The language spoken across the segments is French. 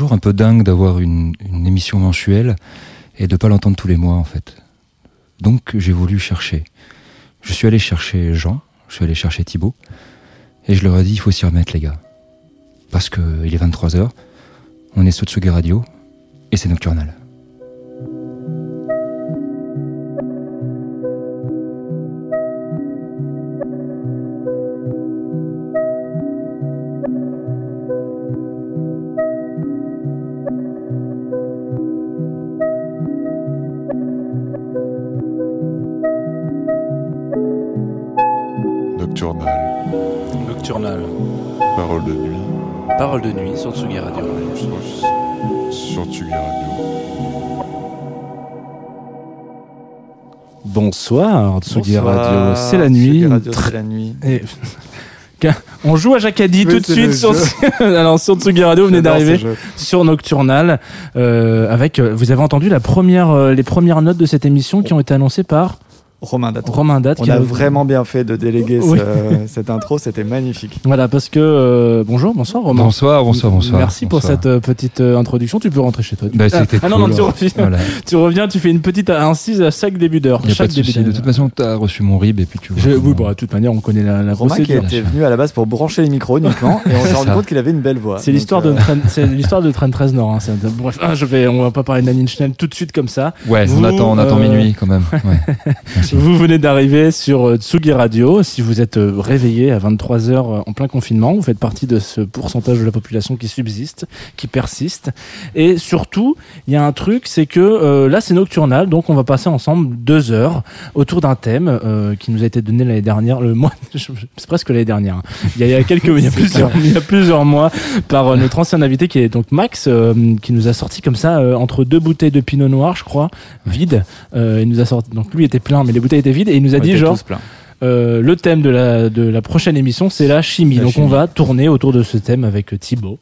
Toujours un peu dingue d'avoir une, émission mensuelle et de pas l'entendre tous les mois en fait. Donc j'ai voulu chercher. Je suis allé chercher Jean, je suis allé chercher Thibaut, et je leur ai dit il faut s'y remettre les gars. Parce que il est 23h, on est Sotsugi Radio, et c'est. Nocturnal. Bonsoir, Tsugi Radio. C'est la nuit. Radio, c'est la nuit. Et- On joue à Jacadi tout de suite sur. Alors, sur Tsugi Radio, vous venez d'arriver sur Nocturnal euh, avec euh, vous avez entendu la première euh, les premières notes de cette émission qui ont été annoncées par Romain Datton. Romain Date On qui a vraiment bien fait de déléguer Oui. ce- cette intro, c'était magnifique. voilà parce que euh, bonjour bonsoir Romain Bonsoir, bonsoir, bonsoir. merci pour cette euh, petite euh, introduction tu peux rentrer chez toi Tu- Bah, ah, c'était ah non non cool. tu reviens Voilà. tu reviens tu fais une petite incise à chaque début d'heure chaque pas de début. De toute façon, tu as reçu mon rib et puis tu vois. Je- oui, comment- bah, de toute manière, on connaît la, la Romain qui était venu à la base pour brancher les micros uniquement et on s'est rendu compte qu'il avait une belle voix. C'est l'histoire euh, de Train- c'est l'histoire de Train 13 Nord. Hein. Bref, ah, je vais, on va pas parler de Nanine Schnell tout de suite comme ça. Ouais, on attend, on attend minuit quand même. Merci. Vous venez d'arriver sur euh, Tsugi Radio. Si vous êtes euh, réveillé à 23h euh, en plein confinement, vous faites partie de ce pourcentage de la population qui subsiste, qui persiste. Et surtout, il y a un truc, c'est que euh, là, c'est nocturnal, donc on va passer ensemble deux heures autour d'un thème euh, qui nous a été donné l'année dernière, le mois, c'est presque l'année dernière. hein. Il y a, il y a quelques, il y a plusieurs, il y a plusieurs mois, par euh, notre ancien invité qui est donc Max, euh, qui nous a sorti comme ça euh, entre deux bouteilles de Pinot Noir, je crois, vides. Euh, il nous a sorti, donc lui était plein, mais les bouteilles étaient vides, et il nous a on dit genre. Euh, le thème de la, de la prochaine émission, c'est la chimie. La Donc on va tourner autour de ce thème avec euh, Thibaut,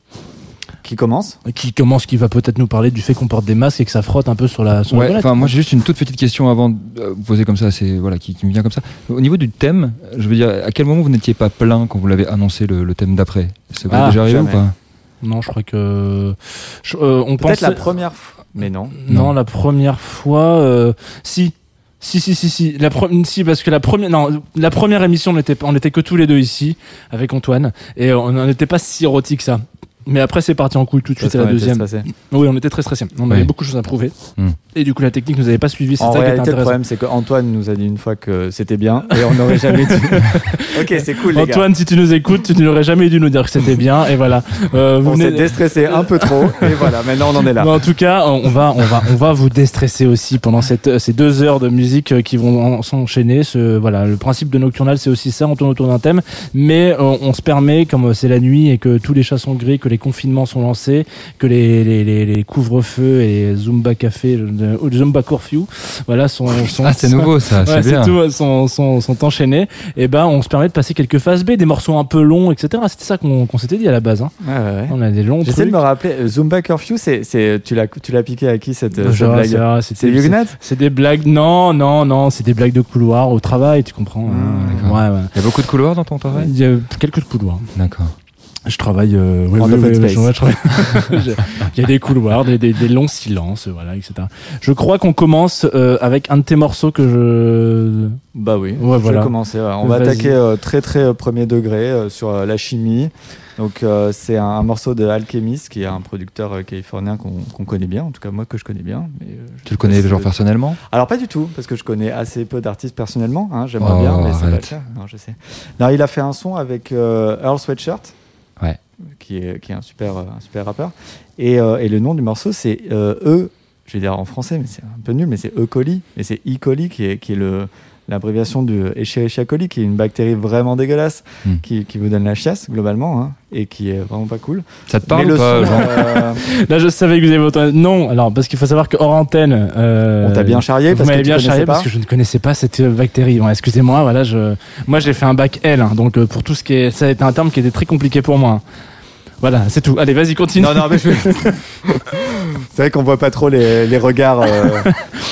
Qui commence? Qui commence, qui va peut-être nous parler du fait qu'on porte des masques et que ça frotte un peu sur la. Sur Ouais, enfin moi j'ai juste une toute petite question avant de euh, vous poser comme ça, c'est voilà qui, qui me vient comme ça. Au niveau du thème, je veux dire, à quel moment vous n'étiez pas plein quand vous l'avez annoncé le, le thème d'après? Ça vous est Ah, déjà arrivé jamais. ou pas? Non, je crois que. je- euh, on Peut-être pense. la première fois. Mais non. Non, Non. la première fois, euh, si. Si, si, si, si. La pre- si, parce que la première, non, la première émission, on était, on était que tous les deux ici, avec Antoine, et on n'était pas si érotique que ça. Mais après, c'est parti en couille tout de suite à la deuxième. Oui, on était très stressés. On Oui. avait beaucoup de choses à prouver. Hmm. Et du coup, la technique nous avait pas suivi. C'est En ça qui était réalité, le problème, c'est qu'Antoine nous a dit une fois que c'était bien et on n'aurait jamais dû. ok, c'est cool, les gars. Antoine, si tu nous écoutes, tu n'aurais jamais dû nous dire que c'était bien. Et voilà. Euh, vous On s'est venez- déstressé un peu trop et voilà, maintenant on en est là. Mais en tout cas, on va, on va, on va vous déstresser aussi pendant cette, ces deux heures de musique euh, qui vont en- s'enchaîner. Ce, voilà, le principe de Nocturnal, c'est aussi ça. On tourne autour d'un thème, mais euh, on se permet, comme euh, c'est la nuit et que tous les chats sont gris, que les confinements sont lancés, que les, les, les, les couvre-feux et Zumba café, euh, ou Zumba curfew, voilà, sont, sont Ah c'est nouveau ça, Ouais, c'est c'est bien. tout, sont, sont, sont enchaînés. Et ben, on se permet de passer quelques phases B, des morceaux un peu longs, etc. C'était ça qu'on qu'on s'était dit à la base. Hein. Ouais, ouais, ouais. On a des longs J'essaie de me rappeler, euh, Zumba Curfew, c'est, c'est, tu, l'as, tu l'as piqué à qui cette, euh, cette Genre, blague c'est des blagues. Non, non, non, c'est des blagues de couloir au travail, tu comprends. hein. ouais, ouais. Il y a beaucoup de couloirs dans ton travail? Il y a quelques couloirs. D'accord. Je travaille. Euh, ouais, En ouais, open ouais, space. ouais, je travaille- Je- Il y a des couloirs, des, des, des longs silences, voilà, etc. Je crois qu'on commence euh, avec un de tes morceaux que je. Bah oui, Ouais, je voilà. vais commencer. ouais. On va attaquer euh, très très euh, premier degré euh, sur euh, la chimie. Donc euh, c'est un, un morceau de Alchemist qui est un producteur euh, californien qu'on connaît bien, en tout cas moi que je connais bien. Mais, euh, je Tu le connais genre le- personnellement? Alors pas du tout, parce que je connais assez peu d'artistes personnellement. hein, J'aimerais Oh, bien, mais c'est pas le arrête. cas. Non, je sais. Non, il a fait un son avec euh, Earl Sweatshirt, Qui est un super un super rappeur. Et, euh, et le nom du morceau c'est euh, E. Je vais dire en français, mais c'est un peu nul, mais c'est E. coli, et c'est E. coli qui est qui est le l'abréviation du Escherichia coli, qui est une bactérie vraiment dégueulasse, Hmm. qui, qui vous donne la chiasse globalement, hein, et qui est vraiment pas cool. Ça te parle le ou pas, son, euh, Là, je savais que vous avez votre non. Alors, parce qu'il faut savoir que hors antenne, euh, on t'a bien charrié Vous parce que bien charrié pas. parce que je ne connaissais pas cette euh, bactérie. Bon, excusez-moi, voilà, je, moi j'ai fait un bac L, hein, donc euh, pour tout ce qui est, ça a été un terme qui était très compliqué pour moi. Voilà, c'est tout. Allez, vas-y, continue. Non, non, mais je... c'est vrai qu'on voit pas trop les, les regards, euh,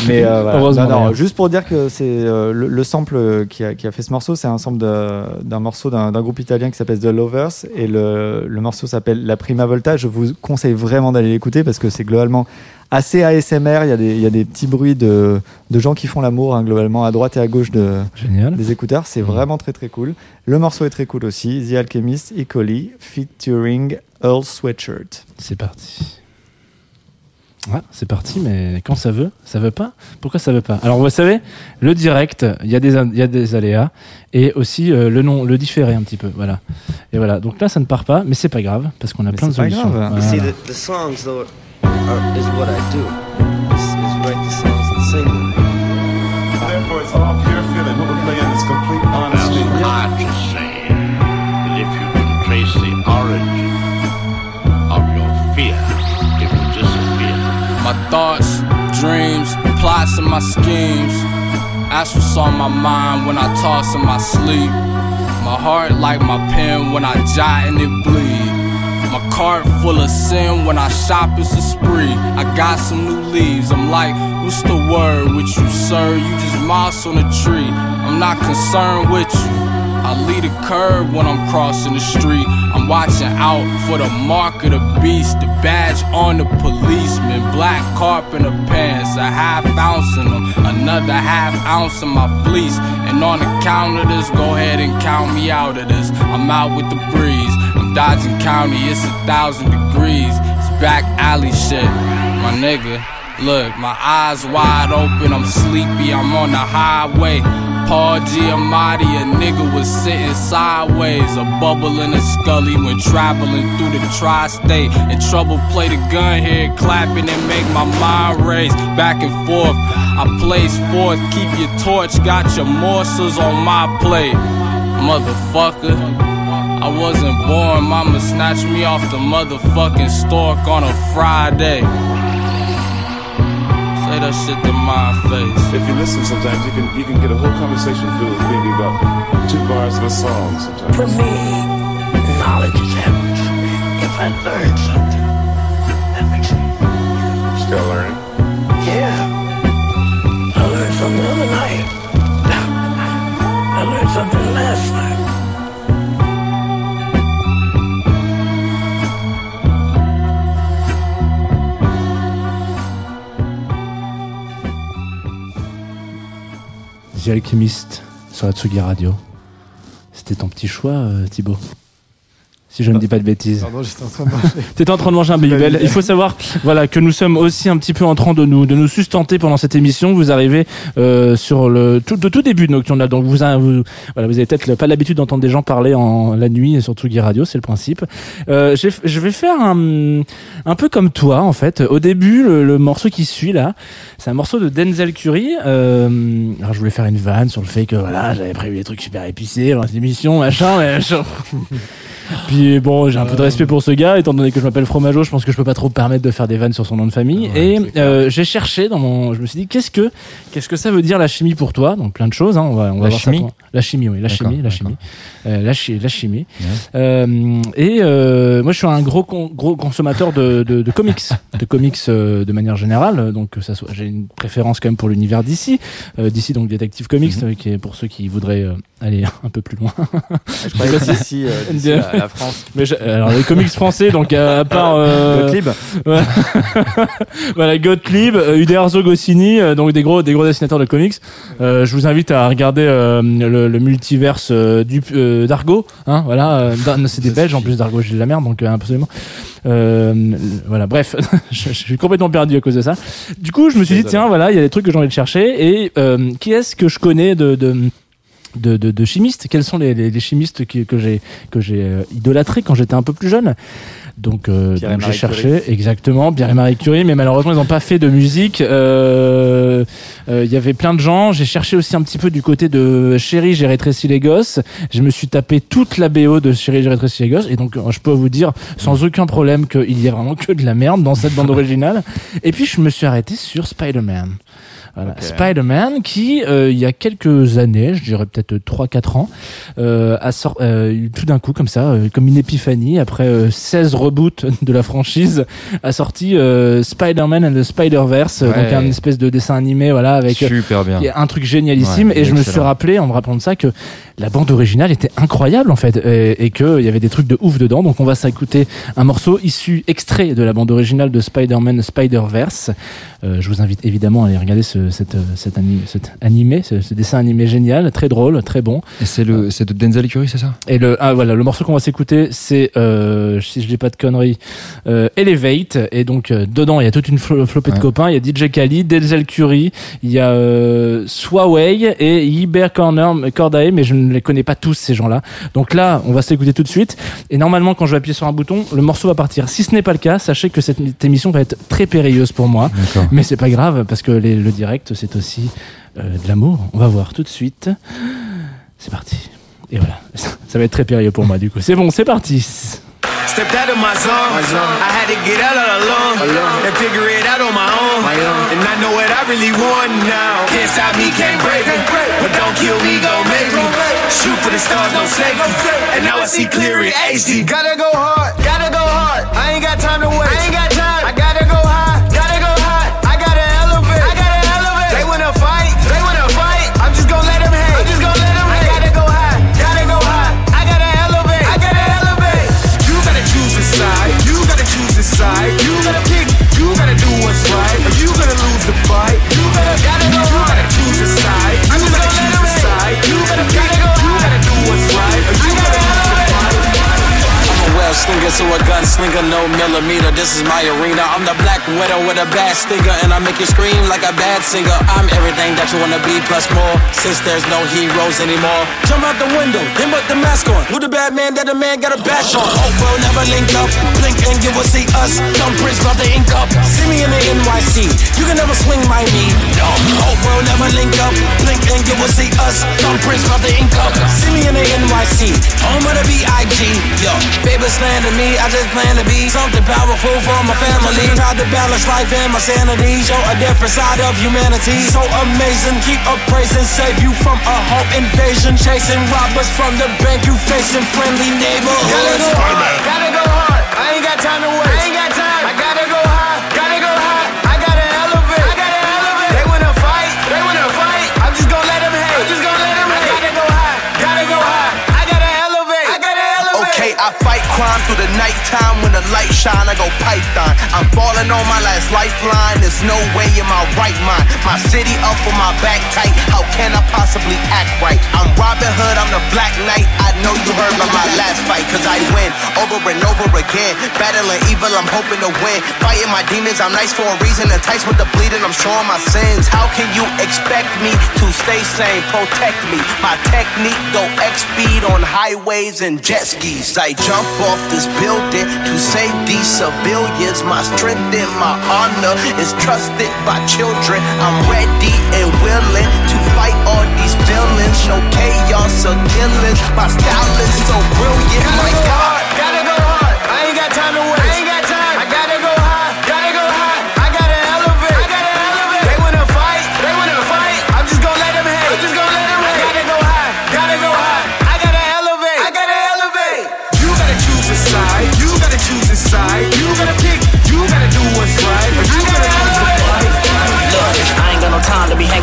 mais euh, voilà. Heureusement, Non, non, juste pour dire que c'est euh, le, le sample qui a, qui a fait ce morceau, c'est un sample d'un morceau d'un d'un groupe italien qui s'appelle The Lovers et le, le morceau s'appelle La Prima Volta. Je vous conseille vraiment d'aller l'écouter parce que c'est globalement assez ASMR. Il y a des, il y a des petits bruits de, de gens qui font l'amour hein, globalement à droite et à gauche de, Génial. des écouteurs. C'est vraiment très très cool. Le morceau est très cool aussi. The Alchemist, E. coli, featuring Earl Sweatshirt. C'est parti. Ah, c'est parti, mais quand ça veut, ça veut pas. Pourquoi ça veut pas? Alors, vous savez, le direct, il y a des, il y a des aléas et aussi euh, le nom, le différé un petit peu. Voilà. Et voilà. Donc là, ça ne part pas, mais c'est pas grave parce qu'on a Mais plein de c'est pas solutions. grave. Voilà. You see, the, the songs, though, are, is what I do. This is write the songs and sing them. Therefore, it's all pure feeling. What we're playing is complete honesty. hard to say that if you can trace the origin of your fear, it will disappear. My thoughts, dreams, plots, and my schemes. That's what's on my mind when I toss in my sleep. My heart like my pen when I jot and it bleed. My cart full of sin when I shop it's a spree. I got some new leaves. I'm like, what's the word with you, sir? You just moss on a tree. I'm not concerned with you. I lead a curve when I'm crossing the street. I'm watching out for the mark of the beast, the badge on the policeman, black carpenter pants, a half ounce in them, another half ounce in my fleece. And on the count of this, go ahead and count me out of this. I'm out with the breeze. Dodging county, it's a thousand degrees. It's back alley shit, my nigga. Look, my eyes wide open, I'm sleepy, I'm on the highway. Paul Giamatti, a nigga was sitting sideways, a bubble in a scully when traveling through the tri-state. In trouble play the gun here, clapping and make my mind race back and forth. I place forth, keep your torch, got your morsels on my plate, motherfucker. I wasn't born, mama snatched me off the motherfucking stork on a Friday. Say that shit to my face. If you listen, sometimes you can you can get a whole conversation through with maybe about two bars of a song. Sometimes. For me, knowledge is everything. If I learn something, that makes me, Still learning. yeah. I learned something the other night. I learned something last night. The Alchemist sur la Tsugi Radio. C'était ton petit choix, euh, Thibaut. Si je ne dis pas de bêtises. Pardon, j'étais en train de manger. T'étais en train de manger un Babybel. Il faut savoir, voilà, que nous sommes aussi un petit peu en train de nous, de nous sustenter pendant cette émission. Vous arrivez euh, sur le tout, de tout début de Nocturnal. Donc vous, vous, voilà, vous avez peut-être pas l'habitude d'entendre des gens parler en la nuit sur Tsugi Radio, c'est le principe. Euh, je vais faire un, un peu comme toi en fait. Au début, le, le morceau qui suit là, c'est un morceau de Denzel Curry. Euh, alors je voulais faire une vanne sur le fait que voilà, j'avais prévu des trucs super épicés dans cette émission, machin, mais machin. Puis bon, j'ai un peu de respect pour ce gars, étant donné que je m'appelle Fromageau, je pense que je peux pas trop me permettre de faire des vannes sur son nom de famille. et euh, j'ai cherché dans mon, je me suis dit, qu'est-ce que, qu'est-ce que ça veut dire la chimie pour toi? Donc plein de choses. Hein, on va, on va La voir ça chimie? La chimie, oui, la chimie, la chimie, Euh, la, chi- la chimie. Euh, et euh, moi, je suis un gros, con- gros consommateur de, de, de comics, de comics euh, de manière générale. Donc ça, soit, j'ai une préférence quand même pour l'univers d'ici, euh, d'ici donc Detective Comics, Mhm. euh, qui est pour ceux qui voudraient euh, aller un peu plus loin. Je croyais que euh, d'ici la, France. Mais je- alors les comics français, donc à, à part euh, Gottlieb, voilà Gottlieb, euh, Uderzo Goscinny, euh, donc des gros des gros dessinateurs de comics. Euh, je vous invite à regarder euh, le, le multiverse euh, du euh, d'Argo, hein, voilà. euh, c'est des Belges en plus d'Argo, j'ai de la merde donc euh, absolument. Euh, voilà, bref, je, je suis complètement perdu à cause de ça. Du coup, je me suis dit tiens, voilà, il y a des trucs que j'ai envie de chercher et euh, qui est-ce que je connais de, de de, de, de chimistes. Quels sont les, les, les chimistes qui- que j'ai que j'ai euh, idolâtrés quand j'étais un peu plus jeune? Donc, euh, donc j'ai cherché exactement Pierre et Marie Curie, mais malheureusement ils n'ont pas fait de musique. Euh, euh, Il y avait plein de gens. J'ai cherché aussi un petit peu du côté de Chérie, j'ai rétréci les gosses. Je me suis tapé toute la BO de Chérie, j'ai rétréci les gosses, et donc euh, je peux vous dire sans aucun problème qu'il y a vraiment que de la merde dans cette bande originale. Et puis je me suis arrêté sur Spider-Man. Voilà. Spider-Man qui, euh, il y a quelques années, je dirais peut-être 3-4 ans, euh, a sort, euh, eu tout d'un coup comme ça, euh, comme une épiphanie, après euh, 16 reboots de la franchise, a sorti euh, Spider-Man and the Spider-Verse, euh, Ouais. donc un espèce de dessin animé, voilà, avec euh, Super bien. un truc génialissime Ouais, et je me suis rappelé en me rappelant de ça que la bande originale était incroyable en fait et, et que il y avait des trucs de ouf dedans donc on va s'écouter un morceau issu extrait de la bande originale de Spider-Man Spider-Verse Euh, je vous invite évidemment à aller regarder ce, cette, euh, cet, ani- cet animé ce, ce dessin animé génial très drôle très bon. Et c'est le, c'est de Denzel Curry, c'est ça? Et le ah voilà le morceau qu'on va s'écouter c'est euh, si je dis pas de conneries euh, Elevate. Et donc euh, dedans il y a toute une flo- flopée de copains. Il y a DJ Khalid Denzel Curry il y a euh, Swaway et Iber Corner Cordae mais je ne les connais pas tous ces gens là donc là on va s'écouter tout de suite. Et normalement quand je vais appuyer sur un bouton le morceau va partir. Si ce n'est pas le cas sachez que cette émission va être très périlleuse pour moi. D'accord. Mais c'est pas grave parce que les- le direct c'est aussi euh, de l'amour. On va voir tout de suite. C'est parti. Et voilà, ça va être très périlleux pour moi du coup. C'est bon, c'est parti. Stepped out of my zone. I had to get out all alone and figure it out on my own. And I know what I really want now. Can't stop me, can't break me. But don't kill me, gon' make me. Shoot for the stars, don't save me. And now I see clear in HD. Go gotta go hard. I'm a well slinger to a gunslinger, no millimeter. This is my arena. I'm the black widow with a bad stinger, and I make you scream like a bad singer. I'm everything that you wanna be, plus more. Since there's no heroes anymore, jump out the window, then put the mask on. Who the bad man that a man got a bash on? Hope we'll never link up. Blink and you will see us. Thumbprints about the ink up. See me in the NYC. You can never swing my knee. No, hope we'll never link up. Blink and you will see us. Thumbprints about the ink up. See me in the NYC. Home of the B.I.G. Yo, baby slander me. I just plan to be something powerful for my family. Try to balance life and my sanity. Show a different side of humanity. So amazing. Keep up praising. Save you from a home invasion. Chasing robbers from the bank. You facing friendly Gotta go hard. Gotta go hard. I ain't got time to waste. I fight crime through the nighttime when the light shine. I go python. I'm falling on my last lifeline. There's no way in my right mind. My city up on my back tight. How can I possibly act right? I'm Robin Hood. I'm the Black Knight. I know you heard about my last fight, cause I win over and over again. Battling evil, I'm hoping to win. Fighting my demons, I'm nice for a reason. Enticed with the bleeding, I'm showing my sins. How can you expect me to stay sane? Protect me. My technique go X speed on highways and jet skis. I jump off this building to save these civilians. My strength and my honor is trusted by children. I'm ready and willing to fight all these villains. No chaos or killings. My style is so brilliant. Gotta go God. hard. Gotta go hard. I ain't got time to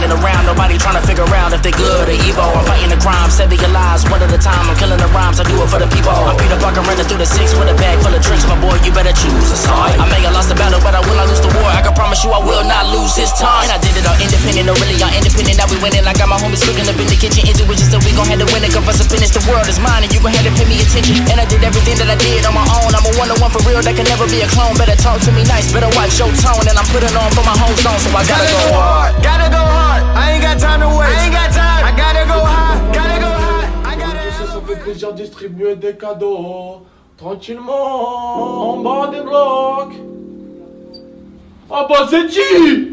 to hanging around. Nobody trying to figure out if they good or evil. I'm fighting the crime, saving your lives one at a time. I'm killing the rhymes, I do it for the people. I'm Peter Parker running through the six with a bag full of tricks. My boy, you better choose a side. I may have lost the battle, but I will not lose the war. I can promise you I will not lose this time. And I did it all independent, no really y'all independent. Now we winning. I got my homies cooking up in the kitchen. Intuition said we gon' have to win it. For some finish. The world is mine, and you gon' have to pay me attention. And I did everything that I did on my own. I'm a one on one for real. That can never be a clone. Better talk to me nice. Better watch your tone. And I'm putting on for my home zone, so I gotta Gotta go go hard. Gotta go hard. I ain't got time to waste. I ain't got time. I gotta go high. Gotta go high. I gotta go. Ça fait plaisir distribuer des cadeaux. Tranquillement, en bas des blocs. Ah bah c'est qui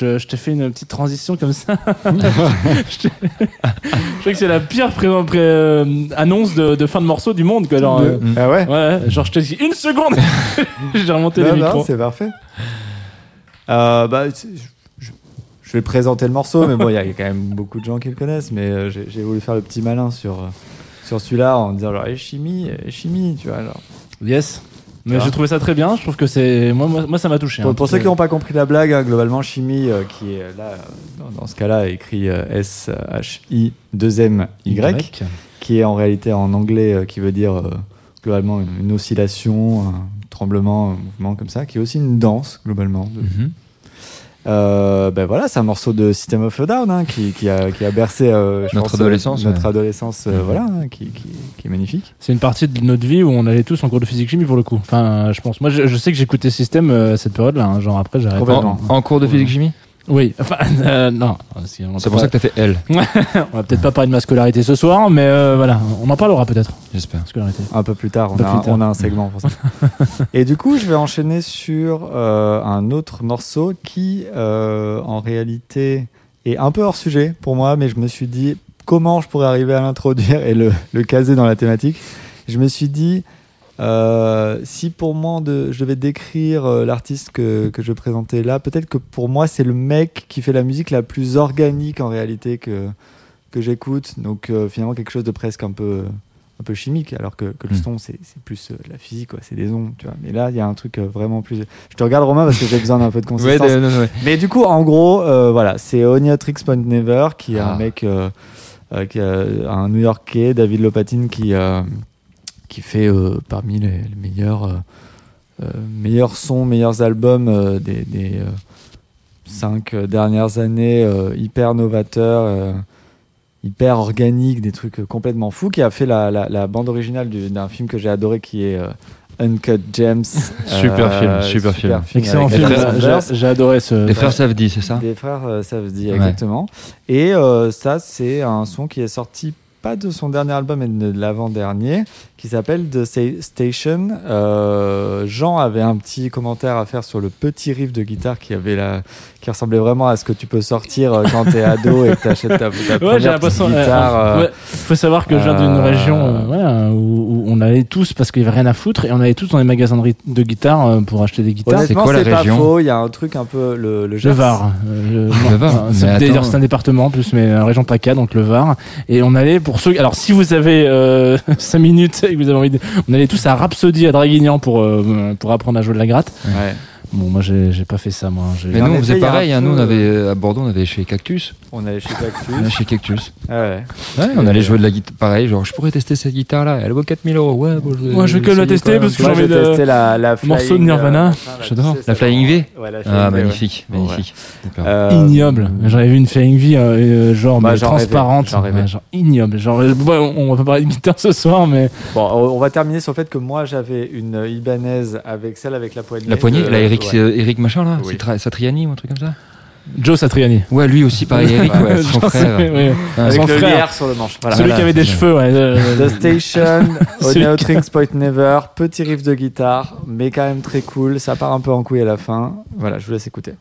te, je te fais une petite transition comme ça. je, te- je crois que c'est la pire pré- pré- euh, annonce de, de fin de morceau du monde. Quoi, genre, euh, Ah ouais Ouais, genre je te dis une seconde J'ai remonté Non, les micros. c'est parfait. Euh, bah, je, vais présenter le morceau, mais bon, il y, a quand même beaucoup de gens qui le connaissent. Mais j'ai voulu faire le petit malin sur, sur celui-là en disant genre, eh, chimie, eh, chimie, tu vois. Yes. Mais j'ai trouvé ça très bien. Je trouve que c'est. Moi, moi, moi, ça m'a touché. Pour, hein, pour ceux qui n'ont pas compris la blague, hein, globalement, chimie, euh, qui est là, euh, dans, dans ce cas-là, écrit euh, S-H-I 2-M-Y, Y. qui est en réalité en anglais, euh, qui veut dire euh, globalement une, une oscillation, un tremblement, un mouvement comme ça, qui est aussi une danse, globalement. de- Mhm. Euh, ben voilà, c'est un morceau de System of a Down hein, qui, qui a, qui a bercé euh, je Notre pense, adolescence, euh, notre ouais. adolescence, euh, Mhm. voilà, hein, qui, qui, qui est magnifique. C'est une partie de notre vie où on allait tous en cours de physique chimie pour le coup. Enfin, je pense. Moi, je, je sais que j'écoutais système euh, à cette période-là. hein, genre après. Complètement. En, en cours de physique chimie? Oui. Enfin, euh, non. si C'est pour ça que t'as fait L, on va peut-être pas parler de ma scolarité ce soir, mais euh, voilà, on en parlera peut-être. j'espère. Scolarité. Un peu plus tard, on, Un peu a, plus un- tard. on a un segment pour ça. Et du coup, je vais enchaîner sur euh, un autre morceau qui, euh, en réalité, est un peu hors sujet pour moi, mais je me suis dit comment je pourrais arriver à l'introduire et le, le caser dans la thématique. Je me suis dit, euh, si pour moi de, je devais décrire euh, l'artiste que, que je présentais là, peut-être que pour moi c'est le mec qui fait la musique la plus organique en réalité que, que j'écoute. Donc euh, finalement quelque chose de presque un peu, un peu chimique, alors que, que le Mm. son c'est plus de la physique, c'est des ondes. Tu vois. Mais là il y a un truc vraiment plus. Je te regarde Romain parce que j'ai besoin d'un peu de consistance. de- non, non, ouais. Mais du coup, en gros, euh, voilà, c'est Oniatrix Point Never, qui est un Ah. mec, qui est un New-Yorkais, David Lopatine, qui, qui fait euh, parmi les, les meilleurs, euh, euh, meilleurs sons, meilleurs albums euh, des, des euh, cinq dernières années, euh, hyper novateurs. euh, hyper organique, des trucs complètement fous, qui a fait la, la- la bande originale du- d'un film que j'ai adoré qui est euh, Uncut Gems. Super film, super film. Excellent avec film. J'ai- adoré ce. Les frères Savdi, c'est ça? Des frères euh, Savdi, Ouais. exactement. Et euh, ça, c'est un son qui est sorti pas de son dernier album, mais de l'avant-dernier, qui s'appelle The Station. Euh, Jean avait un petit commentaire à faire sur le petit riff de guitare qui avait la, qui ressemblait vraiment à ce que tu peux sortir euh, quand t'es ado et que t'achètes ta, ta Ouais, j'ai première petite l'impression. euh, guitare. euh, ouais, faut savoir que je viens d'une euh, région euh, voilà, où, où on allait tous parce qu'il y avait rien à foutre et on allait tous dans les magasins de, de guitare euh, pour acheter des guitares. Honnêtement, quoi la c'est pas région faux. Il y a un truc un peu le, le Le. Var. euh, Le Var, C'est c'est un département en plus, mais la région PACA, donc le Var. Et on allait pour ceux. Alors, si vous avez 5 minutes et que vous avez envie de. On allait tous à Rhapsody à Draguignan pour, euh, pour apprendre à jouer de la gratte. Ouais. Bon, moi, j'ai j'ai pas fait ça, moi. J'ai- Mais nous, on faisait pareil. hein, nous, on euh, avait euh, à Bordeaux, on avait chez Cactus. On allait chez Cactus. On allait chez Cactus. Ah ouais. Ouais, on allait jouer de la guitare. Pareil, genre, je pourrais tester cette guitare-là. Elle vaut 4000 euros. Ouais, bon, je Moi, je vais quand même la tester parce que j'ai envie de. testé la, la morceau de Nirvana. euh, là, J'adore. tu sais, La Flying va- V Ouais, la Flying Ah, V, ouais. magnifique, magnifique. Euh, ignoble. J'avais vu une Flying V euh, euh, genre Bah, transparente, genre ignoble. Genre euh, on, va pas parler de guitare ce soir, mais Bon, on va terminer sur le fait que moi j'avais une Ibanez avec celle avec la poignée. La poignée, la Eric, ouais. euh, Eric machin là, Oui. c'est Satriani ou un truc comme ça Joe Satriani. Ouais, lui aussi, pareil, Eric, ouais, son frère. ouais. Avec Son le frère. lierre sur le manche. Voilà. Celui Voilà, qui avait des cheveux, ouais. euh, The Station, Honey qui- Drinks Point Never, petit riff de guitare, mais quand même très cool. Ça part un peu en couille à la fin. Voilà, je vous laisse écouter.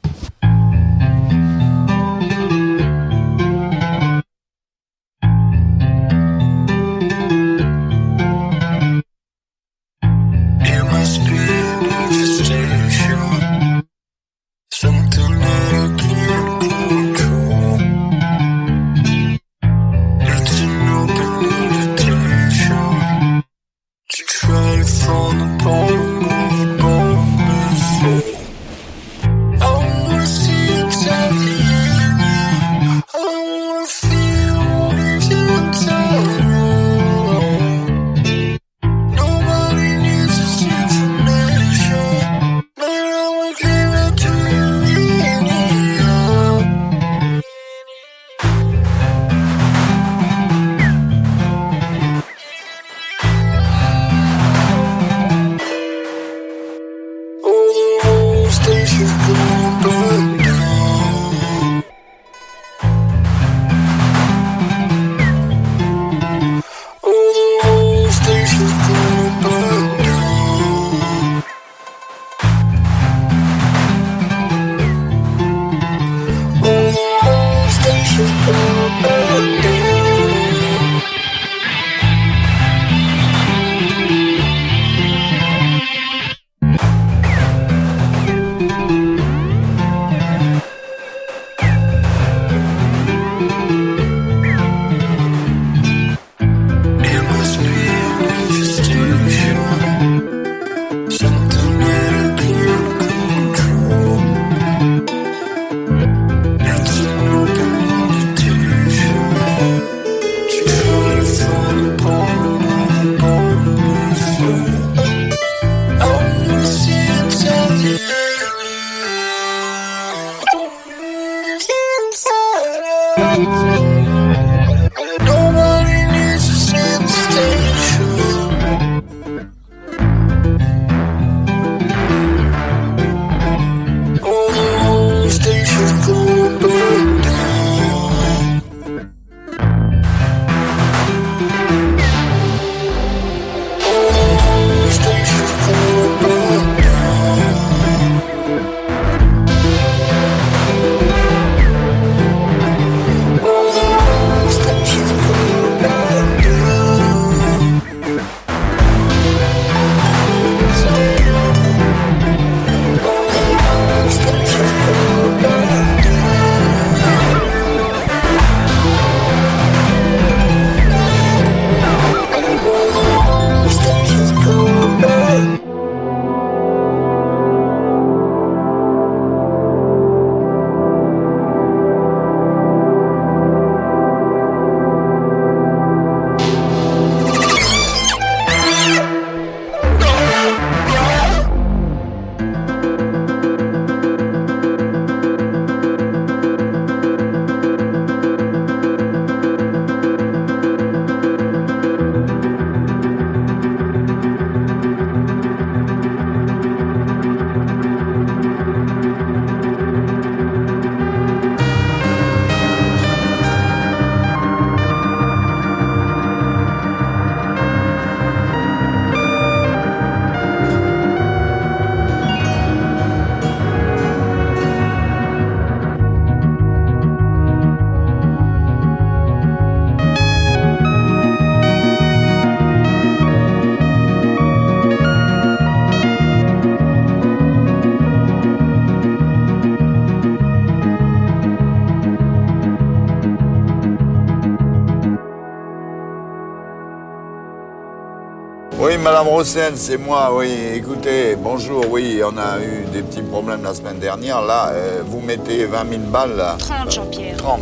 Madame Rossen, c'est moi, oui. Écoutez, bonjour, oui, on a eu des petits problèmes la semaine dernière. Là, euh, vous mettez 20 000 balles, là 30, Jean-Pierre. 30.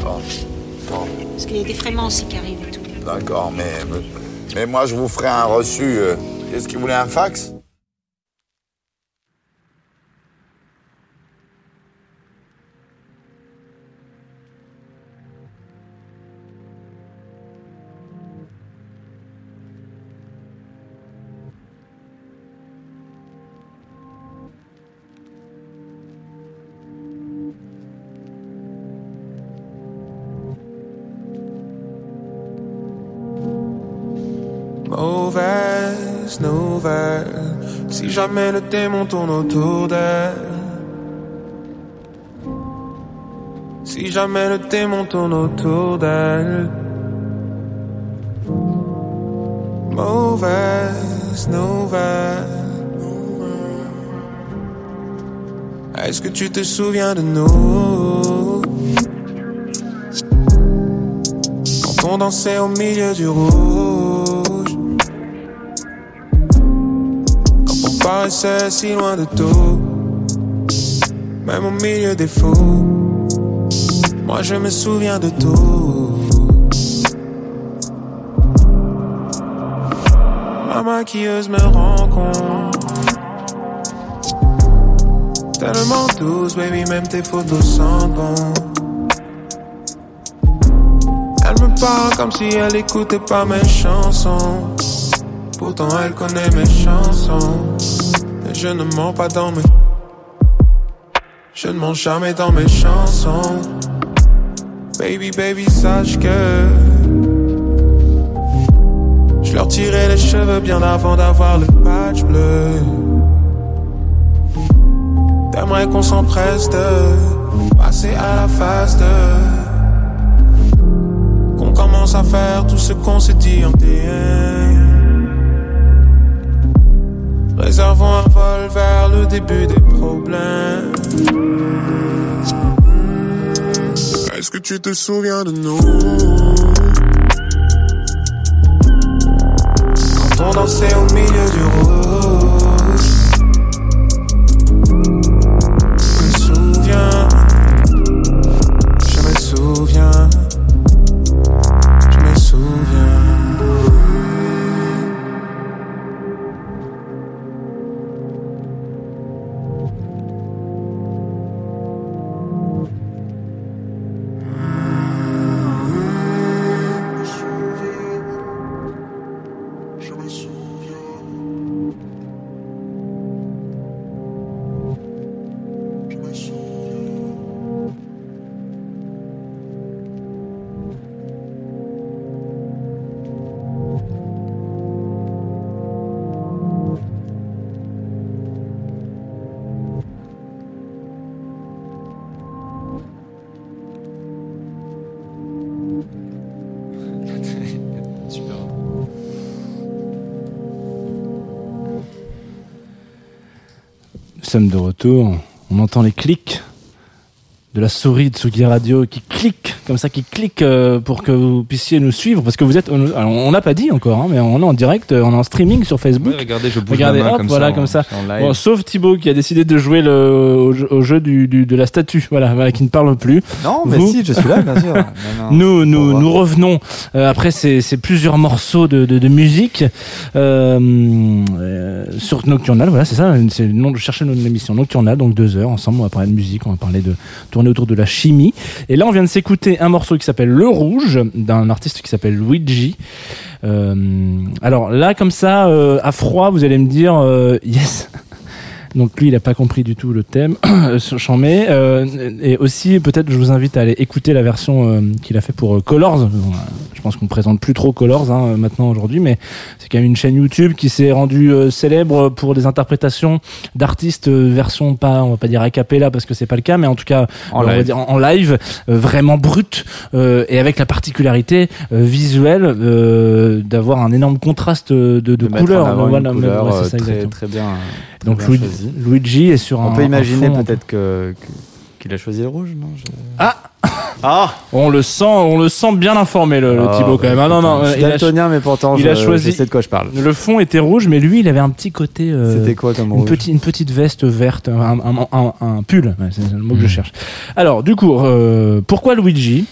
30. 30. Parce qu'il y a des fréments aussi qui arrivent et tout. D'accord, mais, mais moi, je vous ferai un reçu. euh, Qu'est-ce qu'il voulait, un fax? Tourne autour d'elle. Si jamais le démon tourne autour d'elle. Mauvaise nouvelle. Est-ce que tu te souviens de nous? Quand on dansait au milieu du rouge. Paraissait si loin de tout. Même au milieu des fous. Moi je me souviens de tout. Ma maquilleuse me rencontre. Tellement douce, baby, même tes photos sont bonnes. Elle me parle comme si elle écoutait pas mes chansons. Pourtant elle connaît mes chansons. Je ne mens pas dans mes. Je ne mens jamais dans mes chansons. Baby, baby, sache que. Je leur tirais les cheveux bien avant d'avoir le patch bleu. T'aimerais qu'on s'empresse de passer à la phase de. Qu'on commence à faire tout ce qu'on s'est dit en DM. Réservons un vol vers le début des problèmes. Est-ce que tu te souviens de nous? Quand on dansait au milieu du rouge. De retour. On entend les clics de la souris de Sugi Radio qui clique comme ça, qui clique euh, pour que vous puissiez nous suivre parce que vous êtes. on- alors, on n'a pas dit encore, hein, mais on est en direct, euh, on est en streaming sur Facebook. Ouais, regardez, je bouge Regardez, ma main hop, comme voilà, ça, comme ça. Bon, sauf Thibaut qui a décidé de jouer le, au jeu, au jeu du, du- de la statue, voilà, voilà, qui ne parle plus. Non, mais si, je suis là, bien sûr. Non, non, nous, nous, nous revenons euh, après ces, ces plusieurs morceaux de, de, de musique euh, euh, sur Nocturnal. Voilà, c'est ça, c'est le nom de chercher notre émission Nocturnal. Donc deux heures ensemble, on va parler de musique, on va parler de autour de la chimie. Et là, on vient de s'écouter un morceau qui s'appelle Le Rouge d'un artiste qui s'appelle Luigi. Euh, alors là, comme ça, euh, à froid, vous allez me dire euh, yes. Donc lui, il n'a pas compris du tout le thème, j'en mets. Euh, et aussi, peut-être, je vous invite à aller écouter la version euh, qu'il a fait pour euh, Colors. Euh, Je pense qu'on ne présente plus trop Colors hein, maintenant aujourd'hui, mais c'est quand même une chaîne YouTube qui s'est rendue euh, célèbre pour des interprétations d'artistes euh, version pas, on va pas dire a cappella parce que c'est pas le cas, mais en tout cas, En on va live. dire en, en live, euh, vraiment brut euh, et avec la particularité euh, visuelle euh, d'avoir un énorme contraste de, de, De couleurs. Voilà, couleur, ouais, c'est euh, ça, très- très bien, Donc Luigi, est sur un. On peut imaginer peut-être que, que- qu'il a choisi le rouge, non Je- Ah Ah On le sent, on le sent bien informé le, le Ah, Thibaut quand même. Ah, non non, Je suis il a, daltonien, mais pourtant, il je, a choisi- je sais de quoi je parle. le fond était rouge, mais lui il avait un petit côté. euh, C'était quoi comme une rouge petite, une petite veste verte, un, un- un- un pull, Ouais, c'est le mot que je Hmm. cherche. Alors, du coup, euh, pourquoi Luigi?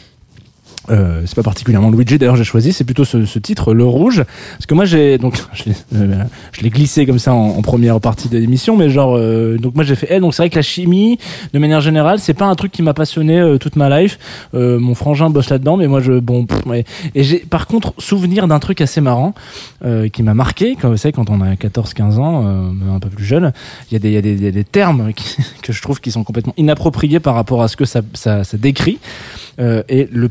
Euh, c'est pas particulièrement Luigi d'ailleurs j'ai choisi c'est plutôt ce, ce titre le rouge. Parce que moi j'ai donc je l'ai euh, glissé comme ça en, première partie de l'émission mais genre euh, donc moi j'ai fait elle donc c'est vrai que la chimie de manière générale c'est pas un truc qui m'a passionné euh, toute ma life. Euh, mon frangin bosse là-dedans mais moi je bon pff, ouais. et j'ai par contre souvenir d'un truc assez marrant euh, qui m'a marqué quand vous savez quand on a 14 15 ans un peu plus jeune il y a des il y a des, a des termes qui- que je trouve qui sont complètement inappropriés par rapport à ce que ça ça, ça décrit Euh, et le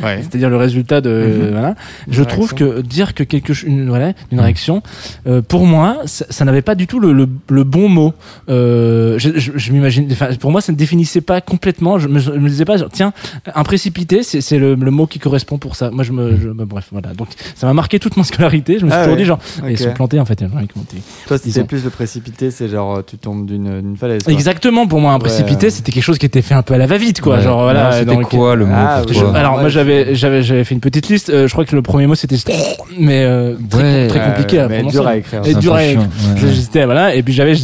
c'est-à-dire le résultat de Mhm. voilà je Une trouve réaction. que dire que quelque chose une voilà une réaction euh, pour moi ça, ça n'avait pas du tout le, le, le bon mot euh, je, je, je m'imagine pour moi ça ne définissait pas complètement je me, je me disais pas genre, tiens un précipité c'est c'est le, le mot qui correspond pour ça moi je me je- bah, bref voilà donc ça m'a marqué toute mon scolarité je me suis Ah toujours ouais. dit genre ils sont plantés en fait commentaient. Toi, c'était ont- plus le précipité, c'est genre euh, tu tombes d'une d'une falaise. quoi. Exactement, pour moi, un Ouais. précipité, c'était quelque chose qui était fait un peu à la va-vite, quoi. Ouais. Genre, voilà. Non, c'était donc- quoi, le mot Ah, pour oui. toi Je- alors Ouais, moi j'avais j'avais j'avais fait une petite liste. euh, je crois que le premier mot c'était mais euh, très, Ouais. très compliqué à mais prononcer. dur à écrire. Et dur à écrire. ouais. J'hésitais voilà et puis j'avais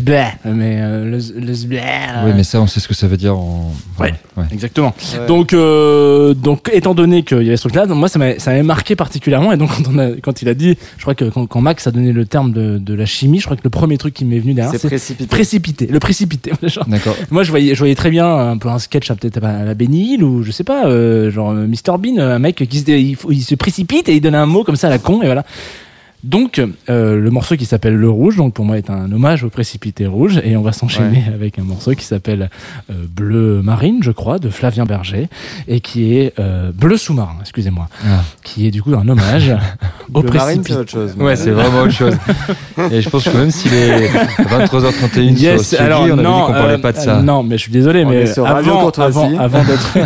mais euh, le le bleh, Oui, euh, mais ça, on sait ce que ça veut dire en. Ouais. ouais. Exactement. Ouais. Donc, euh, donc, étant donné qu'il y avait ce truc-là, donc moi, ça m'a, ça m'avait marqué particulièrement. Et donc, quand, on a, quand il a dit, je crois que quand, quand Max a donné le terme de, de la chimie, je crois que le premier truc qui m'est venu derrière, C'est précipité. précipité. Le précipité. D'accord. moi, je voyais, je voyais très bien un peu un sketch, à peut-être à la Hill ou je sais pas, euh, genre euh, Mr Bean, un mec qui se, il se précipite et il donne un mot comme ça à la con et voilà. Donc, euh, le morceau qui s'appelle Le Rouge, donc pour moi est un hommage au précipité rouge, et on va s'enchaîner avec un morceau qui s'appelle euh, Bleu Marine, je crois, de Flavien Berger, et qui est euh, Bleu sous-marin, excusez-moi, Ah. qui est du coup un hommage au Le marine, c'est précipité. autre chose. Ouais, c'est vraiment autre chose. Et je pense que même s'il est 23h31 Yes, sur alors on avait non, dit qu'on parlait euh, pas de ça. euh, non, mais je suis désolé, On mais avant, avant, avant d'être.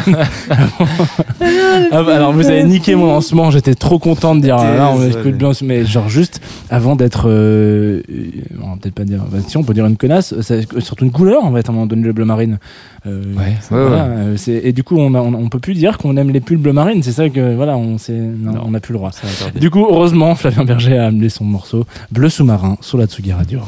avant- alors, vous avez niqué mon lancement. J'étais trop content de dire. ah, là, on écoute bien, mais genre juste avant d'être. euh, euh, peut-être pas dire. bah, si on peut dire une connasse, c'est surtout une couleur en fait. À un moment donné, le bleu marine. Euh, Ouais, c'est- ouais, voilà, ouais. euh, c'est- et du coup, on, a- on, on peut plus dire qu'on aime les pulls bleu marine. C'est ça que voilà, on sait, non, on n'a plus le droit. Du coup, heureusement, Flavien Berger a amené son morceau Bleu sous-marin sur la Tsugi Radio.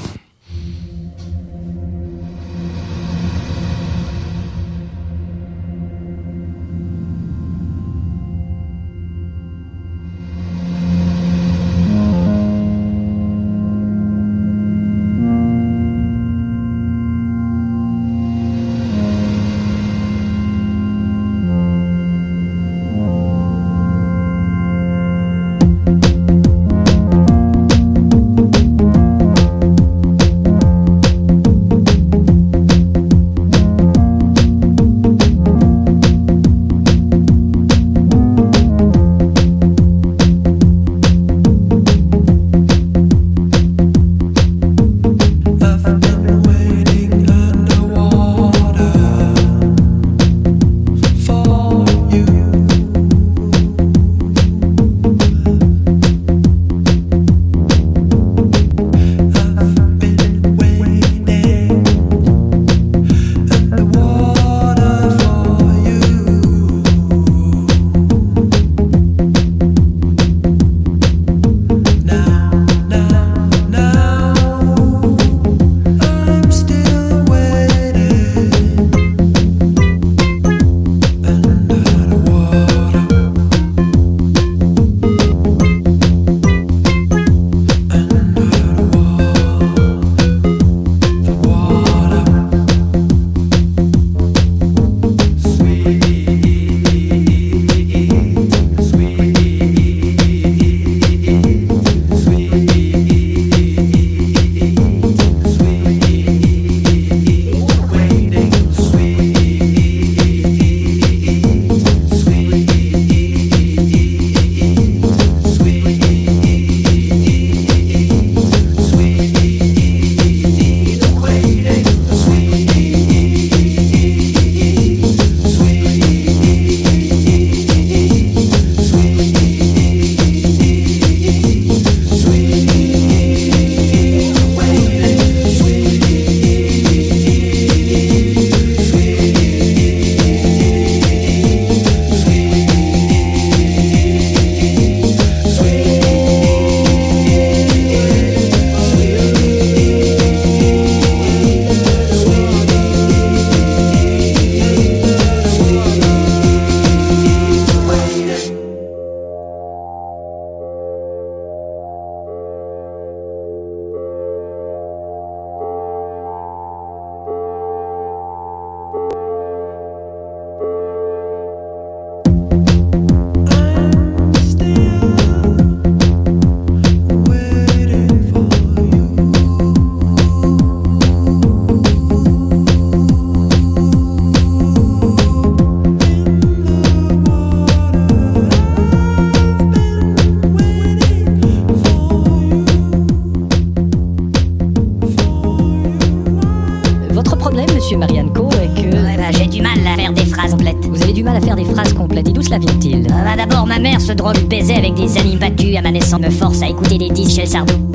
Écouter des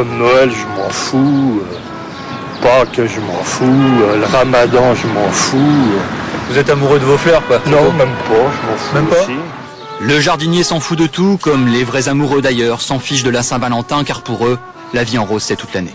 Comme Noël, je m'en fous. euh, Pâques, je m'en fous. euh, Le Ramadan, je m'en fous. Vous êtes amoureux de vos fleurs, quoi Non, même pas, je m'en fous Même pas aussi. Le jardinier s'en fout de tout, comme les vrais amoureux d'ailleurs s'en fichent de la Saint-Valentin, car pour eux, la vie en rose c'est toute l'année.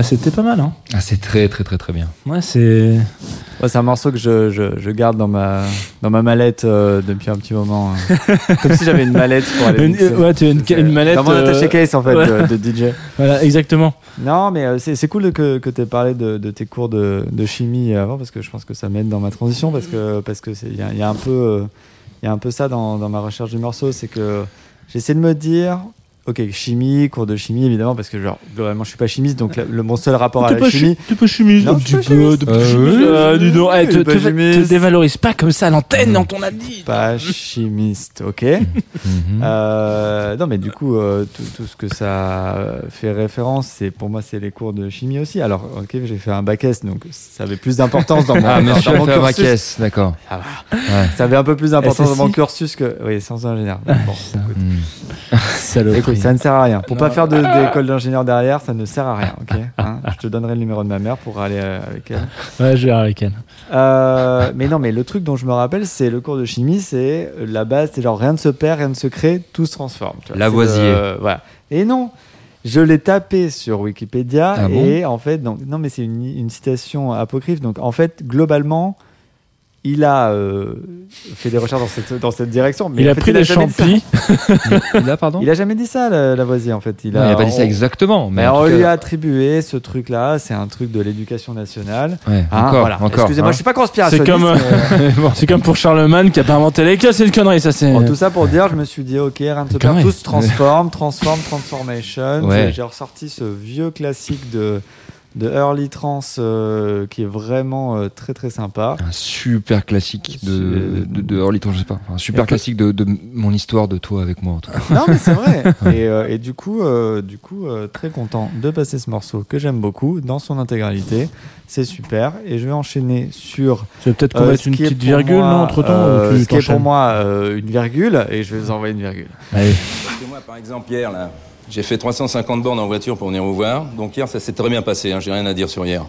Ouais, c'était pas mal. Hein. Ah, c'est très très très très bien. Ouais, c'est. Ouais, c'est un morceau que je, je, je garde dans ma, dans ma mallette euh, depuis un petit moment. hein. Comme si j'avais une mallette pour aller. Une- mixer. ouais, tu as une, une mallette. Dans mon euh, attaché case en fait ouais. de, de DJ. Voilà, exactement. Non, mais euh, c'est c'est cool que, que tu aies parlé de, de tes cours de, de chimie avant parce que je pense que ça m'aide dans ma transition parce que parce que c'est- il y, y a un peu euh, il y a un peu ça dans, dans ma recherche du morceau, c'est que j'essaie de me dire Ok, chimie, cours de chimie évidemment, parce que genre, globalement je suis pas chimiste, donc la- le, mon seul rapport à la chimie. chi- t'es pas chimiste, Non, un je suis petit pas peu. chimiste. Euh, dis donc, eh, je te, te, dévalorise pas comme ça à l'antenne, on t'en a dit. Pas chimiste, ok. Mhm. Euh, non, mais du coup, euh, tout, tout ce que ça fait référence, c'est pour moi, c'est les cours de chimie aussi. Alors, ok, j'ai fait un bac S, donc ça avait plus d'importance dans mon, Ah, dans mon cursus. S, d'accord. Ah, bah. Ouais. Ça avait un peu plus d'importance dans mon cursus que. Oui, sans ingénieur. Bon, écoute. Hmm. Écoute, Ça ne sert à rien. Pour Non. pas faire de- d'école d'ingénieur derrière, ça ne sert à rien. ok Hein, je te donnerai le numéro de ma mère pour aller euh, avec elle. Ouais, je vais avec elle. Euh, mais non, mais le truc dont je me rappelle, c'est le cours de chimie, c'est euh, la base, c'est genre rien ne se perd, rien ne se crée, tout se transforme. tu vois. Lavoisier. Le- voilà. Et non, je l'ai tapé sur Wikipédia Ah et en fait, donc, non, mais c'est une, une citation apocryphe. Donc en fait, globalement, il a euh, fait des recherches dans cette, dans cette direction. Mais Il a fait, pris des dit ça. champis. Il a, pardon Il a jamais dit ça, la- Lavoisier, en fait. Il Non, a, il a pas dit ça on- exactement, mais on lui cas- a attribué ce truc-là. C'est un truc de l'éducation nationale. Ouais, Hein, encore, voilà. encore, Excusez-moi, hein. je suis pas C'est conspirationniste. comme, mais- euh, c'est comme pour Charlemagne qui a pas inventé les c'est une connerie, ça c'est. Bon, tout ça pour dire, je me suis dit, ok, rien ne se perd, tout se transforme, transforme, transformation. Ouais. J'ai ressorti ce vieux classique de, de Early Trance euh, qui est vraiment euh, très très sympa. Un super classique de, de, de Early Trance, je sais pas. Un super classique de, de mon histoire de toi avec moi, en tout cas. Non, mais c'est vrai. et, euh, et du coup, euh, du coup euh, très content de passer ce morceau que j'aime beaucoup dans son intégralité. C'est super. Et je vais enchaîner sur. Tu vas peut-être qu'on euh, mette une petite virgule, moi, non, entre-temps, euh, ou tu Ce qui est pour moi euh, une virgule, et je vais vous envoyer une virgule. Allez. Parce que moi, par exemple, hier, là, j'ai fait 350 bornes en voiture pour venir vous voir. Donc hier, ça s'est très bien passé. Hein, j'ai rien à dire sur hier.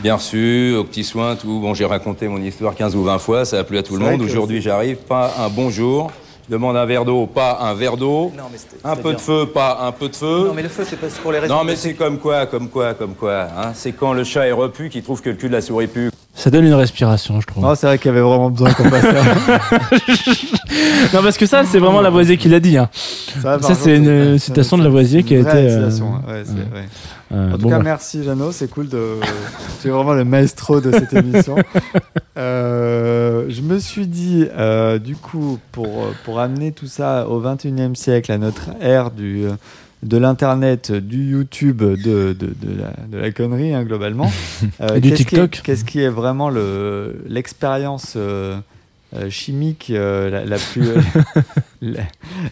Bien reçu, aux petits soins, tout. Bon, j'ai raconté mon histoire 15 ou 20 fois, ça a plu à tout le monde. Aujourd'hui, j'arrive, pas un bonjour. Demande un verre d'eau, pas un verre d'eau. Non, mais c'était- Un peu de feu, pas un peu de feu. Non, mais le feu, c'est pour les raisons. Non, mais c'est comme quoi, comme quoi, comme quoi. Hein c'est quand le chat est repu qu'il trouve que le cul de la souris pue. Ça donne une respiration, je trouve. Non, c'est vrai qu'il y avait vraiment besoin qu'on passe ça. non, parce que ça, c'est vraiment Lavoisier qui l'a dit. Hein. Ça, c'est une citation de Lavoisier qui a été. euh, citation, ouais, c'est vrai. Euh, en tout bon, cas, bah. merci Jeannot, c'est cool de. tu es vraiment le maestro de cette émission. Euh, je me suis dit, euh, du coup, pour, pour amener tout ça au 21e siècle, à notre ère du, de l'Internet, du YouTube, de, de, de, la, de la connerie, hein, globalement. Et du qu'est-ce qui est- TikTok. Qu'est-ce qui est vraiment le- l'expérience euh, euh, chimique euh, la, la plus, la,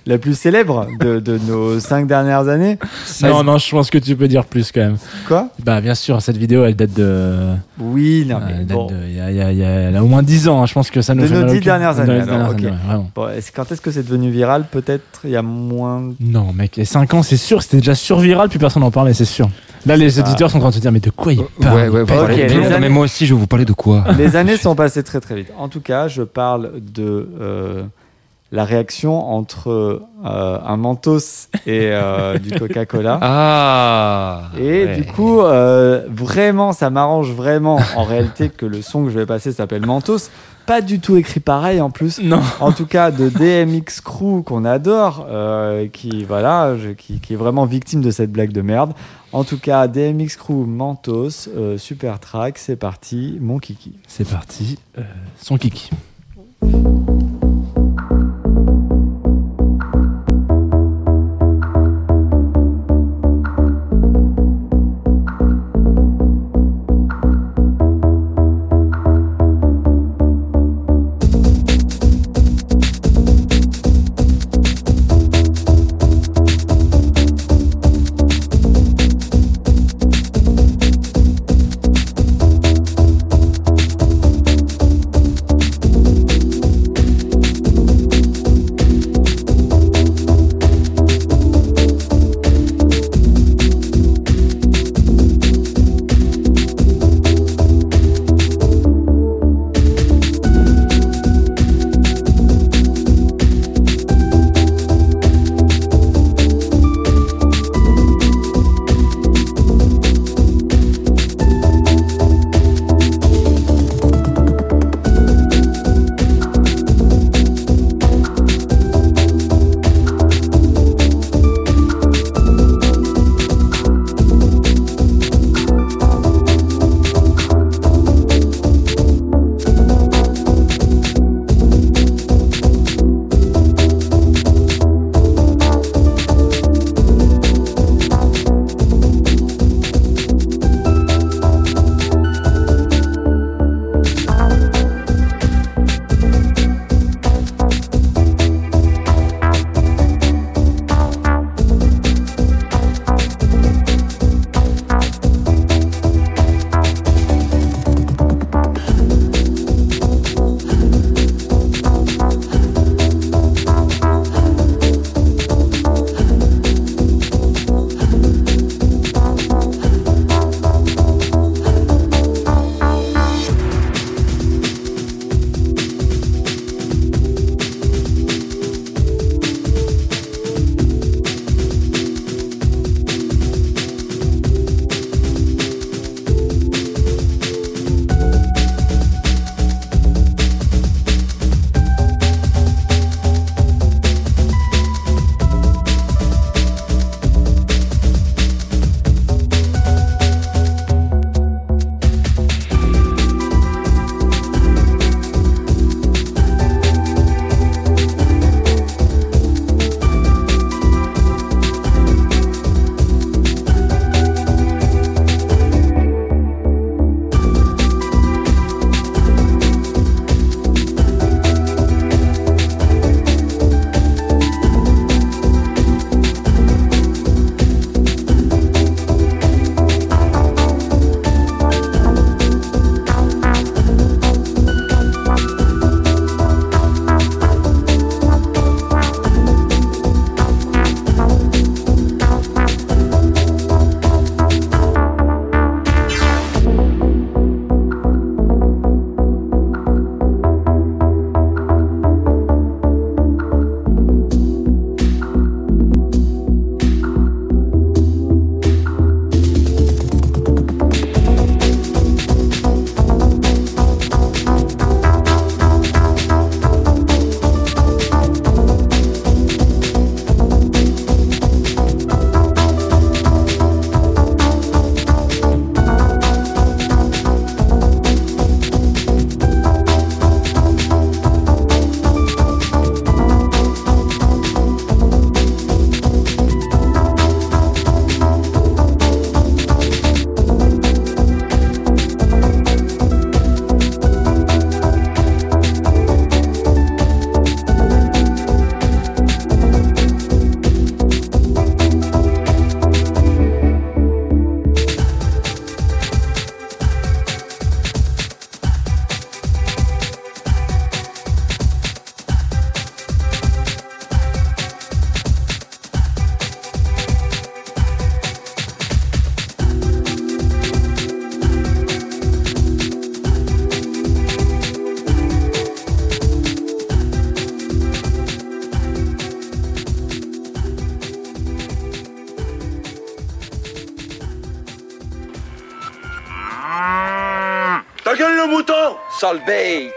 la plus célèbre de, de nos cinq dernières années Non, non, je pense que tu peux dire plus quand même. Quoi? Bah, bien sûr, cette vidéo, elle date de. Oui, non, mais elle date bon. de- il y a, il y a- il y a- elle a au moins 10 ans. hein, Je pense que ça nous de fait nos mal au dix cul. dernières Dans années. alors, dernières années, ouais. Bon, quand est-ce que c'est devenu viral? Peut-être il y a moins. Non, mec, et 5 ans, c'est sûr, c'était déjà surviral, plus personne n'en parlait, c'est sûr. Là, les Ah. auditeurs sont en train de se dire, mais de quoi il parle Ouais, ouais, les non, années- mais moi aussi, je vais vous parler de quoi? Les années sont passées très très vite. En tout cas, je parle de euh, la réaction entre euh, un Mentos et euh, du Coca-Cola. Ah Et ouais. du coup, euh, vraiment, ça m'arrange vraiment en réalité que le son que je vais passer s'appelle Mentos. Pas du tout écrit pareil en plus. Non. En tout cas, de DMX Crew qu'on adore, qui voilà, je- qui, qui est vraiment victime de cette blague de merde. En tout cas, DMX Crew Mentos, super track, c'est parti, mon kiki. C'est parti, son kiki. Mouton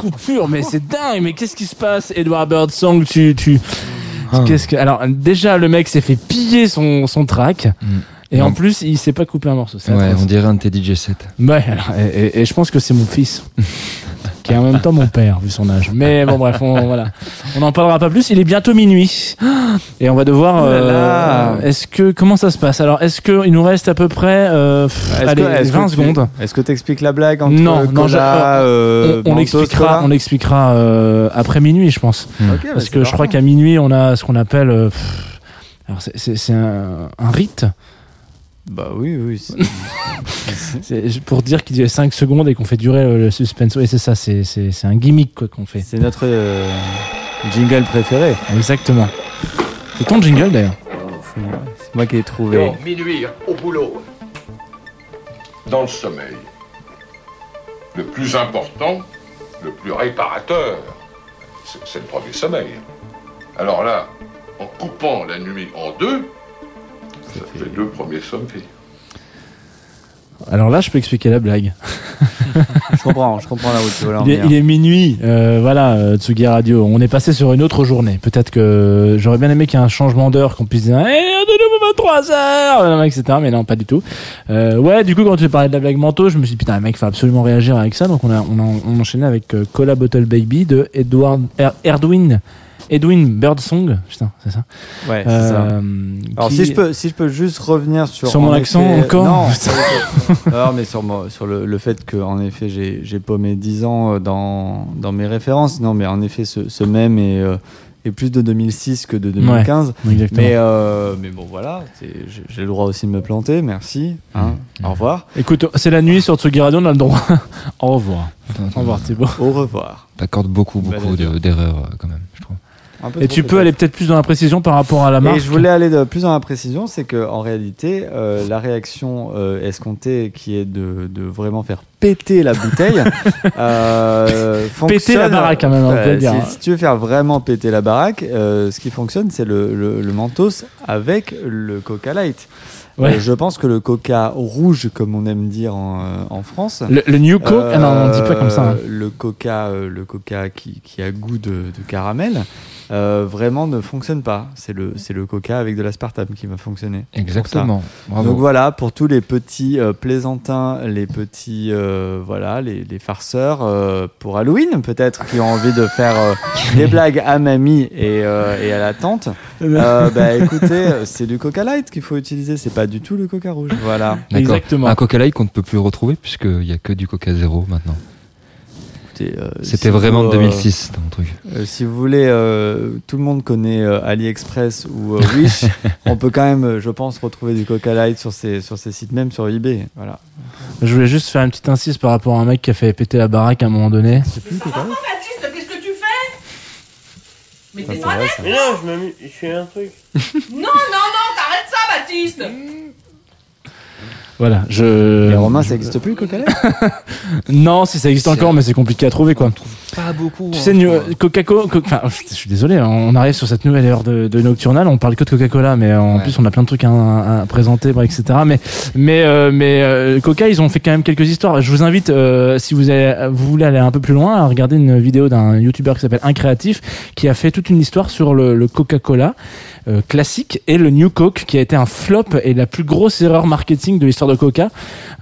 coupure, mais c'est dingue, mais qu'est-ce qui se passe, Edward Birdsong? Tu, tu, Ah. qu'est-ce que Alors déjà, le mec s'est fait piller son son track, et en plus, il s'est pas coupé un morceau. Mm. Ouais, atroce. on dirait un de tes DJ set. Ouais, alors, et, et- et je pense que c'est mon fils. qui est en même temps mon père, vu son âge. Mais bon, bref, on, voilà. On n'en parlera pas plus. Il est bientôt minuit. Et on va devoir. Oh là euh. Est-ce que. Comment ça se passe? Alors, est-ce qu'il nous reste à peu près. euh, pff, Est-ce allez, que- est-ce 20 que tu- secondes. Est-ce que tu expliques la blague entre Non, non, je- cola, euh, on, on cola l'expliquera euh, après minuit, je pense. Ok, bah, Parce que je crois qu'à minuit, on a ce qu'on appelle. euh, pff, alors, c'est- un, un rite. Bah oui, oui. c'est- pour dire qu'il y a 5 secondes et qu'on fait durer le, suspense. Oui, c'est ça, c'est- c'est c'est un gimmick quoi, qu'on fait. C'est notre euh, jingle préféré. Exactement. C'est ton jingle d'ailleurs. C'est moi, c'est moi qui ai trouvé. Minuit, au boulot. Dans le sommeil. Le plus important, le plus réparateur, c'est c'est le premier sommeil. Alors là, en coupant la nuit en deux, ça fait deux premiers sommeils. Alors là, je peux expliquer la blague. Je comprends, je comprends là où tu veux en Il est, il est minuit, euh, voilà, euh, Tsugi Radio. On est passé sur une autre journée. Peut-être que j'aurais bien aimé qu'il y ait un changement d'heure, qu'on puisse dire, eh, de nouveau 23 heures, etc. Mais non, pas du tout. Euh, ouais, du coup, quand tu parlais de la blague manteau, je me suis dit, putain, le mec, faut absolument réagir avec ça. Donc, on a, on a, on a enchaîné avec euh, Cola Bottle Baby de Edward, Er- Erdwin, Edwin Birdsong. Putain, c'est ça. Ouais, c'est ça. Euh, Alors qui- si je peux, si je peux juste revenir sur Sur mon en accent effet- encore non, non, mais sur moi, sur le, le fait que en effet j'ai j'ai paumé 10 ans euh, dans dans mes références. Non, mais en effet ce, ce même est euh, est plus de 2006 que de 2015. Ouais, exactement. mais euh, mais bon voilà, j'ai j'ai le droit aussi de me planter. Merci. hein. Au revoir. Écoute, c'est la nuit sur Tsugi Radio, on a le droit. Au revoir. Au revoir, Thibaut. Au revoir. T'accordes beaucoup, beaucoup de- d'erreurs quand même, je trouve. Et tu peux aller peut-être plus dans la précision par rapport à la marque. Et je voulais aller de plus dans la précision, c'est que en réalité, euh, la réaction euh, escomptée, qui est de, de vraiment faire péter la bouteille, euh, Péter la baraque, quand même, on peut si- dire. Si, tu veux faire vraiment péter la baraque, euh, ce qui fonctionne, c'est le, le, le Mentos avec le Coca Light. Ouais. Je pense que le Coca rouge, comme on aime dire en, en France, Le- le New Coke Ah non, on dit pas comme ça, hein. Le Coca, le Coca qui, qui a goût de, de caramel, euh, vraiment ne fonctionne pas. C'est le, c'est le Coca avec de l'aspartame qui va fonctionner. Exactement. Bravo. Donc voilà, pour tous les petits euh, plaisantins, les petits, euh, voilà, les, les farceurs, euh, pour Halloween peut-être, qui ont envie de faire euh, des blagues à mamie et, euh, et à la tante. Euh, bah écoutez, c'est du Coca Light qu'il faut utiliser, c'est pas du tout le Coca rouge. Voilà. D'accord. Un Coca Light qu'on ne peut plus retrouver puisqu'il n'y a que du Coca Zéro maintenant. Euh, C'était si vraiment vous, de euh, 2006 ton truc. Euh, si vous voulez, euh, tout le monde connaît euh, AliExpress ou euh, Wish. on peut quand même, euh, je pense, retrouver du Coca Light sur ces, sur ces sites, même sur eBay. Voilà. Je voulais juste faire une petite insiste par rapport à un mec qui a fait péter la baraque à un moment donné. Baptiste, qu'est-ce que tu fais? Mais t'es c'est malade. Mais non, je m'amuse, je fais un truc. non, non, non, t'arrêtes ça, Baptiste Voilà, je. Et Romain, ça n'existe plus le Coca Light Non, si ça existe encore, mais c'est compliqué à trouver quoi. Pas beaucoup. Tu sais, New- Coca-Cola, Co- enfin, je suis désolé, hein, on arrive sur cette nouvelle heure de, de Nocturnal, on parle que de Coca-Cola, mais en Ouais. plus on a plein de trucs à, à présenter, etc. Mais, mais, euh, mais euh, Coca, ils ont fait quand même quelques histoires. Je vous invite, euh, si vous, avez, vous voulez aller un peu plus loin, à regarder une vidéo d'un YouTuber qui s'appelle Incréatif, qui a fait toute une histoire sur le, le Coca-Cola. Euh, classique et le New Coke qui a été un flop et la plus grosse erreur marketing de l'histoire de Coca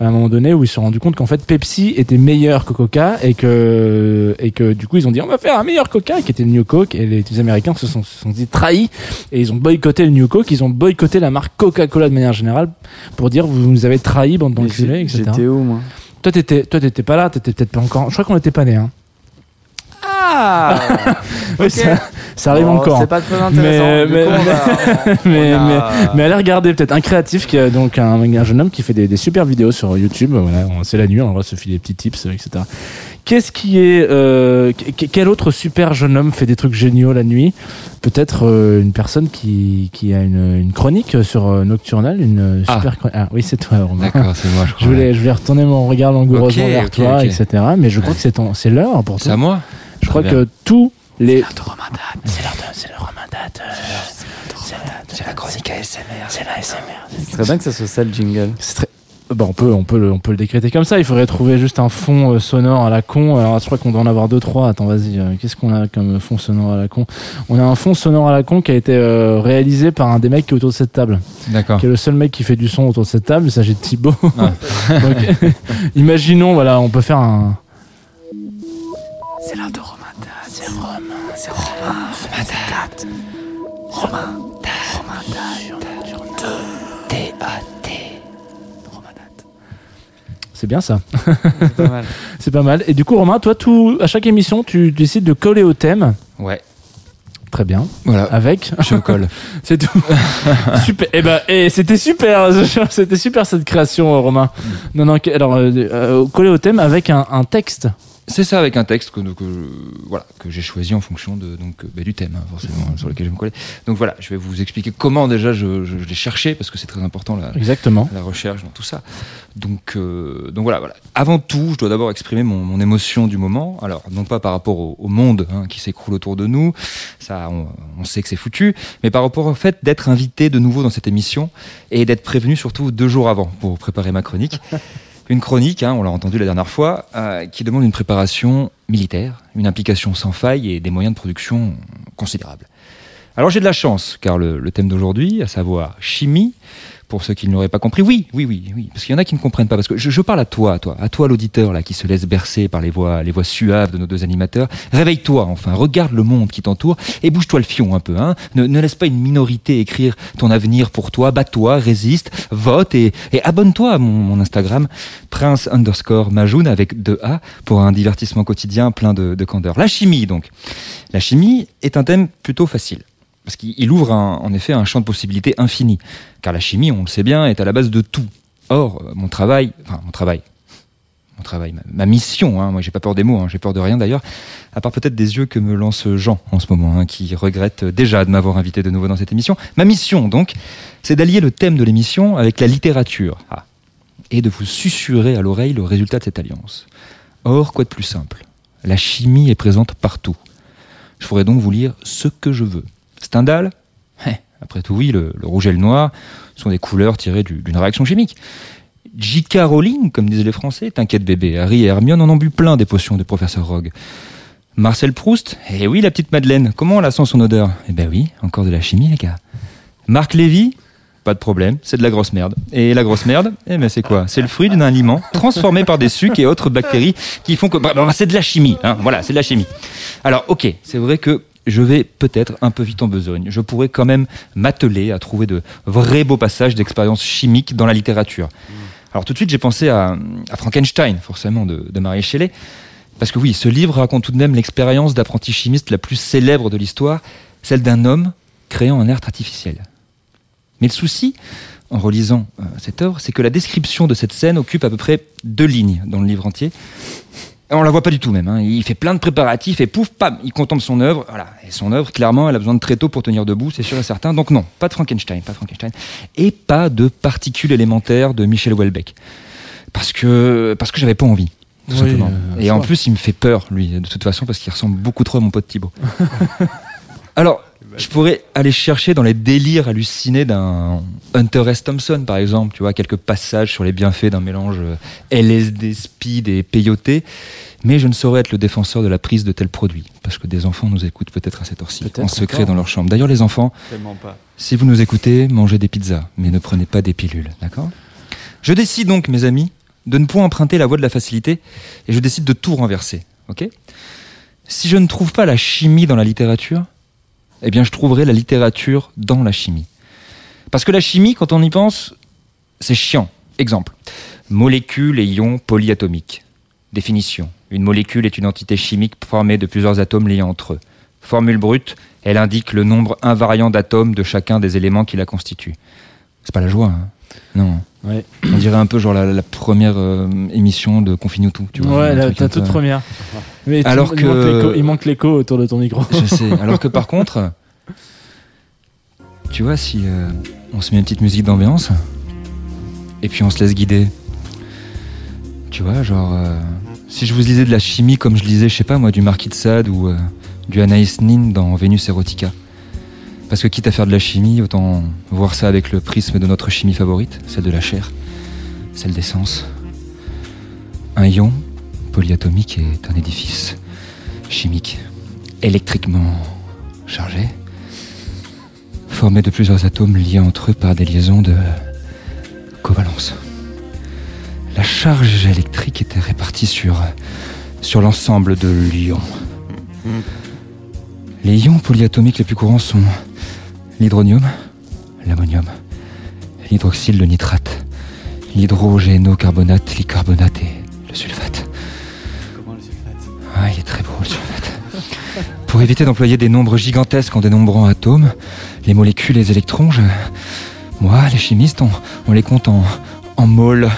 à un moment donné où ils se sont rendus compte qu'en fait Pepsi était meilleur que Coca et que et que du coup ils ont dit on va faire un meilleur Coca qui était le New Coke et les, les Américains se sont, se sont dit trahis et ils ont boycotté le New Coke ils ont boycotté la marque Coca-Cola de manière générale pour dire vous nous avez trahis bande d'enculés etc J'étais où, moi? Toi t'étais toi t'étais pas là t'étais peut-être pas encore je crois qu'on n'était pas né hein. Ah Ok. ça, ça arrive Bon, encore. c'est pas très intéressant. Mais, mais, coup, on va- on- mais, on a- mais, mais allez regarder peut-être un créatif qui a donc un, un jeune homme qui fait des, des super vidéos sur YouTube. Voilà, c'est la nuit, on va se filer des petits tips, etc. Qu'est-ce qui est euh, qu- quel autre super jeune homme fait des trucs géniaux la nuit? Peut-être euh, une personne qui, qui a une, une chronique sur euh, Nocturnal, une euh, Ah. super chronique. Ah oui, c'est toi. Romain. D'accord, c'est moi, je voulais, je voulais retourner mon regard langoureusement vers toi, etc. Mais je crois que c'est ton- c'est l'heure pour toi. C'est à moi? Je crois Très bien. que tous les. C'est l'heure de C'est l'heure de. C'est le Romandat. C'est la chronique ASMR. C'est la SMR. Ce serait bien que ça soit ça le jingle. C'est très. Bah, on peut, on peut, le, on peut le décréter comme ça. Il faudrait trouver juste un fond euh, sonore à la con. Alors, je crois qu'on doit en avoir deux, trois. Attends, vas-y. euh, Qu'est-ce qu'on a comme fond sonore à la con? On a un fond sonore à la con qui a été euh, réalisé par un des mecs qui est autour de cette table. D'accord. Qui est le seul mec qui fait du son autour de cette table. Il s'agit de Thibaut. Ah. Donc, imaginons, voilà, on peut faire un. C'est l'heure de Romain Dad. C'est Romain. C'est Romain. Romain Dad. Romain Dad. Romain Dad. D-A-T. Romain Dad. C'est bien ça. C'est pas mal. C'est pas mal. Et du coup, Romain, toi, tout, à chaque émission, tu décides de coller au thème. Ouais. Très bien. Voilà. Avec. Je colle. C'est tout. super. Eh ben, eh, c'était super. C'était super cette création, Romain. Non, non. que- Alors, euh, euh, coller au thème avec un, un texte. C'est ça avec un texte que, que, voilà, que j'ai choisi en fonction de, donc, euh, bah, du thème, hein, forcément, sur lequel je me coller. Donc voilà, je vais vous expliquer comment déjà je, je, je l'ai cherché, parce que c'est très important la, Exactement. la recherche dans tout ça. Donc, euh, donc voilà, voilà. Avant tout, je dois d'abord exprimer mon, mon émotion du moment. Alors, non pas par rapport au, au monde hein, qui s'écroule autour de nous, ça, on, on sait que c'est foutu, mais par rapport au fait d'être invité de nouveau dans cette émission et d'être prévenu surtout deux jours avant pour préparer ma chronique. Une chronique, hein, on l'a entendu la dernière fois, euh, qui demande une préparation militaire, une implication sans faille et des moyens de production considérables. Alors j'ai de la chance, car le, le thème d'aujourd'hui, à savoir chimie, pour ceux qui ne l'auraient pas compris, oui, oui, oui, oui, parce qu'il y en a qui ne comprennent pas, parce que je, je parle à toi, à toi, à toi l'auditeur là qui se laisse bercer par les voix, les voix suaves de nos deux animateurs. Réveille-toi enfin, regarde le monde qui t'entoure et bouge-toi le fion un peu. Hein. Ne, ne laisse pas une minorité écrire ton avenir pour toi. Bats-toi, résiste, vote et, et abonne-toi à mon, mon Instagram prince underscore majoun avec deux A pour un divertissement quotidien plein de, de candeur. La chimie donc. La chimie est un thème plutôt facile. Parce qu'il ouvre en effet un champ de possibilités infini. Car la chimie, on le sait bien, est à la base de tout. Or, euh, mon travail, enfin mon travail, mon travail, ma, ma mission, hein, moi j'ai pas peur des mots, hein, j'ai peur de rien d'ailleurs, à part peut-être des yeux que me lance Jean en ce moment, hein, qui regrette déjà de m'avoir invité de nouveau dans cette émission. Ma mission donc, c'est d'allier le thème de l'émission avec la littérature. Ah. Et de vous susurrer à l'oreille le résultat de cette alliance. Or, quoi de plus simple? La chimie est présente partout. Je pourrais donc vous lire ce que je veux. Stendhal Eh, Après tout, oui, le, rouge et le noir sont des couleurs tirées du- d'une réaction chimique. J.K. Rowling, comme disaient les Français, t'inquiète bébé, Harry et Hermione en ont bu plein des potions de professeur Rogue. Marcel Proust Eh oui, la petite Madeleine, comment on la sent son odeur? Eh ben oui, encore de la chimie les gars. Marc Lévy Pas de problème, c'est de la grosse merde. Et la grosse merde, eh ben c'est quoi? C'est le fruit d'un aliment transformé par des sucs et autres bactéries qui font que... bah, bah, c'est de la chimie, hein, voilà, c'est de la chimie. Alors ok, c'est vrai que je vais peut-être un peu vite en besogne. Je pourrais quand même m'atteler à trouver de vrais beaux passages d'expériences chimiques dans la littérature. Alors tout de suite, j'ai pensé à, à Frankenstein, forcément, de, de Marie Shelley. Parce que oui, ce livre raconte tout de même l'expérience d'apprenti chimiste la plus célèbre de l'histoire, celle d'un homme créant un être artificiel. Mais le souci, en relisant euh, cette œuvre, c'est que la description de cette scène occupe à peu près deux lignes dans le livre entier. On la voit pas du tout même. hein. Il fait plein de préparatifs et pouf, pam, il contemple son œuvre. Voilà. Et son œuvre, clairement, elle a besoin de très tôt pour tenir debout, c'est sûr et certain. Donc non, pas de Frankenstein, pas de Frankenstein. Et pas de particules élémentaires de Michel Houellebecq. Parce que, parce que j'avais pas envie. Tout Oui, simplement. euh, et en plus, il me fait peur, lui, de toute façon, parce qu'il ressemble beaucoup trop à mon pote Thibaut. Alors, je pourrais aller chercher dans les délires hallucinés d'un Hunter S. Thompson, par exemple, tu vois, quelques passages sur les bienfaits d'un mélange euh, LSD, speed et peyoté, mais je ne saurais être le défenseur de la prise de tels produits, parce que des enfants nous écoutent peut-être à cette heure-ci, en secret encore. dans leur chambre. D'ailleurs, les enfants, pas. si vous nous écoutez, mangez des pizzas, mais ne prenez pas des pilules, d'accord? Je décide donc, mes amis, de ne point emprunter la voie de la facilité, et je décide de tout renverser, ok? Si je ne trouve pas la chimie dans la littérature, eh bien je trouverai la littérature dans la chimie. Parce que la chimie, quand on y pense, c'est chiant. Exemple, molécules et ions polyatomiques. Définition. Une molécule est une entité chimique formée de plusieurs atomes liés entre eux. Formule brute, elle indique le nombre invariant d'atomes de chacun des éléments qui la constituent. C'est pas la joie, hein Non. Ouais. On dirait un peu genre la, la première euh, émission de Confine tout, tu vois. Ouais, la- ta toute première. Mais tu- Alors il manque que- l'écho- il manque l'écho autour de ton micro. Je sais. Alors que par contre, tu vois, si euh, on se met une petite musique d'ambiance et puis on se laisse guider, tu vois, genre, euh, si je vous lisais de la chimie comme je lisais, je sais pas moi, du Marquis de Sade ou du Anaïs Nin dans Vénus Erotica. Parce que quitte à faire de la chimie, autant voir ça avec le prisme de notre chimie favorite, celle de la chair. celle d'essence. Un ion polyatomique est un édifice chimique électriquement chargé, formé de plusieurs atomes liés entre eux par des liaisons de covalence. La charge électrique était répartie sur, sur l'ensemble de l'ion. Les ions polyatomiques les plus courants sont l'hydronium, l'ammonium, l'hydroxyle, le nitrate, l'hydrogénocarbonate, l'icarbonate et le sulfate. Comment le sulfate? Ah, il est très beau le sulfate. Pour éviter d'employer des nombres gigantesques en dénombrant atomes, les molécules les électrons, je... moi, les chimistes, on, on les compte en, en moles.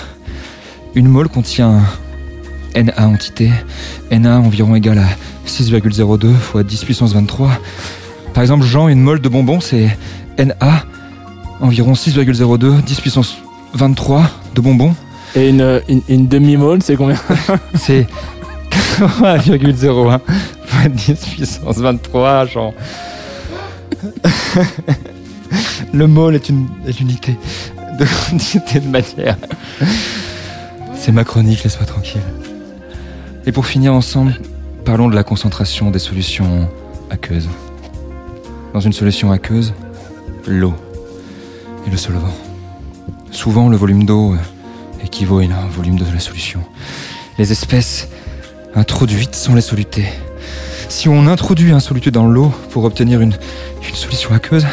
Une mole contient Na entités, Na environ égal à 6,02 fois 10 puissance 23. Par exemple, Jean, une mole de bonbons, c'est Na environ 6,02 10 puissance 23 de bonbons. Et une, une, une demi-molle, c'est combien C'est 81,01 fois 10 puissance 23, Jean. Le mole est une est l'unité de quantité de matière. C'est ma chronique, laisse-moi tranquille. Et pour finir ensemble, parlons de la concentration des solutions aqueuses. Dans une solution aqueuse, l'eau et le solvant. Souvent, le volume d'eau euh, équivaut à un volume de la solution. Les espèces introduites sont les solutés. Si on introduit un soluté dans l'eau pour obtenir une, une solution aqueuse,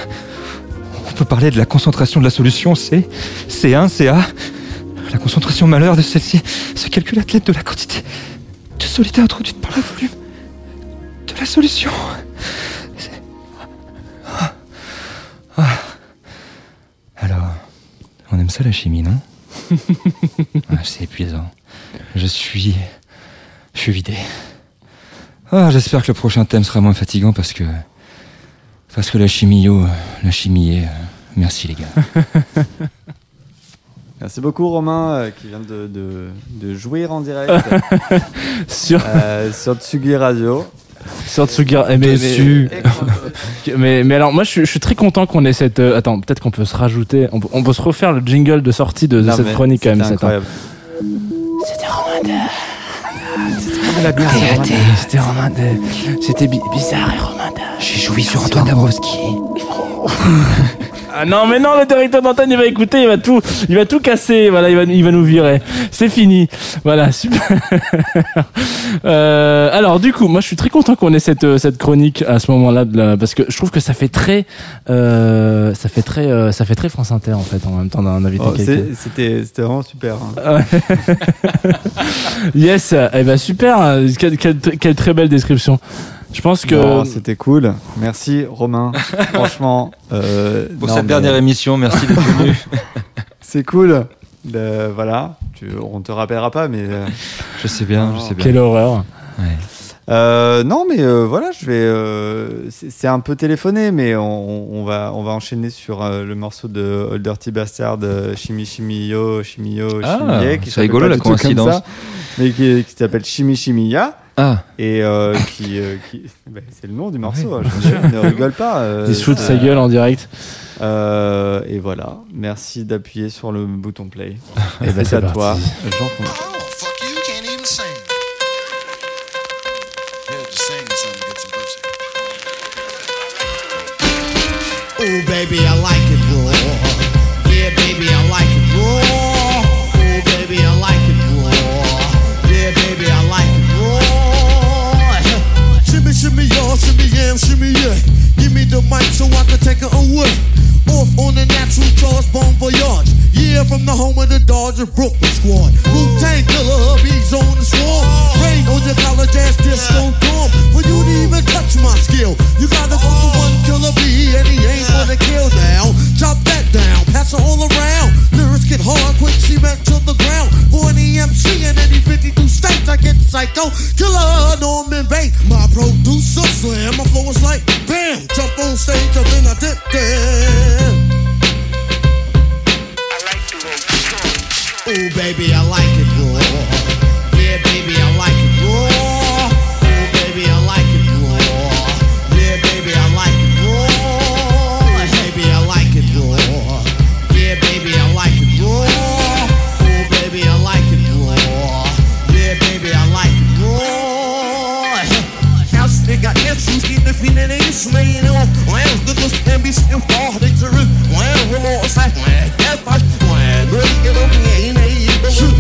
on peut parler de la concentration de la solution C, C1, CA. La concentration malheur de celle-ci se calcule à l'aide de la quantité de soluté introduite par le volume de la solution. Ah. Alors, on aime ça la chimie, non? Ah, C'est épuisant. Je suis. Je suis vidé. Ah, j'espère que le prochain thème sera moins fatigant parce que. Parce que la chimie, yo, la chimie est. euh, Merci les gars. Merci beaucoup Romain euh, qui vient de, de, de jouir en direct sur, euh, sur Tsugi Radio. Eh, mais, Dessus. mais, mais, mais alors, moi, je suis, je suis très content qu'on ait cette. euh, attends, peut-être qu'on peut se rajouter. On, peut- on peut se refaire le jingle de sortie de, de Non, cette chronique quand même. un- incroyable. C'était Romain. C'était Romain. C'était bi- bizarre et Romain. J'ai joui sur Antoine Dabrowski. Ah non, mais non, le directeur d'antenne, il va écouter, il va tout, il va tout casser, voilà, il va, il va nous virer. C'est fini. Voilà, super. Euh, alors, du coup, moi, je suis très content qu'on ait cette, euh, cette chronique à ce moment-là, de la- parce que je trouve que ça fait très, euh, ça fait très, euh, ça fait très France Inter, en fait, en même temps d'un invité Oh, C'était c'était vraiment super. hein. Ouais. yes, eh ben super, quelle, quelle- quelle très belle description. Je pense que C'était cool. Merci Romain. Franchement. euh, Pour non, cette mais- dernière émission, merci d'être venu. C'est cool. Le- voilà. Tu, on te rappellera pas, mais. euh, Je sais bien, je sais bien. quelle horreur. Euh, non, mais euh, voilà, je vais. euh, c'est un peu téléphoné, mais on, on va on va enchaîner sur euh, le morceau de Old Dirty Bastard, euh, Chimi Chimi Yo, Chimi Yo, Ah, c'est rigolo, la coïncidence. ça, mais qui, qui s'appelle Chimi Chimi Ya. Ah. Et euh, qui, euh, qui- ben, c'est le nom du morceau. Hein, je ne rigole pas. euh, Il se fout de c'est- sa gueule en direct. Euh, et voilà. Merci d'appuyer sur le bouton play. Et ben, c'est c'est à toi. Jean. Off on the natural charge, bon voyage. Yeah, from the home of the Dodger Brooklyn squad. Wu Tang killer, hubby's on the swarm. Rain on your college ass disco dorm. For you to even touch my skill, you gotta go to one killer B, and he ain't gonna kill now. Chop that down, pass it all around. Get hard, quick cement to the ground. For any MC in any 52 states, I get psycho. Killer Norman Bates, my producer slam. My flow is like bam, jump on stage, and then I dip there. Oh, baby, I like it raw. Yeah, baby, I like finaliser Não é do dos tempos eu corre de ru Não é o moça, não é que faz Não é noite que não vem nem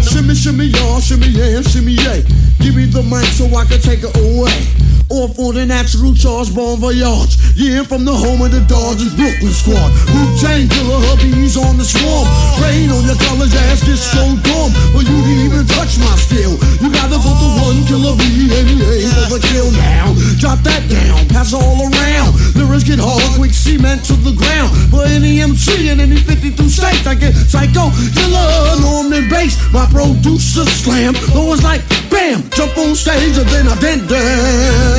Shimmy, shimmy, y'all, shimmy, yeah, shimmy, yeah. Give me the mic so I can take it away. Off on the natural charge, bon voyage. Yeah, from the home of the Dodgers, Brooklyn squad. Wu-Tang killer hubbies on the swarm. Rain on your college ass, this so dumb. But you didn't even touch my skill. You gotta vote the one killer B and he ain't for the kill now. Drop that down, pass all around. Lyrics get hard, quick cement to the ground. For any MC in any 52 states, I get psycho killer, Norman bass. My producer slam. Though it's like bam, jump on stage and then I dent that.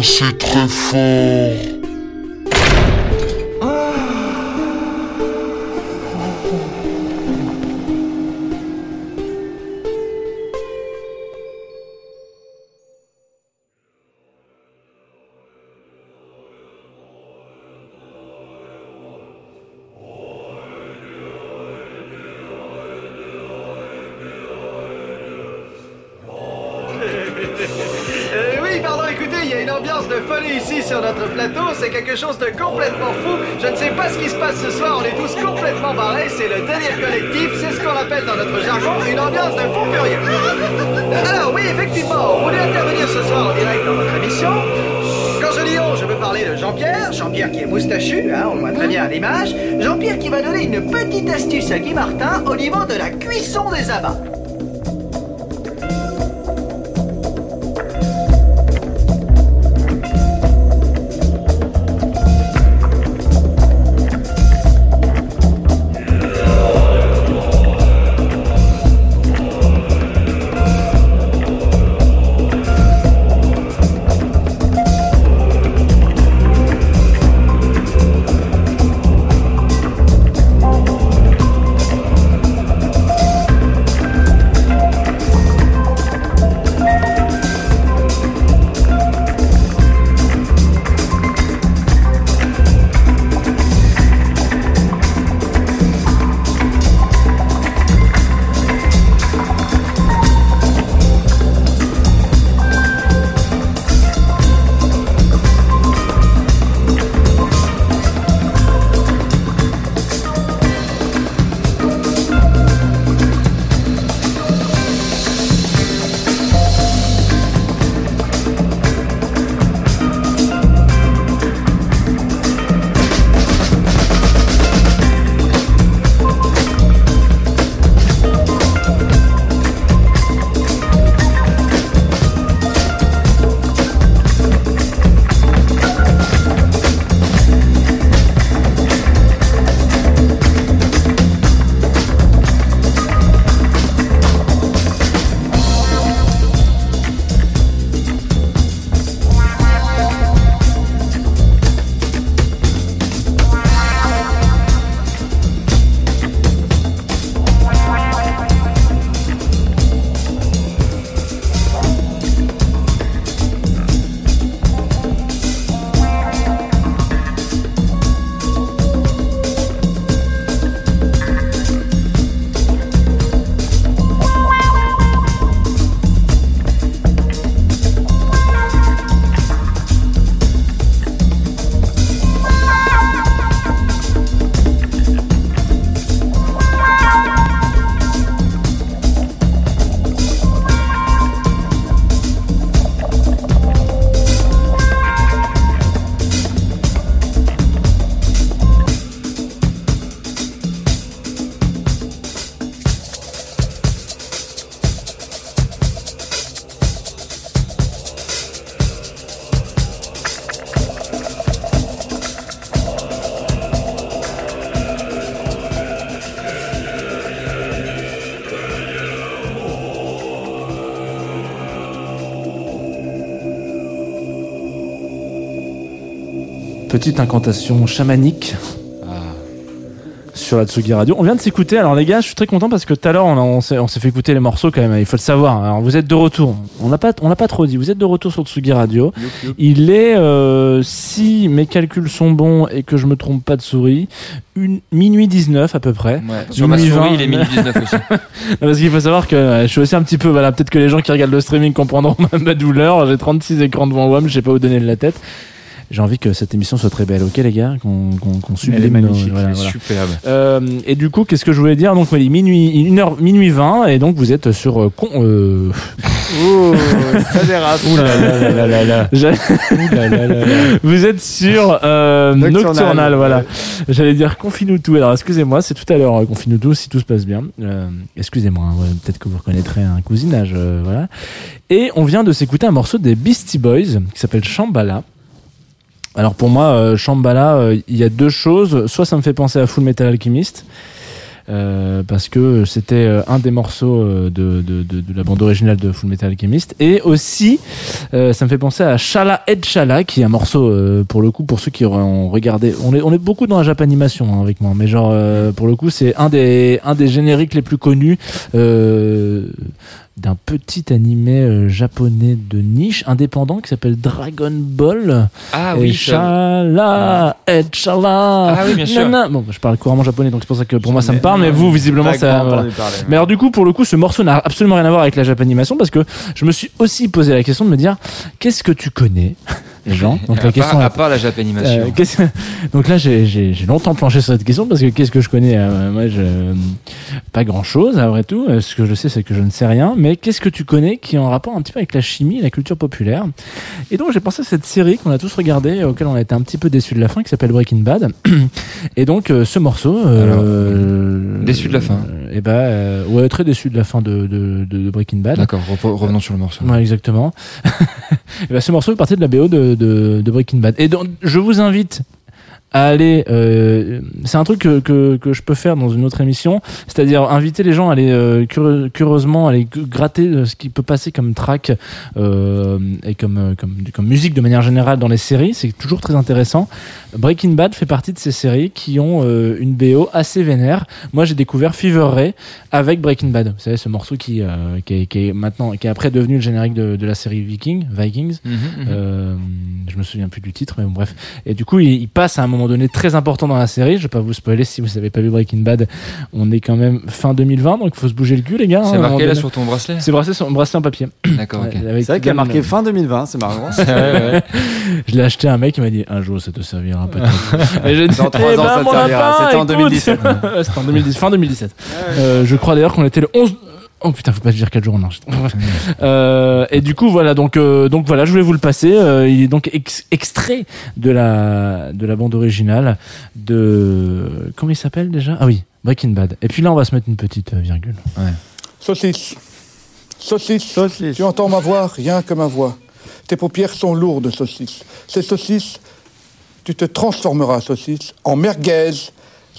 Pincer très fort. Petite incantation chamanique sur la Tsugi Radio. On vient de s'écouter. Alors les gars, je suis très content parce que tout à l'heure on, s'est fait écouter les morceaux quand même. Il faut le savoir. Alors vous êtes de retour. On n'a pas on l'a pas trop dit. Vous êtes de retour sur Tsugi Radio. Il est euh, si mes calculs sont bons et que je me trompe pas de souris, une minuit 19 à peu près. sur ma souris, 20. il est minuit 19 aussi. Parce qu'il faut savoir que euh, je suis aussi un petit peu voilà peut-être que les gens qui regardent le streaming comprendront ma, ma douleur. J'ai 36 écrans devant moi, mais je sais pas où donner de la tête. J'ai envie que cette émission soit très belle, ok les gars, qu'on qu'on qu'on sublime. Elle est nos- magnifique, voilà, elle est voilà. superbe. Euh, et du coup, qu'est-ce que je voulais dire? Donc, oui, minuit, 1h, minuit 20, et donc vous êtes sur. euh, con, euh... Oh, ça dérape. Ouh là là là là là là. J'ai- Vous êtes sur euh, Nocturnal, Nocturnal, voilà. ouais. J'allais dire Confinou tout. Alors, excusez-moi, c'est tout à l'heure euh, Confinou tout, si tout se passe bien. Euh, excusez-moi, hein, ouais, peut-être que vous reconnaîtrez un cousinage, euh, voilà. Et on vient de s'écouter un morceau des Beastie Boys qui s'appelle Shambhala. Alors pour moi, euh, Shambhala, euh, il y a deux choses. Soit ça me fait penser à Full Metal Alchemist, euh, parce que c'était euh, un des morceaux de, de, de, de la bande originale de Full Metal Alchemist. Et aussi, ça me fait penser à Shala Ed Shala, qui est un morceau, pour le coup, pour ceux qui auront regardé. On est, on est beaucoup dans la japanimation hein, avec moi, mais genre, pour le coup, c'est un des, un des génériques les plus connus. D'un petit animé euh, japonais de niche indépendant qui s'appelle Dragon Ball. Ah oui, et Shala. Ah oui, bien sûr. Nana. Bon, je parle couramment japonais, donc c'est pour ça que pour moi ça me parle, mais vous, visiblement, ça. voilà. ouais. Mais alors, du coup, pour le coup, ce morceau n'a absolument rien à voir avec la japanimation parce que je me suis aussi posé la question de me dire qu'est-ce que tu connais, les gens Donc à, la question part, est- à part la japanimation. euh, Donc là, j'ai- longtemps planché sur cette question parce que qu'est-ce que je connais euh, Moi, je... pas grand-chose, après tout. Euh, Ce que je sais, c'est que je ne sais rien. Mais qu'est-ce que tu connais qui est en rapport un petit peu avec la chimie et la culture populaire? Et donc, j'ai pensé à cette série qu'on a tous regardée, auquel on a été un petit peu déçus de la fin, qui s'appelle Breaking Bad. et donc, euh, ce morceau... euh, déçu de la fin. Euh, Eh ben, euh, ouais, très déçu de la fin de, de, Breaking Bad. D'accord, revenons sur le morceau. Ouais, exactement. Et ben, ce morceau est parti de la BO de, de, Breaking Bad. Et donc, je vous invite aller. euh, c'est un truc que, que, que je peux faire dans une autre émission, c'est-à-dire inviter les gens à aller euh, curieusement aller gratter euh, ce qui peut passer comme track euh, et comme, euh, comme, comme musique de manière générale dans les séries. C'est toujours très intéressant. Breaking Bad fait partie de ces séries qui ont euh, une BO assez vénère. Moi, j'ai découvert Fever Ray avec Breaking Bad. Vous savez, ce morceau qui, euh, qui, est, qui est maintenant, qui est après devenu le générique de, de la série Viking, Vikings. Euh, je me souviens plus du titre, mais bon, bref. Et du coup, il, il passe à un moment donné très important dans la série. Je vais pas vous spoiler si vous avez pas vu Breaking Bad. On est quand même fin 2020, donc il faut se bouger le cul, les gars. hein, C'est moment marqué là sur ton bracelet? C'est bracelet sur bracelet en papier. D'accord, ok. C'est vrai qu'il y a marqué fin 2020, c'est marrant. Ouais, ouais. Je l'ai acheté à un mec qui m'a dit un jour ça te servira peut-être. Et j'ai dit, Dans trois eh ans, ben, ça te servira. C'était en écoute. 2017. Ouais, C'était en 2010, fin 2017. Euh, je crois d'ailleurs qu'on était le 11. Oh putain, faut pas dire 4 jours en. Euh, et du coup, voilà, donc, euh, donc voilà, je voulais vous le passer. Euh, il est donc ex- extrait de la, de la bande originale de. Comment il s'appelle déjà? Ah oui, Breaking Bad. Et puis là, on va se mettre une petite euh, virgule. Saucisse. Saucisse. Tu entends ma voix, rien que ma voix. Tes paupières sont lourdes, saucisse. Ces saucisses, tu te transformeras, saucisse, en merguez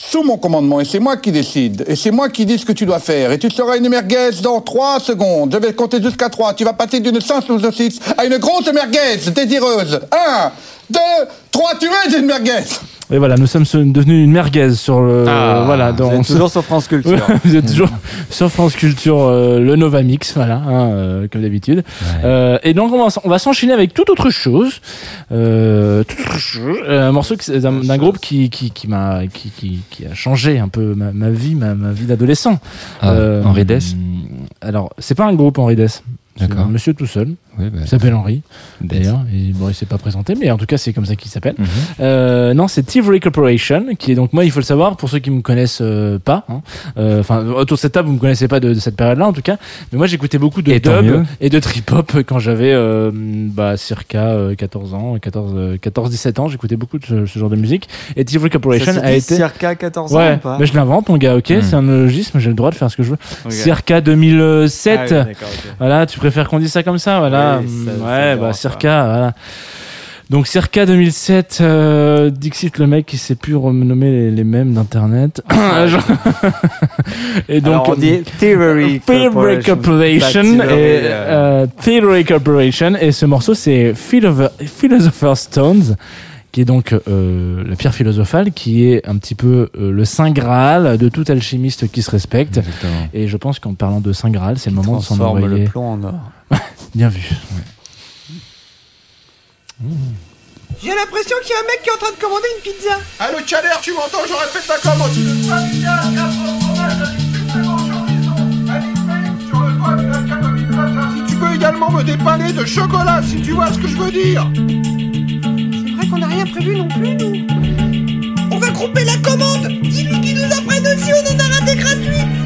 sous mon commandement. Et c'est moi qui décide. Et c'est moi qui dis ce que tu dois faire. Et tu seras une merguez dans trois secondes. Je vais compter jusqu'à trois. Tu vas passer d'une simple saucisse à une grosse merguez désireuse. Un, deux, trois, tu es une merguez. Et voilà, nous sommes devenus une merguez sur le. Ah, voilà, vous êtes toujours sur France Culture. Ouais, vous êtes toujours sur France Culture, euh, le Nova Mix, voilà, hein, euh, comme d'habitude. Euh, et donc, on va, s'en- on va s'enchaîner avec toute autre chose. Euh, toute autre chose. Euh, un morceau d'un groupe qui, qui, qui m'a qui, qui, qui a changé un peu ma, ma vie, ma, ma vie d'adolescent. Ah, Henri Dess Alors, c'est pas un groupe Henri Dess. C'est D'accord. un monsieur tout seul. Oui, bah, il s'appelle Henri, d'ailleurs. Et bon, il s'est pas présenté, mais en tout cas, c'est comme ça qu'il s'appelle. Mhm. Euh, non, c'est Thievery Corporation, qui est donc moi, il faut le savoir pour ceux qui me connaissent euh, pas. hein. Euh, Enfin, autour de cette table, vous me connaissez pas de, de cette période-là, en tout cas. Mais moi, j'écoutais beaucoup de Et dub et de trip-hop quand j'avais euh, bah, circa euh, 14 ans, 14, euh, 14-17 ans. J'écoutais beaucoup de ce, ce genre de musique. Et Thievery Corporation Ça a été circa 14 ans Ouais, ou pas mais je l'invente, mon gars. Ok, Hmm. c'est un logisme. J'ai le droit de faire ce que je veux. Circa 2007. Ah oui. Voilà, tu préfères qu'on dise ça comme ça, voilà ouais, mm, bah, circa, voilà. Donc circa 2007, euh, Dixit le mec qui s'est plus renommer les, mêmes d'internet. Ah, et donc on dit euh, Theory, Theory Corporation, euh, Theory Corporation et ce morceau c'est Philosopher's Stones qui est donc la pierre philosophale, qui est un petit peu le saint graal de tout alchimiste qui se respecte. Et je pense qu'en parlant de saint graal, c'est le moment de s'en envoyer. Le plomb en or. Bien vu. J'ai l'impression qu'il y a un mec qui est en train de commander une pizza. Ah, Allô, Tchaler, tu m'entends Je répète ta commande. Ah, si tu peux également me dépanner de chocolat, si tu vois ce que je veux dire. C'est vrai qu'on n'a rien prévu non plus, nous. On va grouper la commande. Dis-lui qui nous apprête aussi, on en a raté gratuit.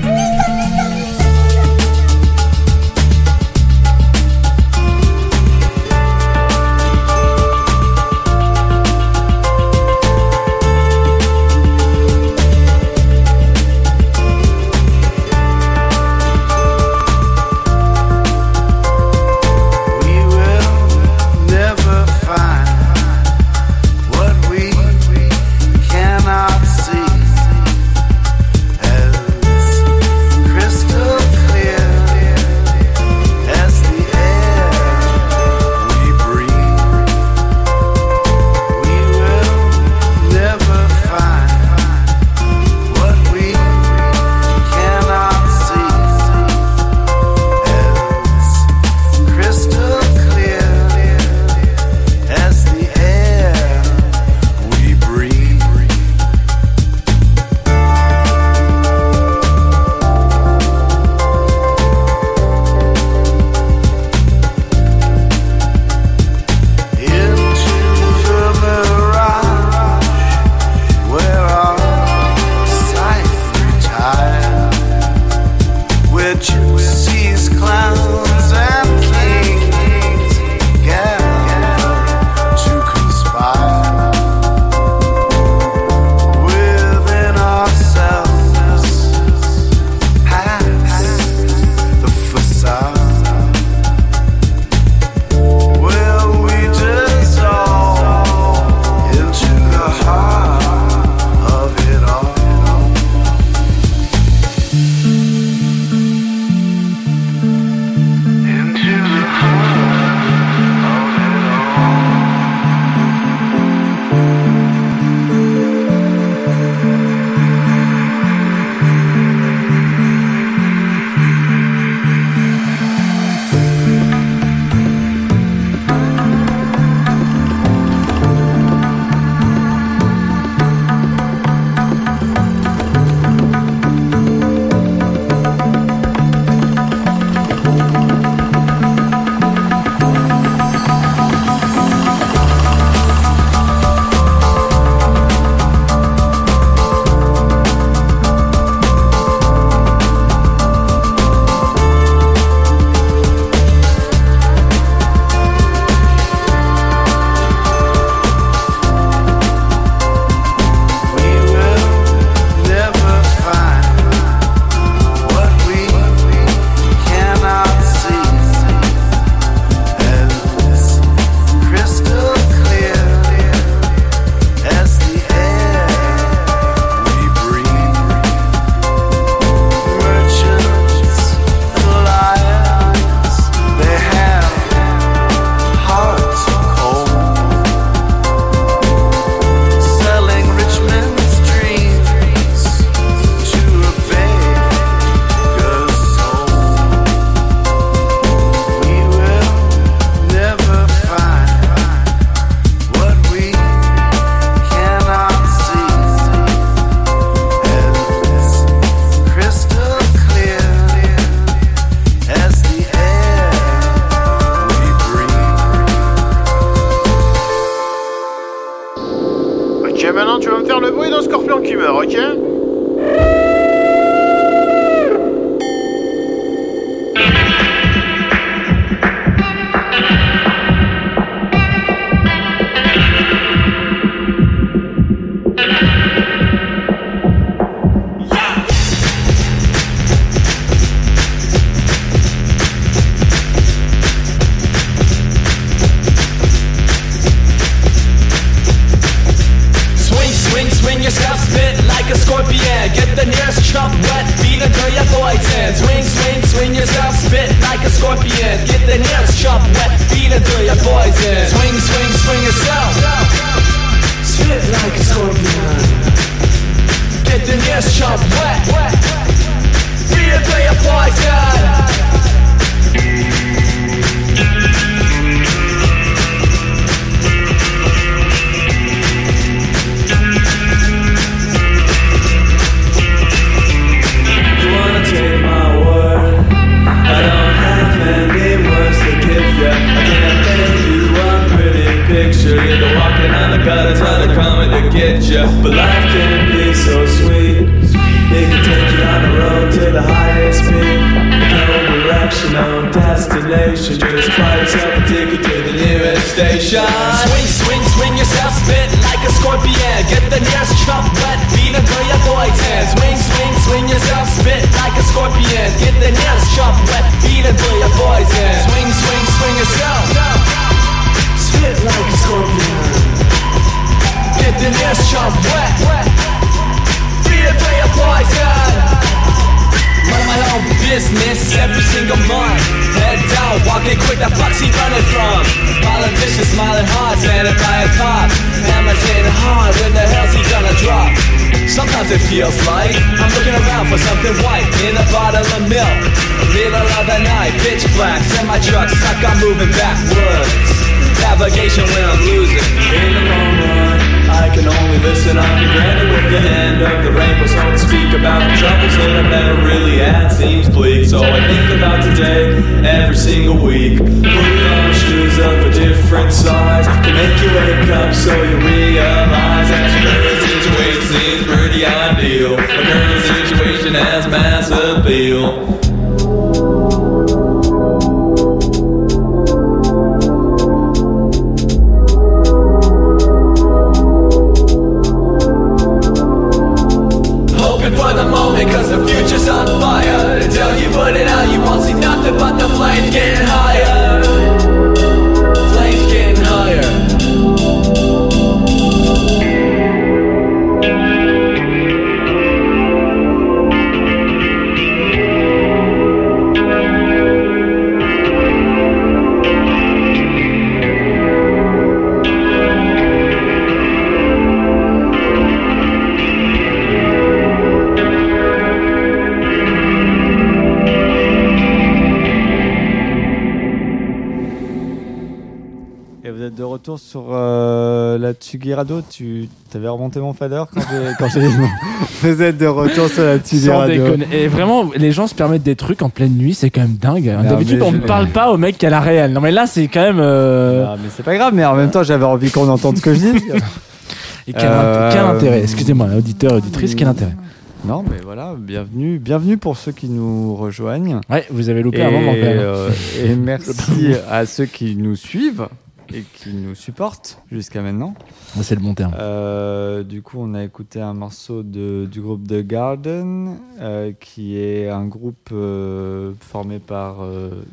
Retour sur euh, la Tsugirado. Tu avais remonté mon fader quand j'ai. vous êtes de retour sur la déconner. Et vraiment, les gens se permettent des trucs en pleine nuit, c'est quand même dingue. Non, D'habitude, on ne je- parle pas au mec qui a la réelle. Non, mais là, c'est quand même. euh, Ah, mais c'est pas grave, mais en même temps, j'avais envie qu'on entende ce que je dis. Et quel, Euh, quel intérêt Excusez-moi, auditeur, auditrice, quel intérêt Non, mais voilà, bienvenue, bienvenue pour ceux qui nous rejoignent. Ouais, vous avez loupé et, un moment quand même. euh, et merci à ceux qui nous suivent et qui nous supportent jusqu'à maintenant. C'est le bon terme. Euh, du coup, on a écouté un morceau de, du groupe The Garden, euh, qui est un groupe euh, formé par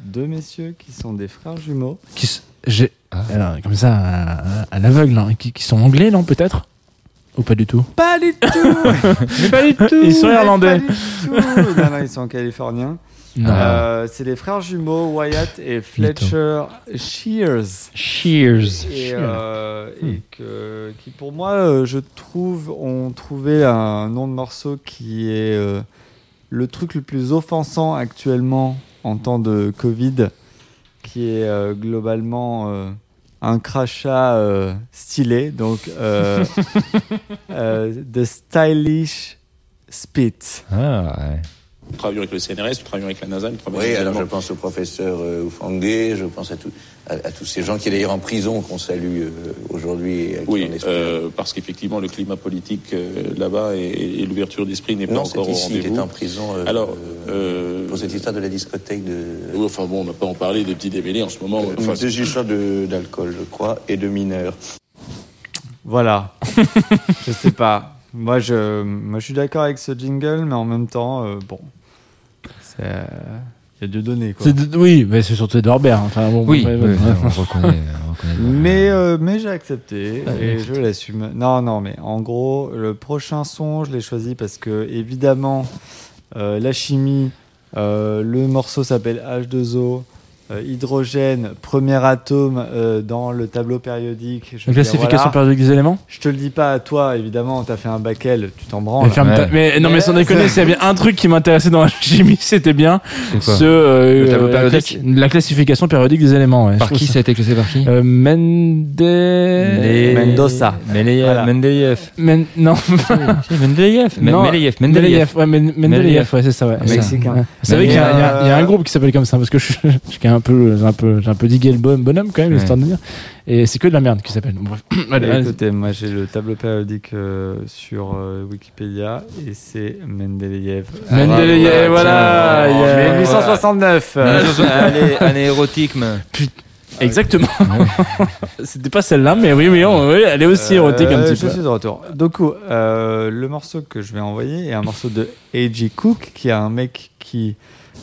deux messieurs qui sont des frères jumeaux. Qui j'ai- alors, comme ça, à, à l'aveugle, hein, qui, qui sont anglais, non, peut-être? Ou pas du tout? Pas du tout Mais pas du tout Ils sont irlandais pas du tout. non, non, ils sont californiens. Euh, c'est les frères jumeaux Wyatt et Fletcher Shears. Shears. Et, euh, Hmm. et que, qui, pour moi, euh, je trouve, ont trouvé un nom de morceau qui est euh, le truc le plus offensant actuellement en temps de Covid, qui est globalement un crachat euh, stylé. Donc, euh, euh, The Stylish Spit. Ah, ouais. Nous travaillons avec le CNRS, nous travaillons avec la NASA, nous travaillons Oui, alors je pense au professeur euh, Oufangé, je pense à, tout- à, à tous ces gens qui est d'ailleurs en prison, qu'on salue euh, aujourd'hui. Oui, euh, parce qu'effectivement le climat politique euh, là-bas et, et l'ouverture d'esprit n'est pas Non, encore au ici, il rendez-vous. est en prison. euh, Alors, euh, pour cette histoire de la discothèque de. Oui, enfin bon, on n'a pas en parler des petits démêlés en ce moment. Euh, Enfin, des histoires de- d'alcool, je crois, et de mineurs. Voilà. je sais pas. Moi, je, moi, je suis d'accord avec ce jingle, mais en même temps, euh, bon, il y a deux données quoi. De- Oui, mais c'est surtout Edouard Baird. Enfin, bon, Oui, ouais, oui, ouais. on reconnaît. on reconnaît. Mais, euh, mais j'ai accepté Ah, et je l'assume. Non, non, mais en gros, le prochain son, je l'ai choisi parce que, évidemment, euh, la chimie, euh, le morceau s'appelle H2O. Euh, hydrogène, premier atome euh, dans le tableau périodique. Je classification voilà. périodique des éléments? Je te le dis pas à toi, évidemment, t'as fait un bac L, tu t'en branles. mais, ferme ta- mais non, mais sans déconner, s'il y a bien un truc qui m'intéressait dans la chimie, c'était bien ce, euh, Le tableau euh, périodique classi- la classification périodique des éléments. ouais. Par qui ça a été classé par qui? Euh, Mende... Les- Mendoza. Mendeleïev. Voilà. Mendeleïev. Men- Non. Si, Mendeleïev. Men- Non, Mendeleïev. Mendeleïev, ouais, Men- Mendeleïev, ouais, c'est ça, ouais. Mexicain. Vous savez qu'il y, a- un groupe qui s'appelle comme ça, parce que je, j'ai un peu, j'ai un peu, j'ai un peu digué le bon- bonhomme quand même, Ouais. histoire de dire. Et c'est que de la merde qui s'appelle. Bon, Bref. Allez, allez. écoutez, moi j'ai le tableau périodique euh, sur euh, Wikipédia et c'est Mendeleïev. Mendeleïev, voilà, tiens, il y a- 1869. Allez, année érotique, mais. Exactement. C'était pas celle-là, mais oui, oui, on- oui, elle est aussi érotique un Euh, petit je peu. suis de retour. Donc, euh, le morceau que je vais envoyer est un morceau de A.G. Cook, qui est un mec qui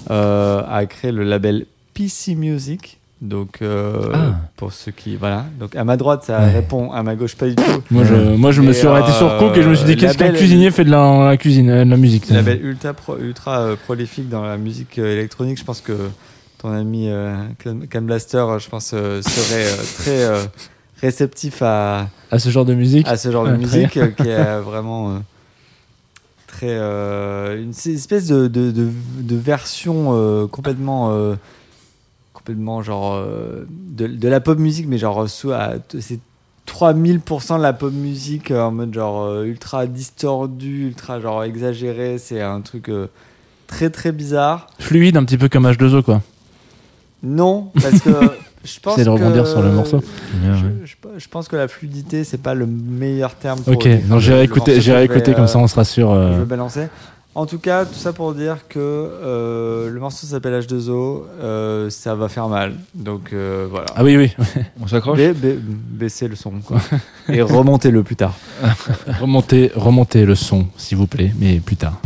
euh, a créé le label PC Music. Donc, euh, Ah. pour ceux qui. Voilà. Donc, à ma droite, ça Ouais. répond, à ma gauche, pas du tout. Moi, je, moi, je me suis arrêté sur Cook et je me suis dit, euh, qu'est-ce qu'un cuisinier fait de la, la cuisine, euh, de la musique ça label ultra, pro- ultra euh, prolifique dans la musique euh, électronique. Je pense que ton ami euh, Cam Blaster, euh, je pense, euh, serait euh, très euh, réceptif à, À ce genre de musique à ce genre de très musique euh, qui est vraiment euh, très euh, une espèce de, de, de, de version euh, complètement euh, complètement genre euh, de, de la pop musique mais genre sous à- c'est 3000% de la pop musique euh, en mode genre euh, ultra distordu ultra genre exagéré c'est un truc euh, très très bizarre Fluide, un petit peu comme H2O, quoi. non parce que je pense C'est de rebondir que- sur le morceau. Je, ouais. je- je pense que la fluidité c'est pas le meilleur terme pour Ok, non, j'irai écouter, j'irai écouter comme euh, ça, on sera sûr. euh, je vais balancer. En tout cas, tout ça pour dire que euh, le morceau s'appelle H2O, euh, ça va faire mal. Donc euh, voilà. Ah oui, oui. On s'accroche Ba- ba- Baissez le son quoi. et remontez-le plus tard. remontez, remontez le son, s'il vous plaît, mais plus tard.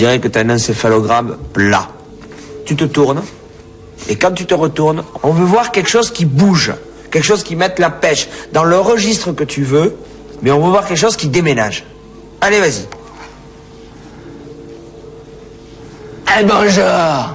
dirait que tu as un encéphalogramme plat. Tu te tournes, et quand tu te retournes, on veut voir quelque chose qui bouge, quelque chose qui mette la pêche dans le registre que tu veux, mais on veut voir quelque chose qui déménage. Allez, vas-y. Eh bonjour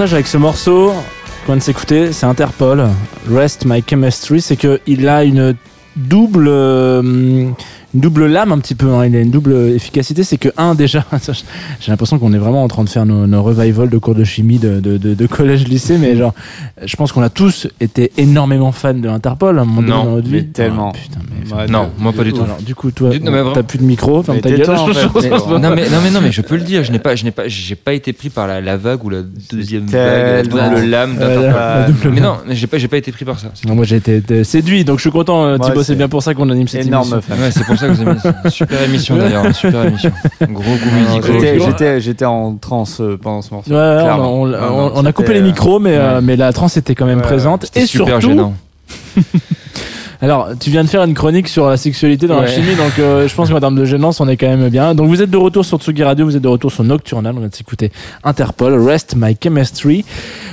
Avec ce morceau qu'on vient de s'écouter, c'est Interpol, Rest My Chemistry, c'est qu'il a une double, euh, une double lame un petit peu, hein. il a une double efficacité. C'est que, un, déjà, j'ai l'impression qu'on est vraiment en train de faire nos, nos revivals de cours de chimie de, de, de, de collège-lycée, mais genre, je pense qu'on a tous été énormément fans de Interpol à un moment donné Non, dans notre mais vie. tellement. Ah, putain, mais- Non, moi pas du tout. Alors, du coup, toi, t'as plus de micro, ferme Mais ta gueule. tais-toi, en fait. Mais- non, mais, non mais non mais je peux le dire, je n'ai pas je n'ai pas j'ai pas été pris par la, la vague ou la deuxième vague, la double lame d'Interpol. Mais non, mais j'ai pas j'ai pas été pris par ça. Non, moi j'ai été séduit, donc je suis content, euh, Thibaut. C'est bien pour ça qu'on anime cette énorme émission. Ouais, c'est pour ça que vous une super émission d'ailleurs, une super émission. Gros goût musical. J'étais- en transe euh, pendant ce morceau. Ouais, on, clairement. on- Non, on- non, on a coupé les micros, mais, euh, ouais. mais la trance était quand même Ouais, présente. c'était Et super surtout, gênant. Alors, tu viens de faire une chronique sur la sexualité dans la chimie, donc euh, je pense qu'en termes de gênance, on est quand même bien. Donc vous êtes de retour sur Tsugi Radio, vous êtes de retour sur Nocturnal, on vient de s'écouter Interpol, Rest My Chemistry,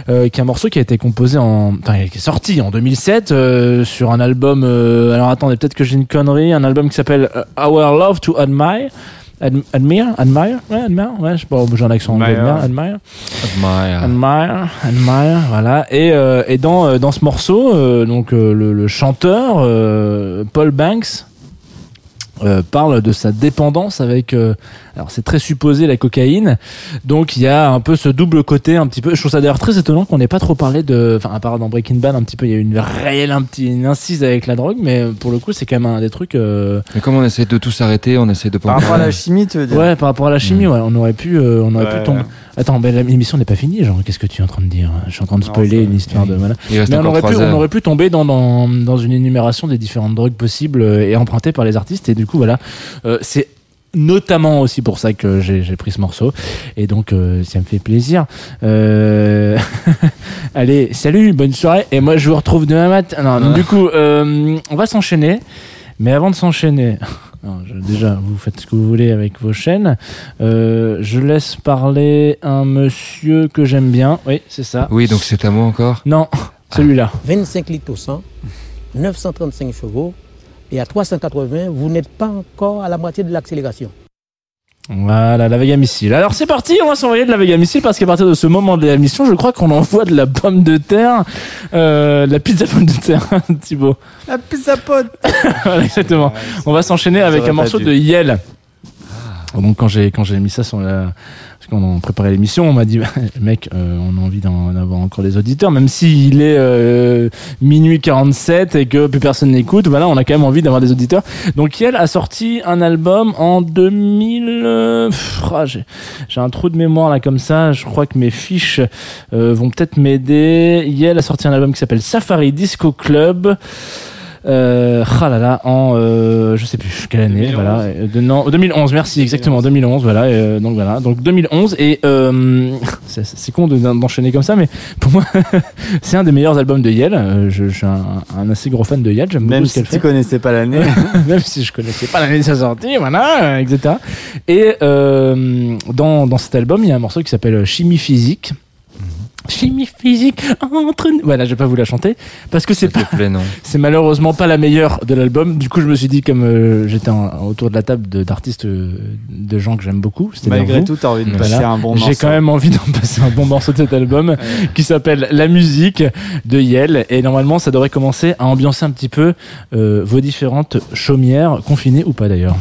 euh, qui est un morceau qui a été composé en... Enfin, qui est sorti en 2007 euh, sur un album... euh, alors attendez, peut-être que j'ai une connerie, un album qui s'appelle euh, Our Love to Admire. Ad- admire, admire, ouais, admire, ouais, je sais pas, j'ai un accent anglais, Admire. admire, admire. Admire. Admire, admire, voilà. Et, euh, et dans, euh, dans ce morceau, euh, donc euh, le, le chanteur euh, Paul Banks euh, parle de sa dépendance avec. euh, alors c'est très supposé la cocaïne, donc il y a un peu ce double côté un petit peu. Je trouve ça d'ailleurs très étonnant qu'on n'ait pas trop parlé de. Enfin à part dans Breaking Bad un petit peu, il y a eu une réelle un petit une incise avec la drogue, mais pour le coup c'est quand même un des trucs. euh, Mais comme on essaie de tout s'arrêter, on essaie de Par rapport à parler. la chimie, tu veux dire Ouais, par rapport à la chimie, ouais, on aurait pu, euh, on aurait Ouais, pu tomber. ouais. Attends, mais l'émission n'est pas finie, genre, qu'est-ce que tu es en train de dire? Je suis en train de spoiler une histoire de. Voilà. Mais on aurait, pu, on aurait pu tomber dans, dans, dans une énumération des différentes drogues possibles euh, et empruntées par les artistes, et du coup, voilà. Euh, c'est notamment aussi pour ça que j'ai j'ai pris ce morceau et donc euh, ça me fait plaisir euh... allez salut bonne soirée et moi je vous retrouve demain matin non, Ah. du coup euh, on va s'enchaîner mais avant de s'enchaîner non, je- déjà vous faites ce que vous voulez avec vos chaînes. Euh, je laisse parler un monsieur que j'aime bien. Oui c'est ça. Oui, donc c'est à moi encore? non celui-là. 25 litres au 100, 935 chevaux, et à 380, vous n'êtes pas encore à la moitié de l'accélération. Voilà, la Vega Missile. Alors c'est parti, on va s'envoyer de la Vega Missile parce qu'à partir de ce moment de l'émission, je crois qu'on envoie de la pomme de terre, euh, de la pizza pomme de terre, Thibaut. La pizza pote voilà, exactement. on va s'enchaîner avec un morceau dû. de Yel. Donc quand j'ai quand j'ai mis ça sur la parce qu'on a préparé l'émission, on m'a dit mec, euh, on a envie d'en avoir encore des auditeurs, même s'il est euh, minuit 47 et que plus personne n'écoute. Voilà, on a quand même envie d'avoir des auditeurs. Donc Yel a sorti un album en 2000. euh, pff, ah, j'ai j'ai un trou de mémoire là comme ça. Je crois que mes fiches euh, vont peut-être m'aider. Yel a sorti un album qui s'appelle Safari Disco Club. Euh, ah là là, en euh, je sais plus quelle année, voilà, euh, de, non, 2011, merci exactement, 2011, voilà, euh, donc voilà, donc 2011 et euh, c'est c'est con de- d'enchaîner comme ça, mais pour moi c'est un des meilleurs albums de Yel. Euh, je, je suis un, un assez gros fan de Yel, j'aime beaucoup Même ce si qu'elle tu connaissais pas l'année. Même si je connaissais pas l'année de sa sortie, voilà, etc. Et euh, dans, dans cet album, il y a un morceau qui s'appelle Chimie physique. Chimie physique entre nous. Voilà, je vais pas vous la chanter parce que c'est pas, c'est malheureusement pas la meilleure de l'album. Du coup, je me suis dit comme euh, j'étais autour de la table de- d'artistes, euh, de gens que j'aime beaucoup. Malgré tout, t'as envie de passer un bon J'ai morceau. quand même envie d'en passer un bon morceau de cet album qui s'appelle La musique de Yel. Et normalement, ça devrait commencer à ambiancer un petit peu euh, vos différentes chaumières, confinées ou pas d'ailleurs.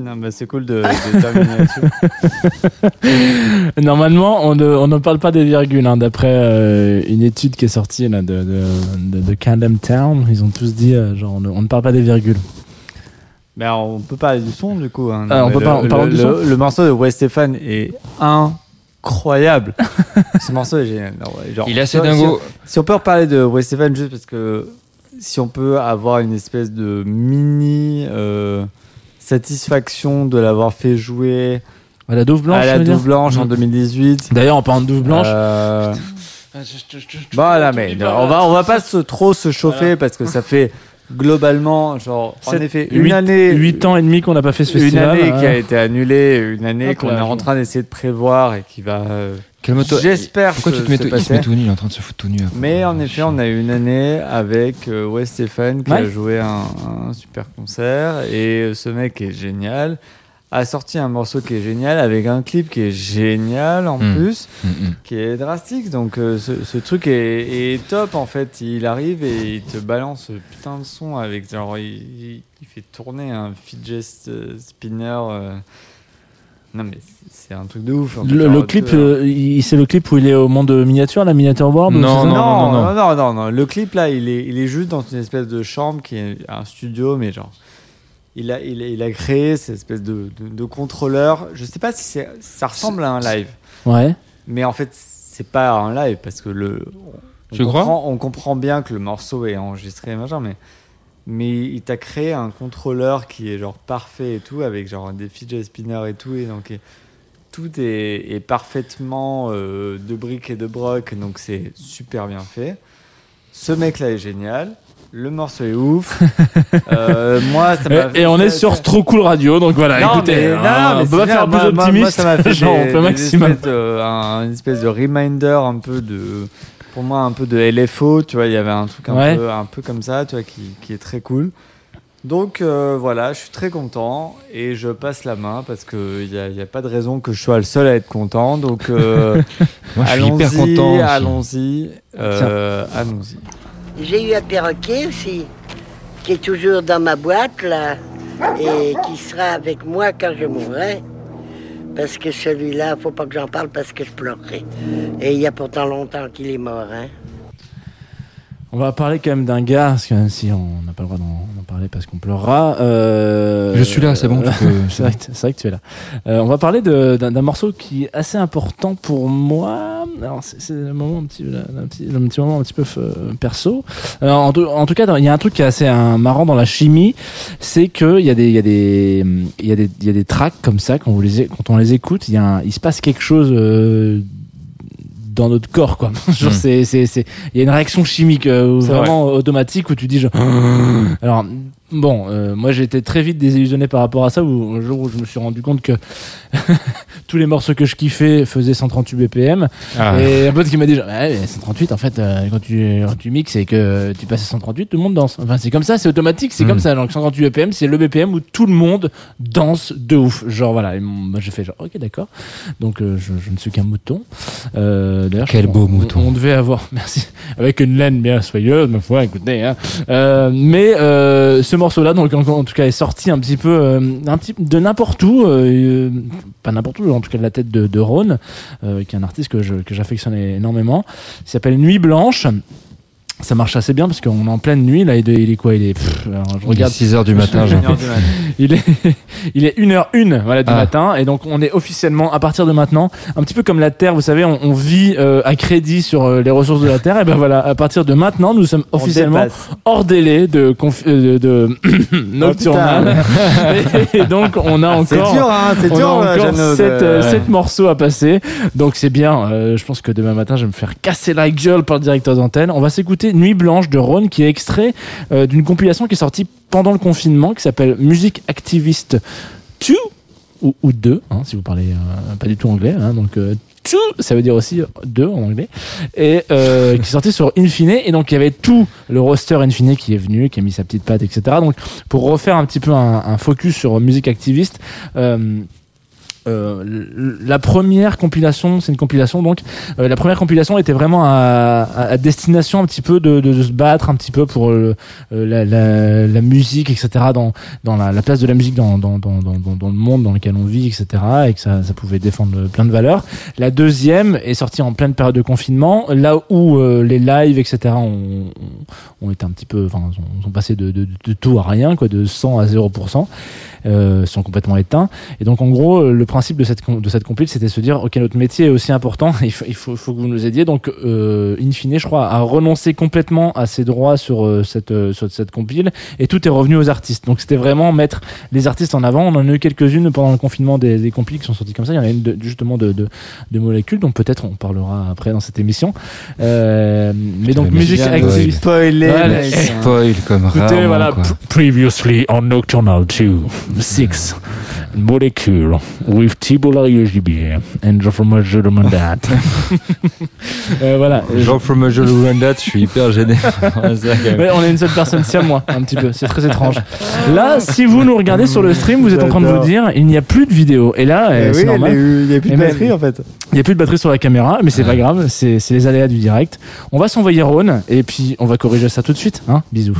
Non, bah, c'est cool de, de terminer là-dessus. Normalement, on ne, on ne parle pas des virgules. hein, D'après euh, une étude qui est sortie là, de, de, de, de Camden Town, ils ont tous dit euh, genre on ne, on ne parle pas des virgules. Mais alors, on peut parler du son du coup. hein. Ah, on peut le, pas- on le- du le- son le morceau de West Stéphane est incroyable. Ce morceau est génial. Non, ouais, genre, Il est assez si- dingo. Si, si on peut reparler de West Stephen, juste parce que si on peut avoir une espèce de mini euh, satisfaction de l'avoir fait jouer À la Douve Blanche, à la Douve Blanche en Mm. 2018. D'ailleurs, en parlant de Douve Blanche. Euh, Ah, je- je- je- je- Voilà, mais on va, on va pas se, trop se chauffer parce que ça fait globalement, genre, en effet, une huit- année. huit ans et demi qu'on n'a pas fait ce Une festival, année qui a ouais. été annulée, une année Hop qu'on est en train d'essayer de prévoir et qui va. euh, Calme-toi. J'espère. Pourquoi se- tu te mets se tout, il se passer. met tout nu, il est en train de se foutre tout nu. après. Mais en effet, on a eu une année avec euh, Wes Stephen qui Ouais. a joué un, un super concert et euh, ce mec est génial. A sorti un morceau qui est génial avec un clip qui est génial en Mm. plus, Mm, mm. qui est drastique. Donc euh, ce, ce truc est, est top en fait. Il arrive et il te balance ce putain de son avec genre il, il- il fait tourner un fidget euh, spinner. euh. Non mais c'est un truc de ouf. en fait. Le, clip, euh, c'est le clip où il est au monde miniature, la miniature world ou c'est ça non, non, non, non, non. Le clip là, il est, il est juste dans une espèce de chambre qui est un studio, mais genre, il a, il a, il a créé cette espèce de, de, de contrôleur. Je sais pas si c'est, ça ressemble à un live. Ouais. Mais en fait, c'est pas un live parce que le. On Tu crois? comprend, On comprend bien que le morceau est enregistré et machin, mais. Mais il t'a créé un contrôleur qui est genre parfait et tout, avec genre des fidget spinners et tout, et donc et tout est, est parfaitement euh, de briques et de broc, donc c'est super bien fait. Ce mec-là est génial. Le morceau est ouf. Euh, moi, ça m'a Et, on est sur trop cool radio, donc voilà, non, écoutez, mais, hein, non, non, mais on peut pas faire plus Moi- moi- moi, optimiste, ça m'a fait genre, on des- fait des maximum. espèces de- un, une espèce de reminder un peu de, pour moi, un peu de LFO, tu vois, il y avait un truc un, Ouais. peu, un peu comme ça, tu vois, qui, qui est très cool. Donc euh, voilà, je suis très content et je passe la main parce qu'il n'y a, y a pas de raison que je sois le seul à être content. Donc euh, allons-y. Allons-y, euh, allons-y. J'ai eu un perroquet aussi, qui est toujours dans ma boîte là, et qui sera avec moi quand je mourrai. Parce que celui-là, faut pas que j'en parle parce que je pleurerai. Et il y a pourtant longtemps qu'il est mort, hein. On va parler quand même d'un gars, parce que même si on n'a pas le droit d'en parler parce qu'on pleurera. euh, Je suis là, c'est bon, peux- c'est vrai, que- c'est vrai que tu es là. Euh, on va parler d'un morceau qui est assez important pour moi. Alors, c'est le moment un petit, un petit, un petit moment un petit peu euh, perso. Alors, en, tout- en tout cas, il y a un truc qui est assez euh, marrant dans la chimie, c'est que il y a des, il y a des, il y a des, il y a des tracks comme ça quand vous les, é- quand on les écoute, il y a un- il se passe quelque chose. Dans notre corps quoi. Genre Mm. c'est c'est c'est il y a une réaction chimique euh, C'est vraiment automatique où tu dis genre alors bon euh, moi j'ai été très vite désillusionné par rapport à ça où un jour où je me suis rendu compte que tous les morceaux que je kiffais faisaient 138 BPM Ah. et un pote qui m'a dit genre, ouais, mais 138 en fait euh, quand tu quand tu mixes et que tu passes à 138 tout le monde danse enfin c'est comme ça c'est automatique c'est Mm. comme ça donc 138 BPM c'est le BPM où tout le monde danse de ouf genre voilà et moi j'ai fait genre ok d'accord donc euh, je, je ne suis qu'un mouton d'ailleurs Quel beau on- mouton. on devait avoir merci avec une laine bien soyeuse ma foi écoutez hein. Mais ce morceau là donc en, tout cas est sorti un petit peu euh, un petit de n'importe où euh, pas n'importe où en tout cas de la tête de, de Rhône euh, qui est un artiste que je- que j'affectionne énormément. Il s'appelle Nuit Blanche ça marche assez bien parce qu'on est en pleine nuit là il est, il est quoi il est pff, je Il est regarde. 6 heures du matin, genre. il est il est 1h01 voilà du Ah. matin. Et donc on est officiellement à partir de maintenant un petit peu comme la terre vous savez on, on vit euh, à crédit sur euh, les ressources de la terre. Et ben voilà à partir de maintenant nous sommes On officiellement hors délai de conf- euh, de, de nocturnal. Et, et donc on a C'est encore dur, hein, c'est dur, a encore 7, Ouais. morceaux à passer. Donc c'est bien euh, je pense que demain matin je vais me faire casser la gueule par le directeur d'antenne. On va s'écouter Nuit Blanche de Rhône qui est extrait euh, d'une compilation qui est sortie pendant le confinement qui s'appelle Musique Activiste 2 ou, ou 2 hein, si vous parlez euh, pas du tout anglais hein, donc euh, two, ça veut dire aussi 2 en anglais et euh, qui est sorti sur Infine et donc il y avait tout le roster Infine qui est venu qui a mis sa petite patte etc donc pour refaire un petit peu un, un focus sur musique activiste euh, euh, la première compilation, c'est une compilation donc. euh, la première compilation était vraiment à, à- destination un petit peu de, de- de se battre un petit peu pour le- euh, la, la- la musique, etc. Dans, dans la, la place de la musique dans, dans, dans, dans, le monde dans lequel on vit, etc. Et que ça, ça pouvait défendre plein de valeurs. La deuxième est sortie en pleine période de confinement, là où euh, les lives, etc. ont, ont été un petit peu, enfin, ont, ont passé de, de, de tout à rien, quoi, de 100 à 0%. Euh, sont complètement éteints. Et donc en gros, euh, le principe de cette de cette compile, c'était de se dire, ok, notre métier est aussi important, il faut il faut, faut que vous nous aidiez. Donc euh, in fine, je crois, à renoncer complètement à ses droits sur euh, cette euh, sur cette compile, et tout est revenu aux artistes. Donc c'était vraiment mettre les artistes en avant. On en a eu quelques-unes pendant le confinement des, des compiles qui sont sorties comme ça. Il y en a une de- justement de, de, de molécules, dont peut-être on parlera après dans cette émission. Euh, mais donc musique active. spoiler. Spoil comme Écoutez, rarement, voilà, quoi. previously on Nocturnal 2, 6, Molecule, with Thibault Larrieux-Gibier, and Jean-François Mandat. euh, voilà. Jean from a Jolly Run je suis hyper gêné. Ouais, on est une seule personne, c'est à moi, un petit peu. C'est très étrange. Là, si vous nous regardez sur le stream, vous êtes en train de vous dire, il n'y a plus de vidéo. Et là, Eh euh, oui, c'est normal. il y a plus de Et même- batterie, en fait. Il n'y a plus de batterie sur la caméra, mais c'est pas grave. C'est c'est les aléas du direct. On va s'envoyer Rhône, et puis on va corriger ça tout de suite. Hein Bisous.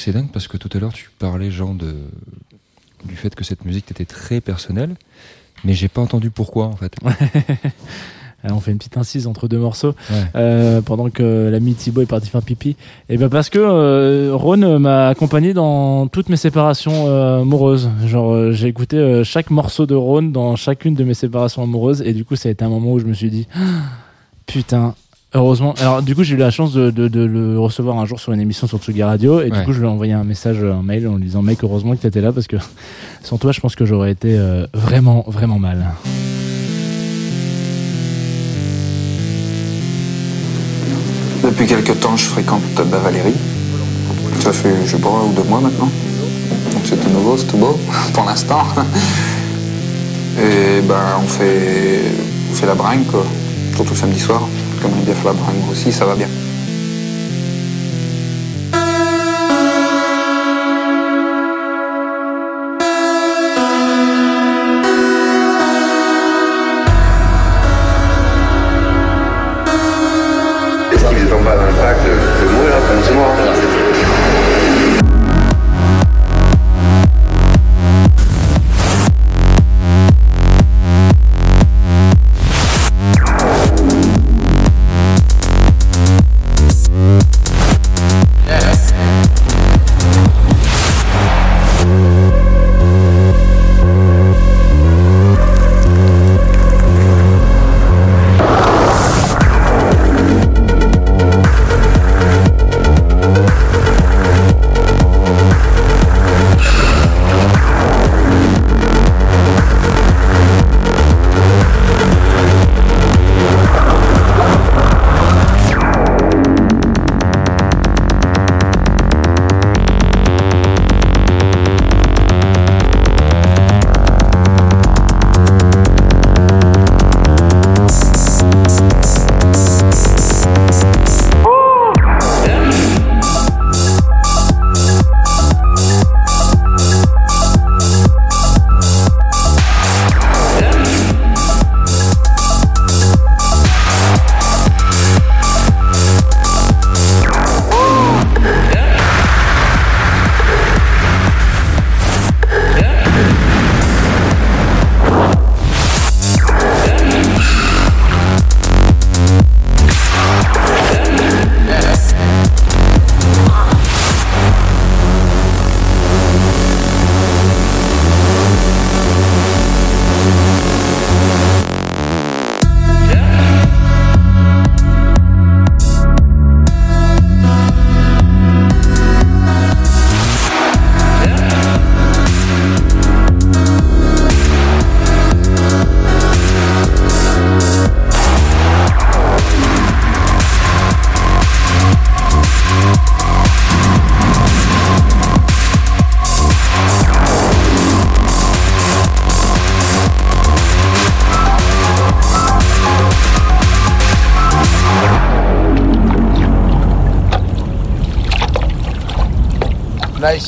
C'est dingue parce que tout à l'heure, tu parlais, Jean, de, du fait que cette musique était très personnelle, mais j'ai pas entendu pourquoi, en fait. On fait une petite incise entre deux morceaux Ouais. euh, pendant que l'ami Thibaut est parti faire pipi. Et ben parce que euh, Ron m'a accompagné dans toutes mes séparations euh, amoureuses. Genre euh, j'ai écouté euh, chaque morceau de Ron dans chacune de mes séparations amoureuses et du coup ça a été un moment où je me suis dit Ah, putain. Heureusement. Alors, du coup, j'ai eu la chance de, de- de le recevoir un jour sur une émission sur Tsugi Radio. Et Ouais. du coup, je lui ai envoyé un message, un mail en lui disant Mec, heureusement que tu étais là parce que sans toi, je pense que j'aurais été euh, vraiment, vraiment mal. Depuis quelque temps, je fréquente bah, Valérie. Ça fait, je sais pas, un ou deux mois maintenant. Donc c'est tout nouveau, c'est tout beau, pour l'instant. Et ben, on fait, on fait la bringue, quoi. Surtout samedi soir. Comme la bringue aussi, ça va bien.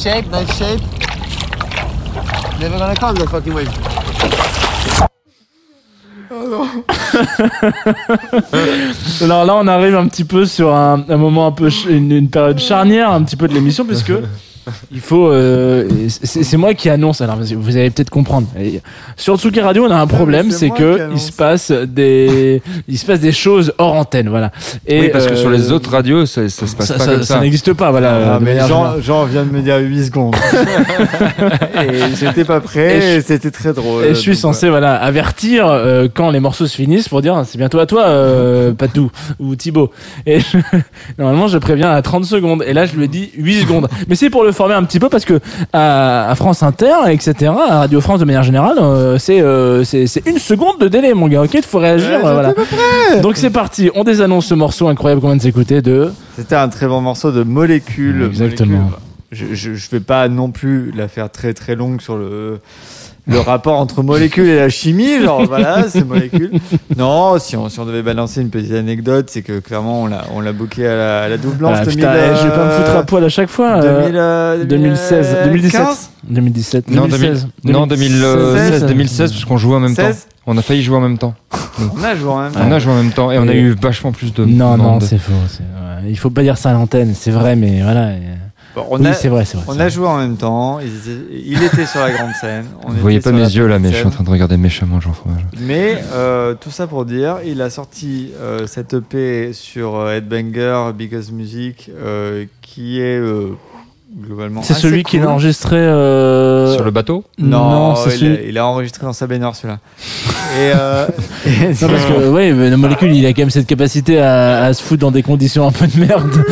Shape, nice shape. Never gonna come the fucking way. Alors là, on arrive un petit peu sur un, un moment un peu une, une période charnière un petit peu de l'émission puisque faut. euh, c'est moi qui annonce. Alors vous allez peut-être comprendre. Et Sur Tsuki Radio, on a un problème, c'est que il se passe des il se passe des choses hors antenne, voilà. oui, parce que euh, sur les autres radios, ça, ça se passe ça- pas ça- comme ça. ça n'existe pas, voilà. Ah, mais Jean. Jean vient de me dire 8 secondes. et j'étais pas prêt, c'était très drôle. Et je suis censé voilà avertir euh, quand les morceaux se finissent pour dire c'est bientôt à toi euh, Patou ou Thibaut. Et je- normalement je préviens à 30 secondes et là je lui ai dit 8 secondes. Mais c'est pour le former un petit peu parce que à, à France Inter etc à Radio France de manière générale euh, c'est euh, c'est c'est une seconde de délai mon gars. OK, il faut réagir Ouais, voilà. j'étais pas prêt. Donc c'est parti, on désannonce ce morceau incroyable qu'on vient de s'écouter de C'était un très bon morceau de molécules. Exactement. Molécules. Je, je vais pas non plus la faire très très longue sur le, le rapport entre molécules et la chimie. Genre voilà, c'est molécules. Non, si on, si on devait balancer une petite anecdote, c'est que clairement on l'a, on l'a booké à la, à la double blanche Ah, 2000, putain, eh, je vais pas me euh, foutre à poil à chaque fois. euh, 2000, euh, 2016, 2017, 15? 2017, Non, 2016, 2000 non 2016, 2016, parce qu'on jouait en même 16? temps. On a failli jouer en même temps. On a joué en même temps. On a joué en même temps et on a eu vachement plus de Non, non, c'est faux. c'est- ouais. Il faut pas dire ça à l'antenne, c'est vrai, mais voilà. et- Bon, on oui, a- c'est vrai, c'est vrai. On a joué en même temps. Il était, il était sur la grande scène. on Vous voyez pas mes yeux là, mais je suis en train de regarder méchamment Jean Fromage. Mais euh, tout ça pour dire, il a sorti euh, cette EP sur euh, Headbanger, Because Music, euh, qui est euh, globalement. C'est assez celui qu'il a cool. enregistré. euh, Sur le bateau? Non, c'est il, celui. a, il a enregistré dans sa baignoire celui-là. Et, euh, et- Non, parce que, ouais, mais la molécule, il a quand même cette capacité à, à se foutre dans des conditions un peu de merde.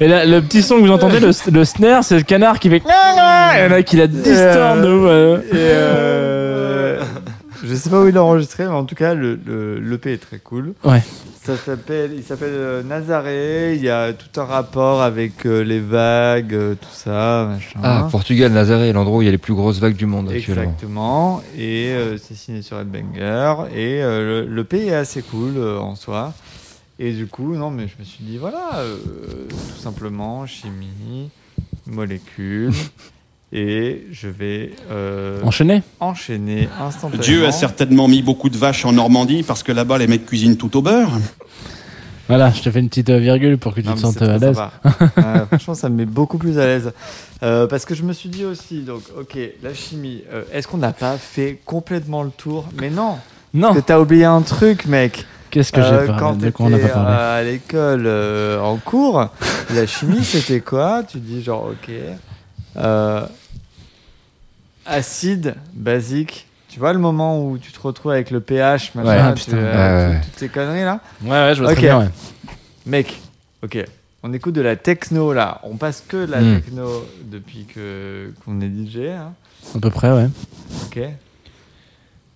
Et là, le petit son que vous entendez, le, le snare, c'est le canard qui fait. Et là, qui la distord de ouf, euh. Et, euh, je sais pas où il a enregistré, mais en tout cas, le, le, l'EP est très cool. Ouais. Ça s'appelle, il s'appelle euh, Nazaré. Il y a tout un rapport avec euh, les vagues, euh, tout ça, machin. Ah, Portugal, Nazaré, l'endroit où il y a les plus grosses vagues du monde actuellement. Exactement. Et euh, c'est signé sur Headbanger. Et euh, le, le pays est assez cool euh, en soi. Et du coup, non, mais je me suis dit, voilà, tout simplement, chimie, molécules. et je vais. euh, Enchaîner Enchaîner instantanément. Dieu a certainement mis beaucoup de vaches en Normandie parce que là-bas les mecs cuisinent tout au beurre. Voilà, je te fais une petite euh, virgule pour que tu Non, te sentes euh, à l'aise. franchement, ça me met beaucoup plus à l'aise. Euh, parce que je me suis dit aussi, donc, ok, la chimie, euh, est-ce qu'on n'a pas fait complètement le tour? Mais non Non Parce que t'as oublié un truc, mec Qu'est-ce que j'ai Euh, parlé Quand De quoi on n'a pas t'étais, parlé euh, à l'école, euh, en cours, la chimie, c'était quoi? Tu dis genre, ok, euh, acide, basique. Tu vois le moment où tu te retrouves avec le pH, machin, Ouais, ah, tu- putain. euh, Ouais, ouais, tout- toutes ces conneries là Ouais, ouais, je vois Ok. très bien, ouais. Mec, ok, on écoute de la techno là. On passe que de la Hmm. techno depuis que qu'on est DJ. hein. À peu près, ouais. Ok.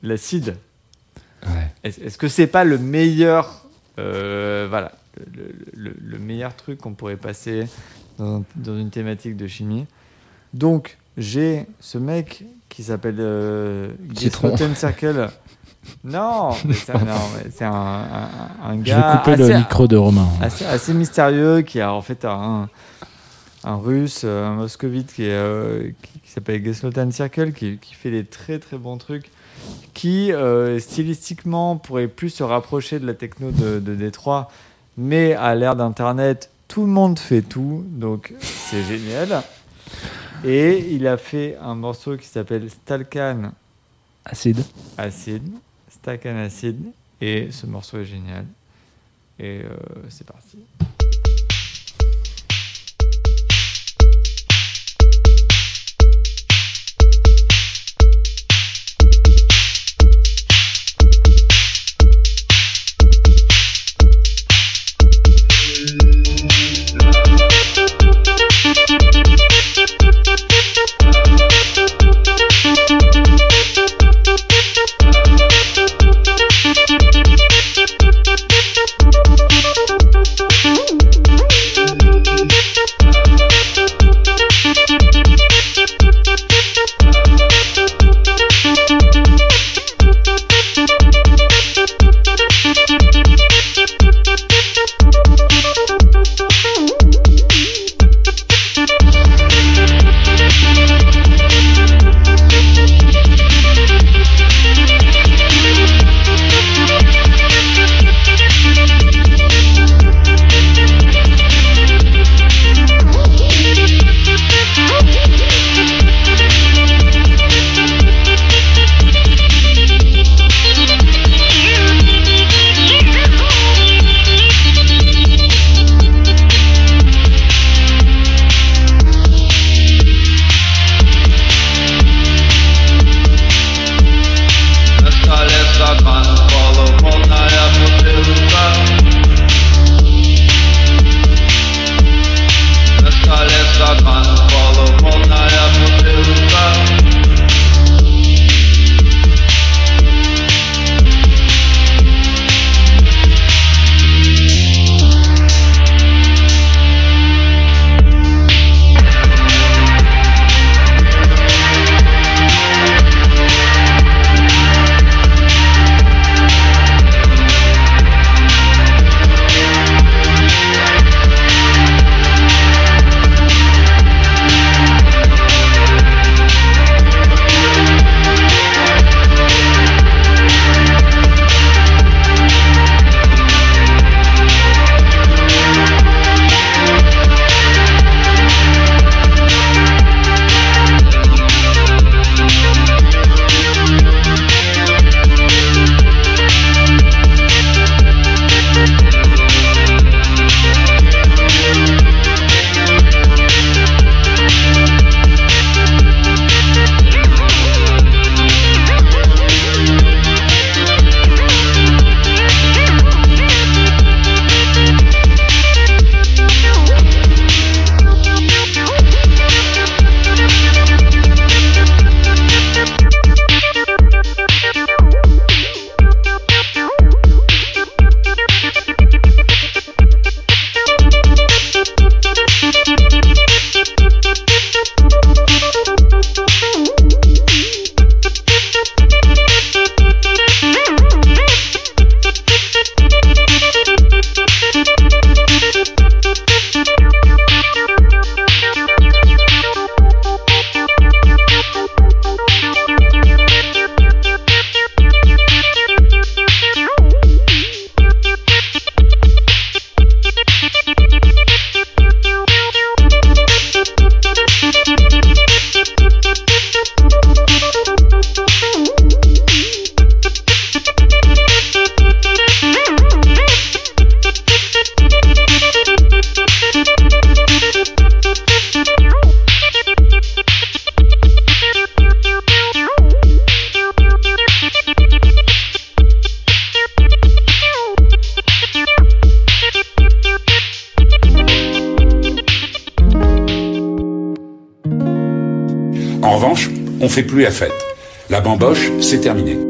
L'acide. Est-ce est-ce que c'est pas le meilleur, euh, voilà, le, le- le meilleur truc qu'on pourrait passer dans, dans une thématique de chimie? Donc j'ai ce mec qui s'appelle euh, Citron. Circle. Non, c'est un, un, un- un Je gars. vais couper le assez- micro de Romain. Assez, assez mystérieux qui a en fait un, un russe, un moscovite qui, euh, qui, qui s'appelle Geslotan Circle, qui, qui fait des très très bons trucs, qui euh, stylistiquement pourrait plus se rapprocher de la techno de, de Détroit, mais à l'ère d'Internet, tout le monde fait tout, donc c'est génial. Et il a fait un morceau qui s'appelle Stalkan Acide. Acid, Stalkan Acid, et ce morceau est génial. Et euh, c'est parti. Plus la fête. La bamboche, c'est terminé.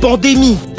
Pandémie.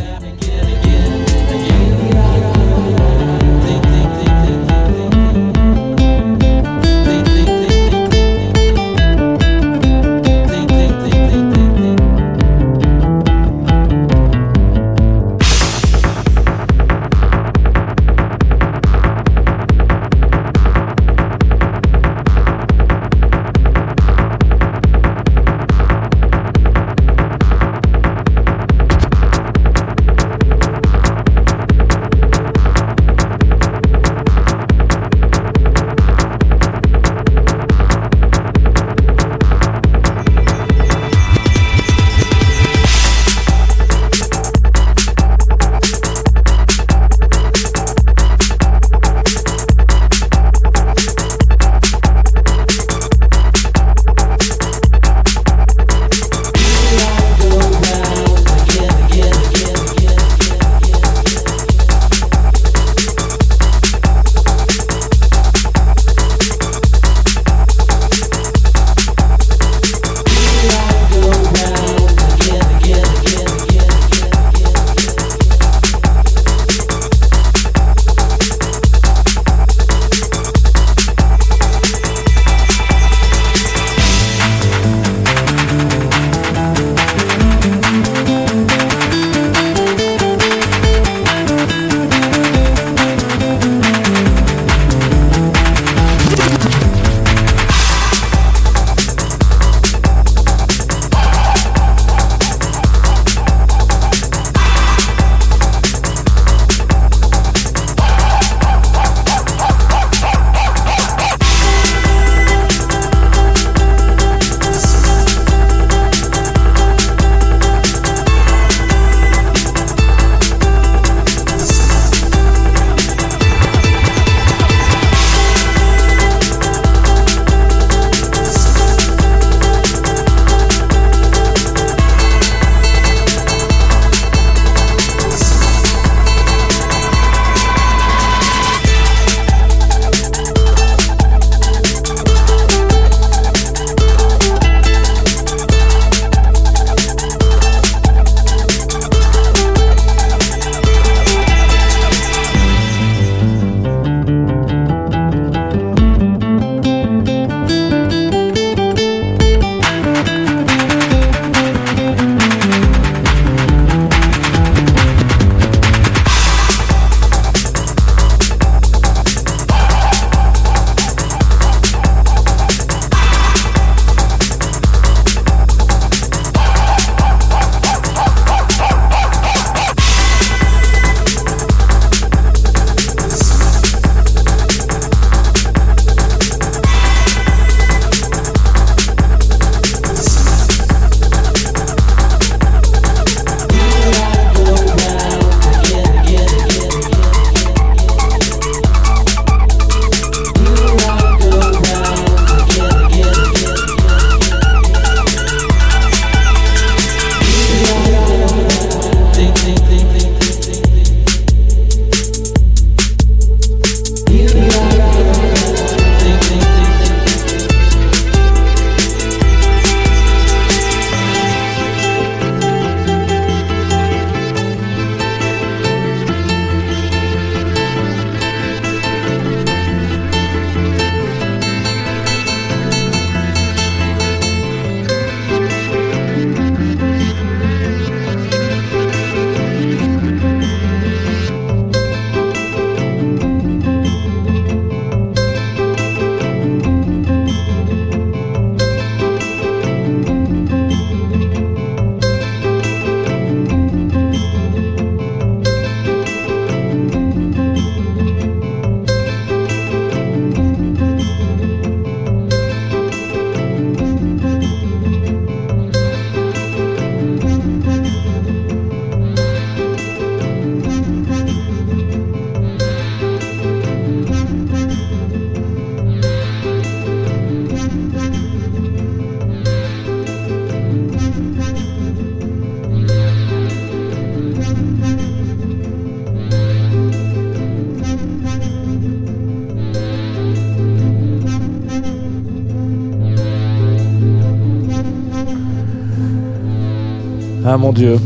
Mon dieu.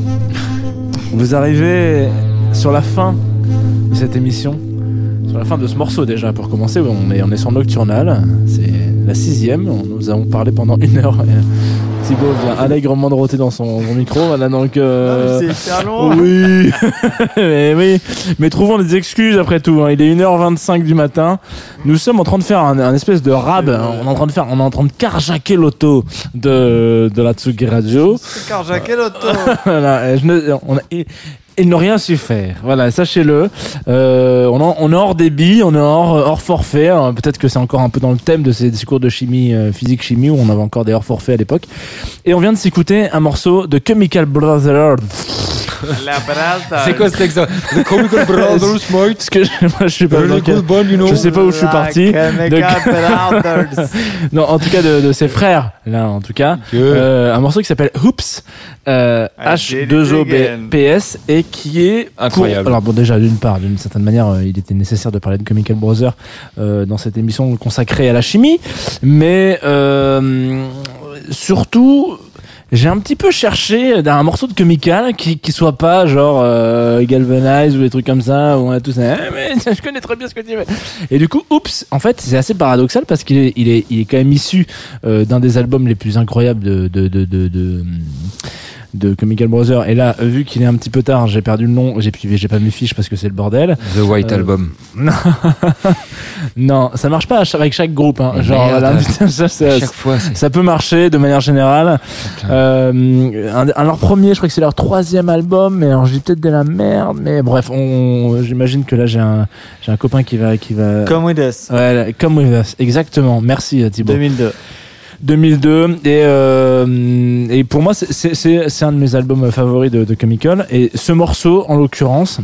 Vous arrivez sur la fin de cette émission. Sur la fin de ce morceau déjà, pour commencer, on est, on est sur Nocturnal. C'est la sixième. On- Nous avons parlé pendant une heure. Et Thibaut vient allègrement de rôter dans son, son micro. Voilà, donc. euh, Ah, c'est hyper long. Oui. mais oui. Mais trouvons des excuses après tout. hein. Il est 1h25 du matin. Nous sommes en train de faire un, un espèce de rab. On est en train de faire, on est en train de carjacker l'auto de, de la Tsugi Radio. Carjacker l'auto. voilà, je ne- on a- et- ils n'ont rien su faire. Voilà, sachez-le. Euh, on, en- on est hors débit, on est hors, hors forfait. Alors, Peut-être que c'est encore un peu dans le thème de ces, ces cours de chimie, euh, physique chimie, où on avait encore des hors forfaits à l'époque. Et on vient de s'écouter un morceau de Chemical Brothers. La brasa. C'est quoi cet exemple? The Chemical Brothers, mate Parce que je, moi, je sais pas, Really good band, you know. je sais pas où je suis parti. Brothers. non, en tout cas de, de ses frères, là, en tout cas, Euh, un morceau qui s'appelle Hoops, euh, I did it H2OPS, et qui est pour- Incroyable. alors bon, déjà d'une part, d'une certaine manière, euh, il était nécessaire de parler de Chemical Brothers euh, dans cette émission consacrée à la chimie, mais euh, surtout. J'ai un petit peu cherché d'un morceau de Chemical qui, qui soit pas genre euh, Galvanize ou des trucs comme ça où on a tous un, Ah, mais je connais très bien ce que tu veux. Et du coup, oups, en fait, c'est assez paradoxal parce qu'il est, il est, il est quand même issu euh, d'un des albums les plus incroyables de, de, de, de, de, de Chemical Brothers. Et là, vu qu'il est un petit peu tard, j'ai perdu le nom, j'ai j'ai pas mes fiches parce que c'est le bordel. The White Euh, Album. Non, non, ça marche pas avec chaque groupe. Hein. Genre, merde. voilà, putain, ça, ça- Chaque fois, ça peut marcher de manière générale. Euh, un, un- leur premier, je crois que c'est leur troisième album, mais alors j'ai peut-être de la merde. Mais bref, on, j'imagine que là j'ai un, j'ai un copain qui va, qui va. Come with us. Ouais, Come with us, exactement. Merci euh, Thibaut. 2002. 2002 et, euh, et pour moi c'est- c'est un de mes albums favoris de, de Chemical. Et ce morceau en l'occurrence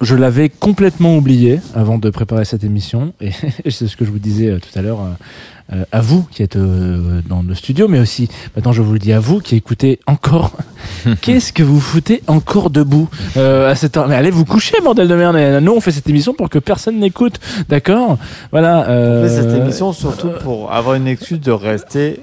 je l'avais complètement oublié avant de préparer cette émission. Et c'est ce que je vous disais euh, tout à l'heure euh, euh, à vous qui êtes euh, dans le studio mais aussi maintenant je vous le dis à vous qui écoutez encore. Qu'est-ce que vous foutez encore debout euh, à cette heure? Mais allez vous coucher bordel de merde. Et nous on fait cette émission pour que personne n'écoute. D'accord? Voilà On fait cette émission surtout pour avoir une excuse de rester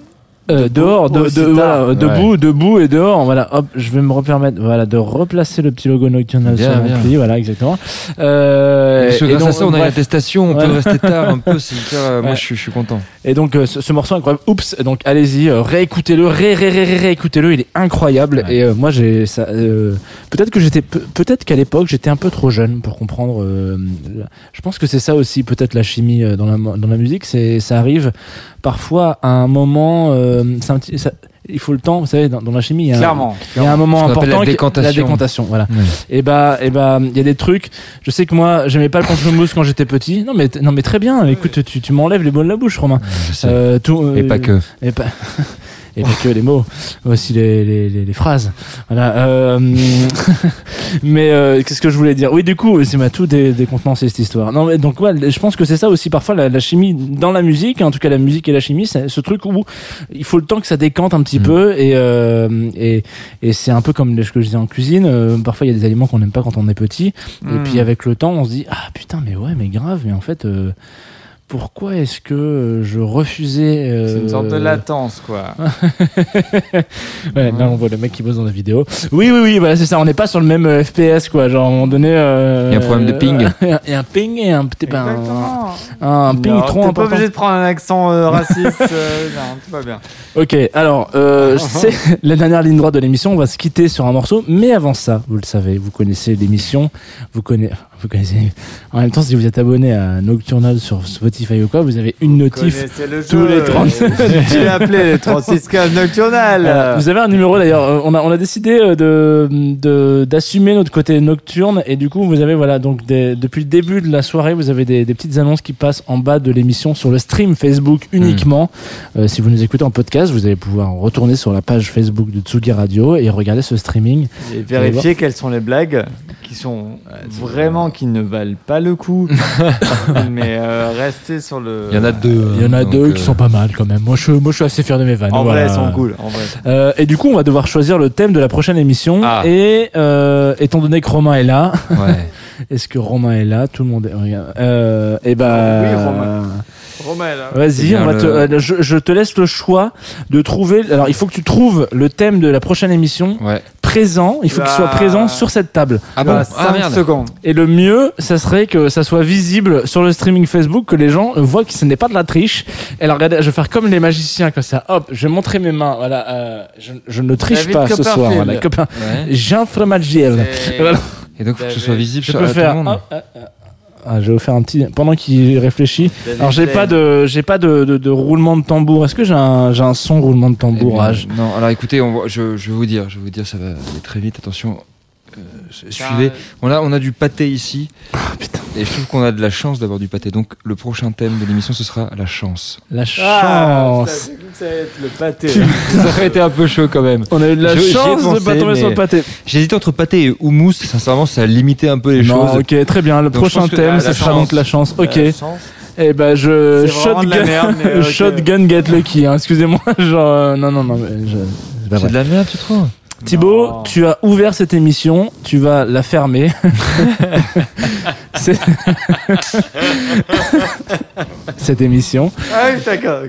euh, dehors, de, de- voilà, Ouais. debout, debout et dehors. Voilà, hop, je vais me repermettre, voilà, de replacer le petit logo Nocturnal Bien, sur mon pli, voilà, exactement. Euh, et grâce à donc, ça, on a une bref. attestation, on peut rester tard un peu. c'est hyper, euh, Moi, Ouais. je suis, je suis content. Et donc euh, ce, ce morceau incroyable, oups, donc allez-y, euh, réécoutez-le, ré, ré, ré, ré, réécoutez-le, il est incroyable. Et moi j'ai ça, peut-être que j'étais, pe- peut-être qu'à l'époque j'étais un peu trop jeune pour comprendre. je pense que c'est ça aussi, peut-être la chimie dans la dans la musique, c'est ça arrive parfois à un moment, euh, c'est un petit- ça- il faut le temps, vous savez, dans, dans la chimie, il y a, un- Clairement, il y a un moment important, la qui- décantation. la décantation, voilà. Et bah, et bah, il y a des trucs. Je sais que moi, j'aimais pas le pamplemousse quand j'étais petit. Non, mais non, mais très bien. Écoute, tu, tu m'enlèves les mots de la bouche, Romain. Euh, tout, Et euh, pas que. Et pas. Et pas que les mots, aussi les, les, les, les phrases. Voilà. Euh, mais euh, qu'est-ce que je voulais dire? Oui, du coup, c'est m'a tout dé- décontenancé cette histoire. Non, mais donc ouais, je pense que c'est ça aussi parfois la, la chimie dans la musique, en tout cas la musique et la chimie, c'est ce truc où il faut le temps que ça décante un petit peu et euh, et, et c'est un peu comme ce que je disais en cuisine. euh, parfois, il y a des aliments qu'on n'aime pas quand on est petit, et Mm. puis avec le temps, on se dit ah putain, mais ouais, mais grave, mais en fait. Pourquoi est-ce que euh, je refusais euh, C'est une sorte de latence, quoi. ouais, là on voit le mec qui bosse dans la vidéo. Oui, oui, oui, voilà, c'est ça. On n'est pas sur le même euh, FPS, quoi. Genre, à un moment donné. euh, Il y a un problème de ping. Il y a un ping et un petit. ben, un, un ping Non, trop T'es pas important. obligé de prendre un accent euh, raciste. euh, non, tout va bien. Ok, alors, euh, c'est la dernière ligne droite de l'émission. On va se quitter sur un morceau. Mais avant ça, vous le savez, vous connaissez l'émission. Vous connaissez. Vous connaissez. En même temps, si vous êtes abonné à Nocturnal sur Spotify ou quoi, vous avez une notif Connaissez le tous les 30 Tu l'as appelé les 36 cases nocturnales. Voilà. Vous avez un numéro d'ailleurs. euh, On a, on a décidé euh, de, d'assumer notre côté nocturne et du coup vous avez voilà donc des- depuis le début de la soirée vous avez des, des petites annonces qui passent en bas de l'émission sur le stream Facebook uniquement. Euh, si vous nous écoutez en podcast, vous allez pouvoir retourner sur la page Facebook de Tsugi Radio et regarder ce streaming. Et vérifier quelles sont les blagues qui sont vraiment qui ne valent pas le coup. mais euh, restez sur le. Il y en a deux. Il y en a deux euh, qui sont pas mal quand même. Moi je, moi, je suis assez fier de mes vannes. En vrai, voilà. elles sont cool. En vrai. Euh, et du coup, on va devoir choisir le thème de la prochaine émission. Ah. Et euh, étant donné que Romain est là, Ouais. est-ce que Romain est là? Tout le monde est. regarde. Euh, et bah. Oui, Romain. Romain, là. Vas-y, C'est on va te, euh, je, je te laisse le choix de trouver. Alors, il faut que tu trouves le thème de la prochaine émission Ouais. présent, il faut qu'il soit présent sur cette table. Ah bon Ah, Ah merde. secondes. Et le mieux, ça serait que ça soit visible sur le streaming Facebook, que les gens voient que ce n'est pas de la triche. Et alors, regardez, je vais faire comme les magiciens, comme ça. Hop, je vais montrer mes mains. Voilà, euh, je, je ne triche David pas ce soir. Voilà, copain. Ouais. Jean Fromagiel. C'est- Voilà. Et donc, faut que ce soit visible Je sur peux tout le monde. hop, hop, hop. Ah, je vais vous faire un petit pendant qu'il réfléchit. Alors j'ai pas de j'ai pas de, de, de roulement de tambour. Est-ce que j'ai un j'ai un son roulement de Eh bien, tambourage non, alors écoutez, on je, je vais vous dire, je vais vous dire, ça va aller très vite. Attention, suivez. On a, on a du pâté ici. Et je trouve qu'on a de la chance d'avoir du pâté. Donc le prochain thème de l'émission, ce sera la chance. La Ah, chance. putain, que ça être le pâté. ça aurait été un peu chaud quand même. On a eu de la Je- chance de pensé, pas tomber sur le pâté. J'hésitais entre pâté et houmous. Sincèrement, ça a limité un peu les Non, choses. ok, très bien. Le Donc, prochain thème, ce sera donc la chance. Ok. La chance. Eh ben je de shotgun, merde, shotgun get lucky. Hein. Excusez-moi, genre euh, non non non. mais je- c'est pas C'est de la merde, tu trouves? Thibaut, tu as ouvert cette émission, tu vas la fermer. C'est- cette émission. Ah oui, d'accord.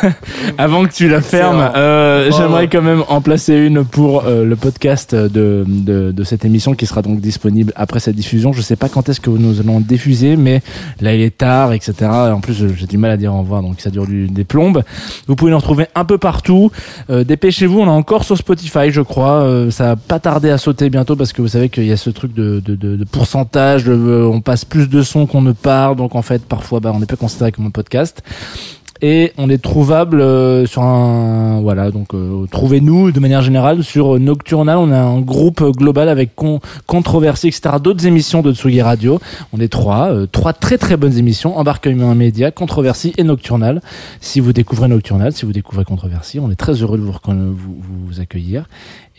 Avant que tu la fermes, euh, j'aimerais quand même en placer une pour euh, le podcast de, de, de cette émission qui sera donc disponible après cette diffusion. Je sais pas quand est-ce que nous allons diffuser, mais là il est tard, etc. Et en plus, j'ai du mal à dire au revoir, donc ça dure du- des plombes. Vous pouvez nous retrouver un peu partout. Euh, Dépêchez-vous, on est encore sur Spotify, je crois. Euh, ça va pas tarder à sauter bientôt parce que vous savez qu'il y a ce truc de, de, de, de pourcentage. euh, on plus de sons qu'on ne parle, donc en fait, parfois, bah, on n'est pas considéré comme un podcast et on est trouvable euh, sur un voilà donc euh, trouvez-nous de manière générale sur Nocturnal. On a un groupe global avec con, controversie etc d'autres émissions de Tsugi Radio. On est trois euh, trois très très bonnes émissions. Embarquement média controversie et Nocturnal. Si vous découvrez Nocturnal si vous découvrez controversie on est très heureux de vous, vous, vous accueillir.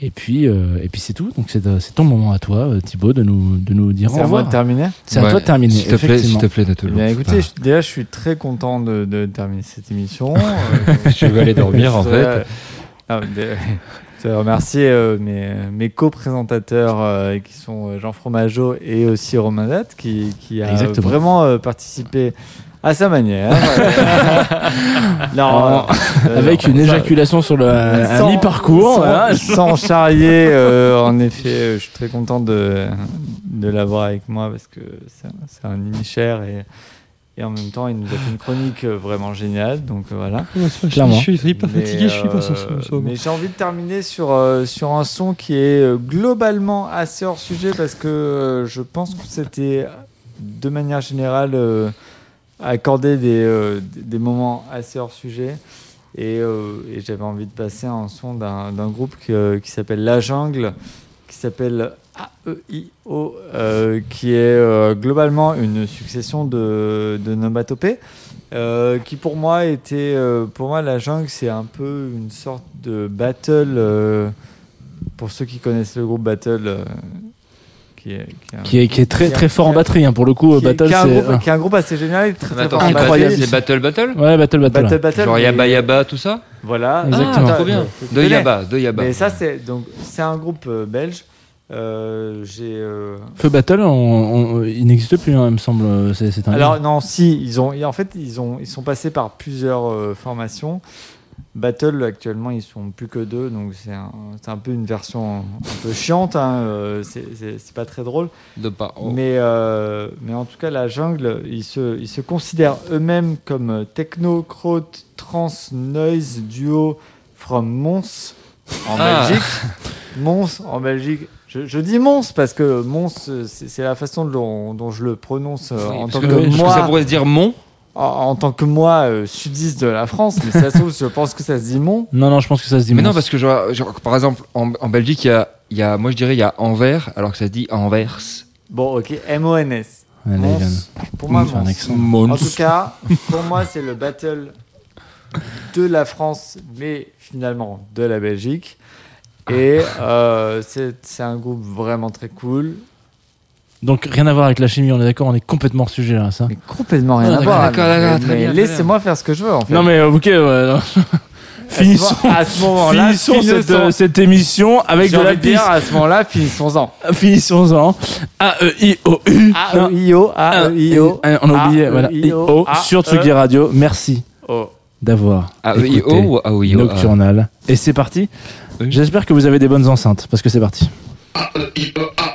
Et puis euh, et puis c'est tout. Donc c'est euh, c'est ton moment à toi euh, Thibaut de nous de nous dire au C'est à moi revoir. de terminer c'est à toi de terminer S'il te plaît, s'il te plaît, Nathalie. Eh bien, écoutez, je- déjà, je suis très content de, de terminer cette émission. Euh, Je vais aller dormir, en fait. Ah, de- je voudrais remercier euh, mes, mes co-présentateurs euh, qui sont Jean Fromageau et aussi Romain Date qui, qui a Exactement. vraiment euh, participé à sa manière. non, avec une éjaculation sur le un mi-parcours sans, voilà. sans charrier en effet je suis très content de, de l'avoir avec moi parce que c'est un, c'est un ami cher et, et en même temps il nous a fait une chronique euh, vraiment géniale donc euh, voilà Clairement. Je suis hyper fatigué, je suis pas euh, sensible. mais j'ai envie de terminer sur, sur un son qui est globalement assez hors sujet parce que je pense que c'était de manière générale accorder des, des moments assez hors sujet. Et, euh, et j'avais envie de passer un son d'un d'un groupe qui, qui s'appelle La Jungle, qui s'appelle AEIO, euh, qui est euh, globalement une succession de, de nomatopées. euh, qui pour moi était euh, pour moi la jungle c'est un peu une sorte de battle euh, pour ceux qui connaissent le groupe battle euh, qui est, qui est un- qui est, qui est très qui est- très fort en batterie hein. pour le coup qui est- Battle qui est un c'est groupe, qui est un groupe assez génial très, très Attends, fort Incroyable. c'est Battle Battle? Ouais Battle Battle, Battle, battle, Genre Yaba Yaba, tout ça? Voilà, Exactement. Ah, trop bien. De. Yaba, de Yaba. Mais ça, c'est donc c'est un groupe euh, belge. Euh, J'ai. euh, Feu Battle on- on- il n'existe plus hein, il me semble c'est c'est un Alors non, si ils ont, en fait, ils ont, ils sont passés par plusieurs euh, formations. Battle actuellement, ils sont plus que deux, donc c'est un, c'est un peu une version un peu chiante. Hein, euh, c'est- c'est c'est pas très drôle. De pas. oh. Mais, euh, mais en tout cas, la jungle, ils se, ils se considèrent eux-mêmes comme techno, kraut, trans, noise, duo from Mons en Ah. Belgique. Mons en Belgique. Je, je dis Mons parce que Mons, euh, c'est la façon dont, dont je le prononce euh, Oui, en tant que- que, moi. ça pourrait se dire Mont. En, en tant que moi, euh, sudiste de la France, mais ça se trouve, je pense que ça se dit Mont. non non je pense que ça se dit Mais non, Mons. parce que genre, genre, par exemple, en, en Belgique, il y a, il y a, moi je dirais, il y a Anvers, alors que ça se dit Anvers. Bon, ok, M-O-N-S. Mons. Pour moi, Mons. accent. En tout cas, pour moi, c'est le battle de la France, mais finalement de la Belgique. Et euh, c'est un groupe vraiment très cool. donc rien à voir avec la chimie on est d'accord on est complètement hors sujet là ça Mais complètement rien Ah, à voir. d'accord, mais- d'accord, mais très bien, très Laissez-moi faire ce que je veux, en fait. non mais euh, ok ouais, non. finissons À ce moment-là, finissons cette, euh, émission avec de la dire, piste à ce moment-là, finissons-en. finissons-en A E I O U A-E-I-O, A-E-I-O. Ah, on a oublié voilà I O A-E-I-O, sur Tsugi Radio merci Oh. d'avoir A-E-I-O écouté ou A-O-I-O Nocturnal et c'est parti J'espère que vous avez des bonnes enceintes, parce que c'est parti. Thank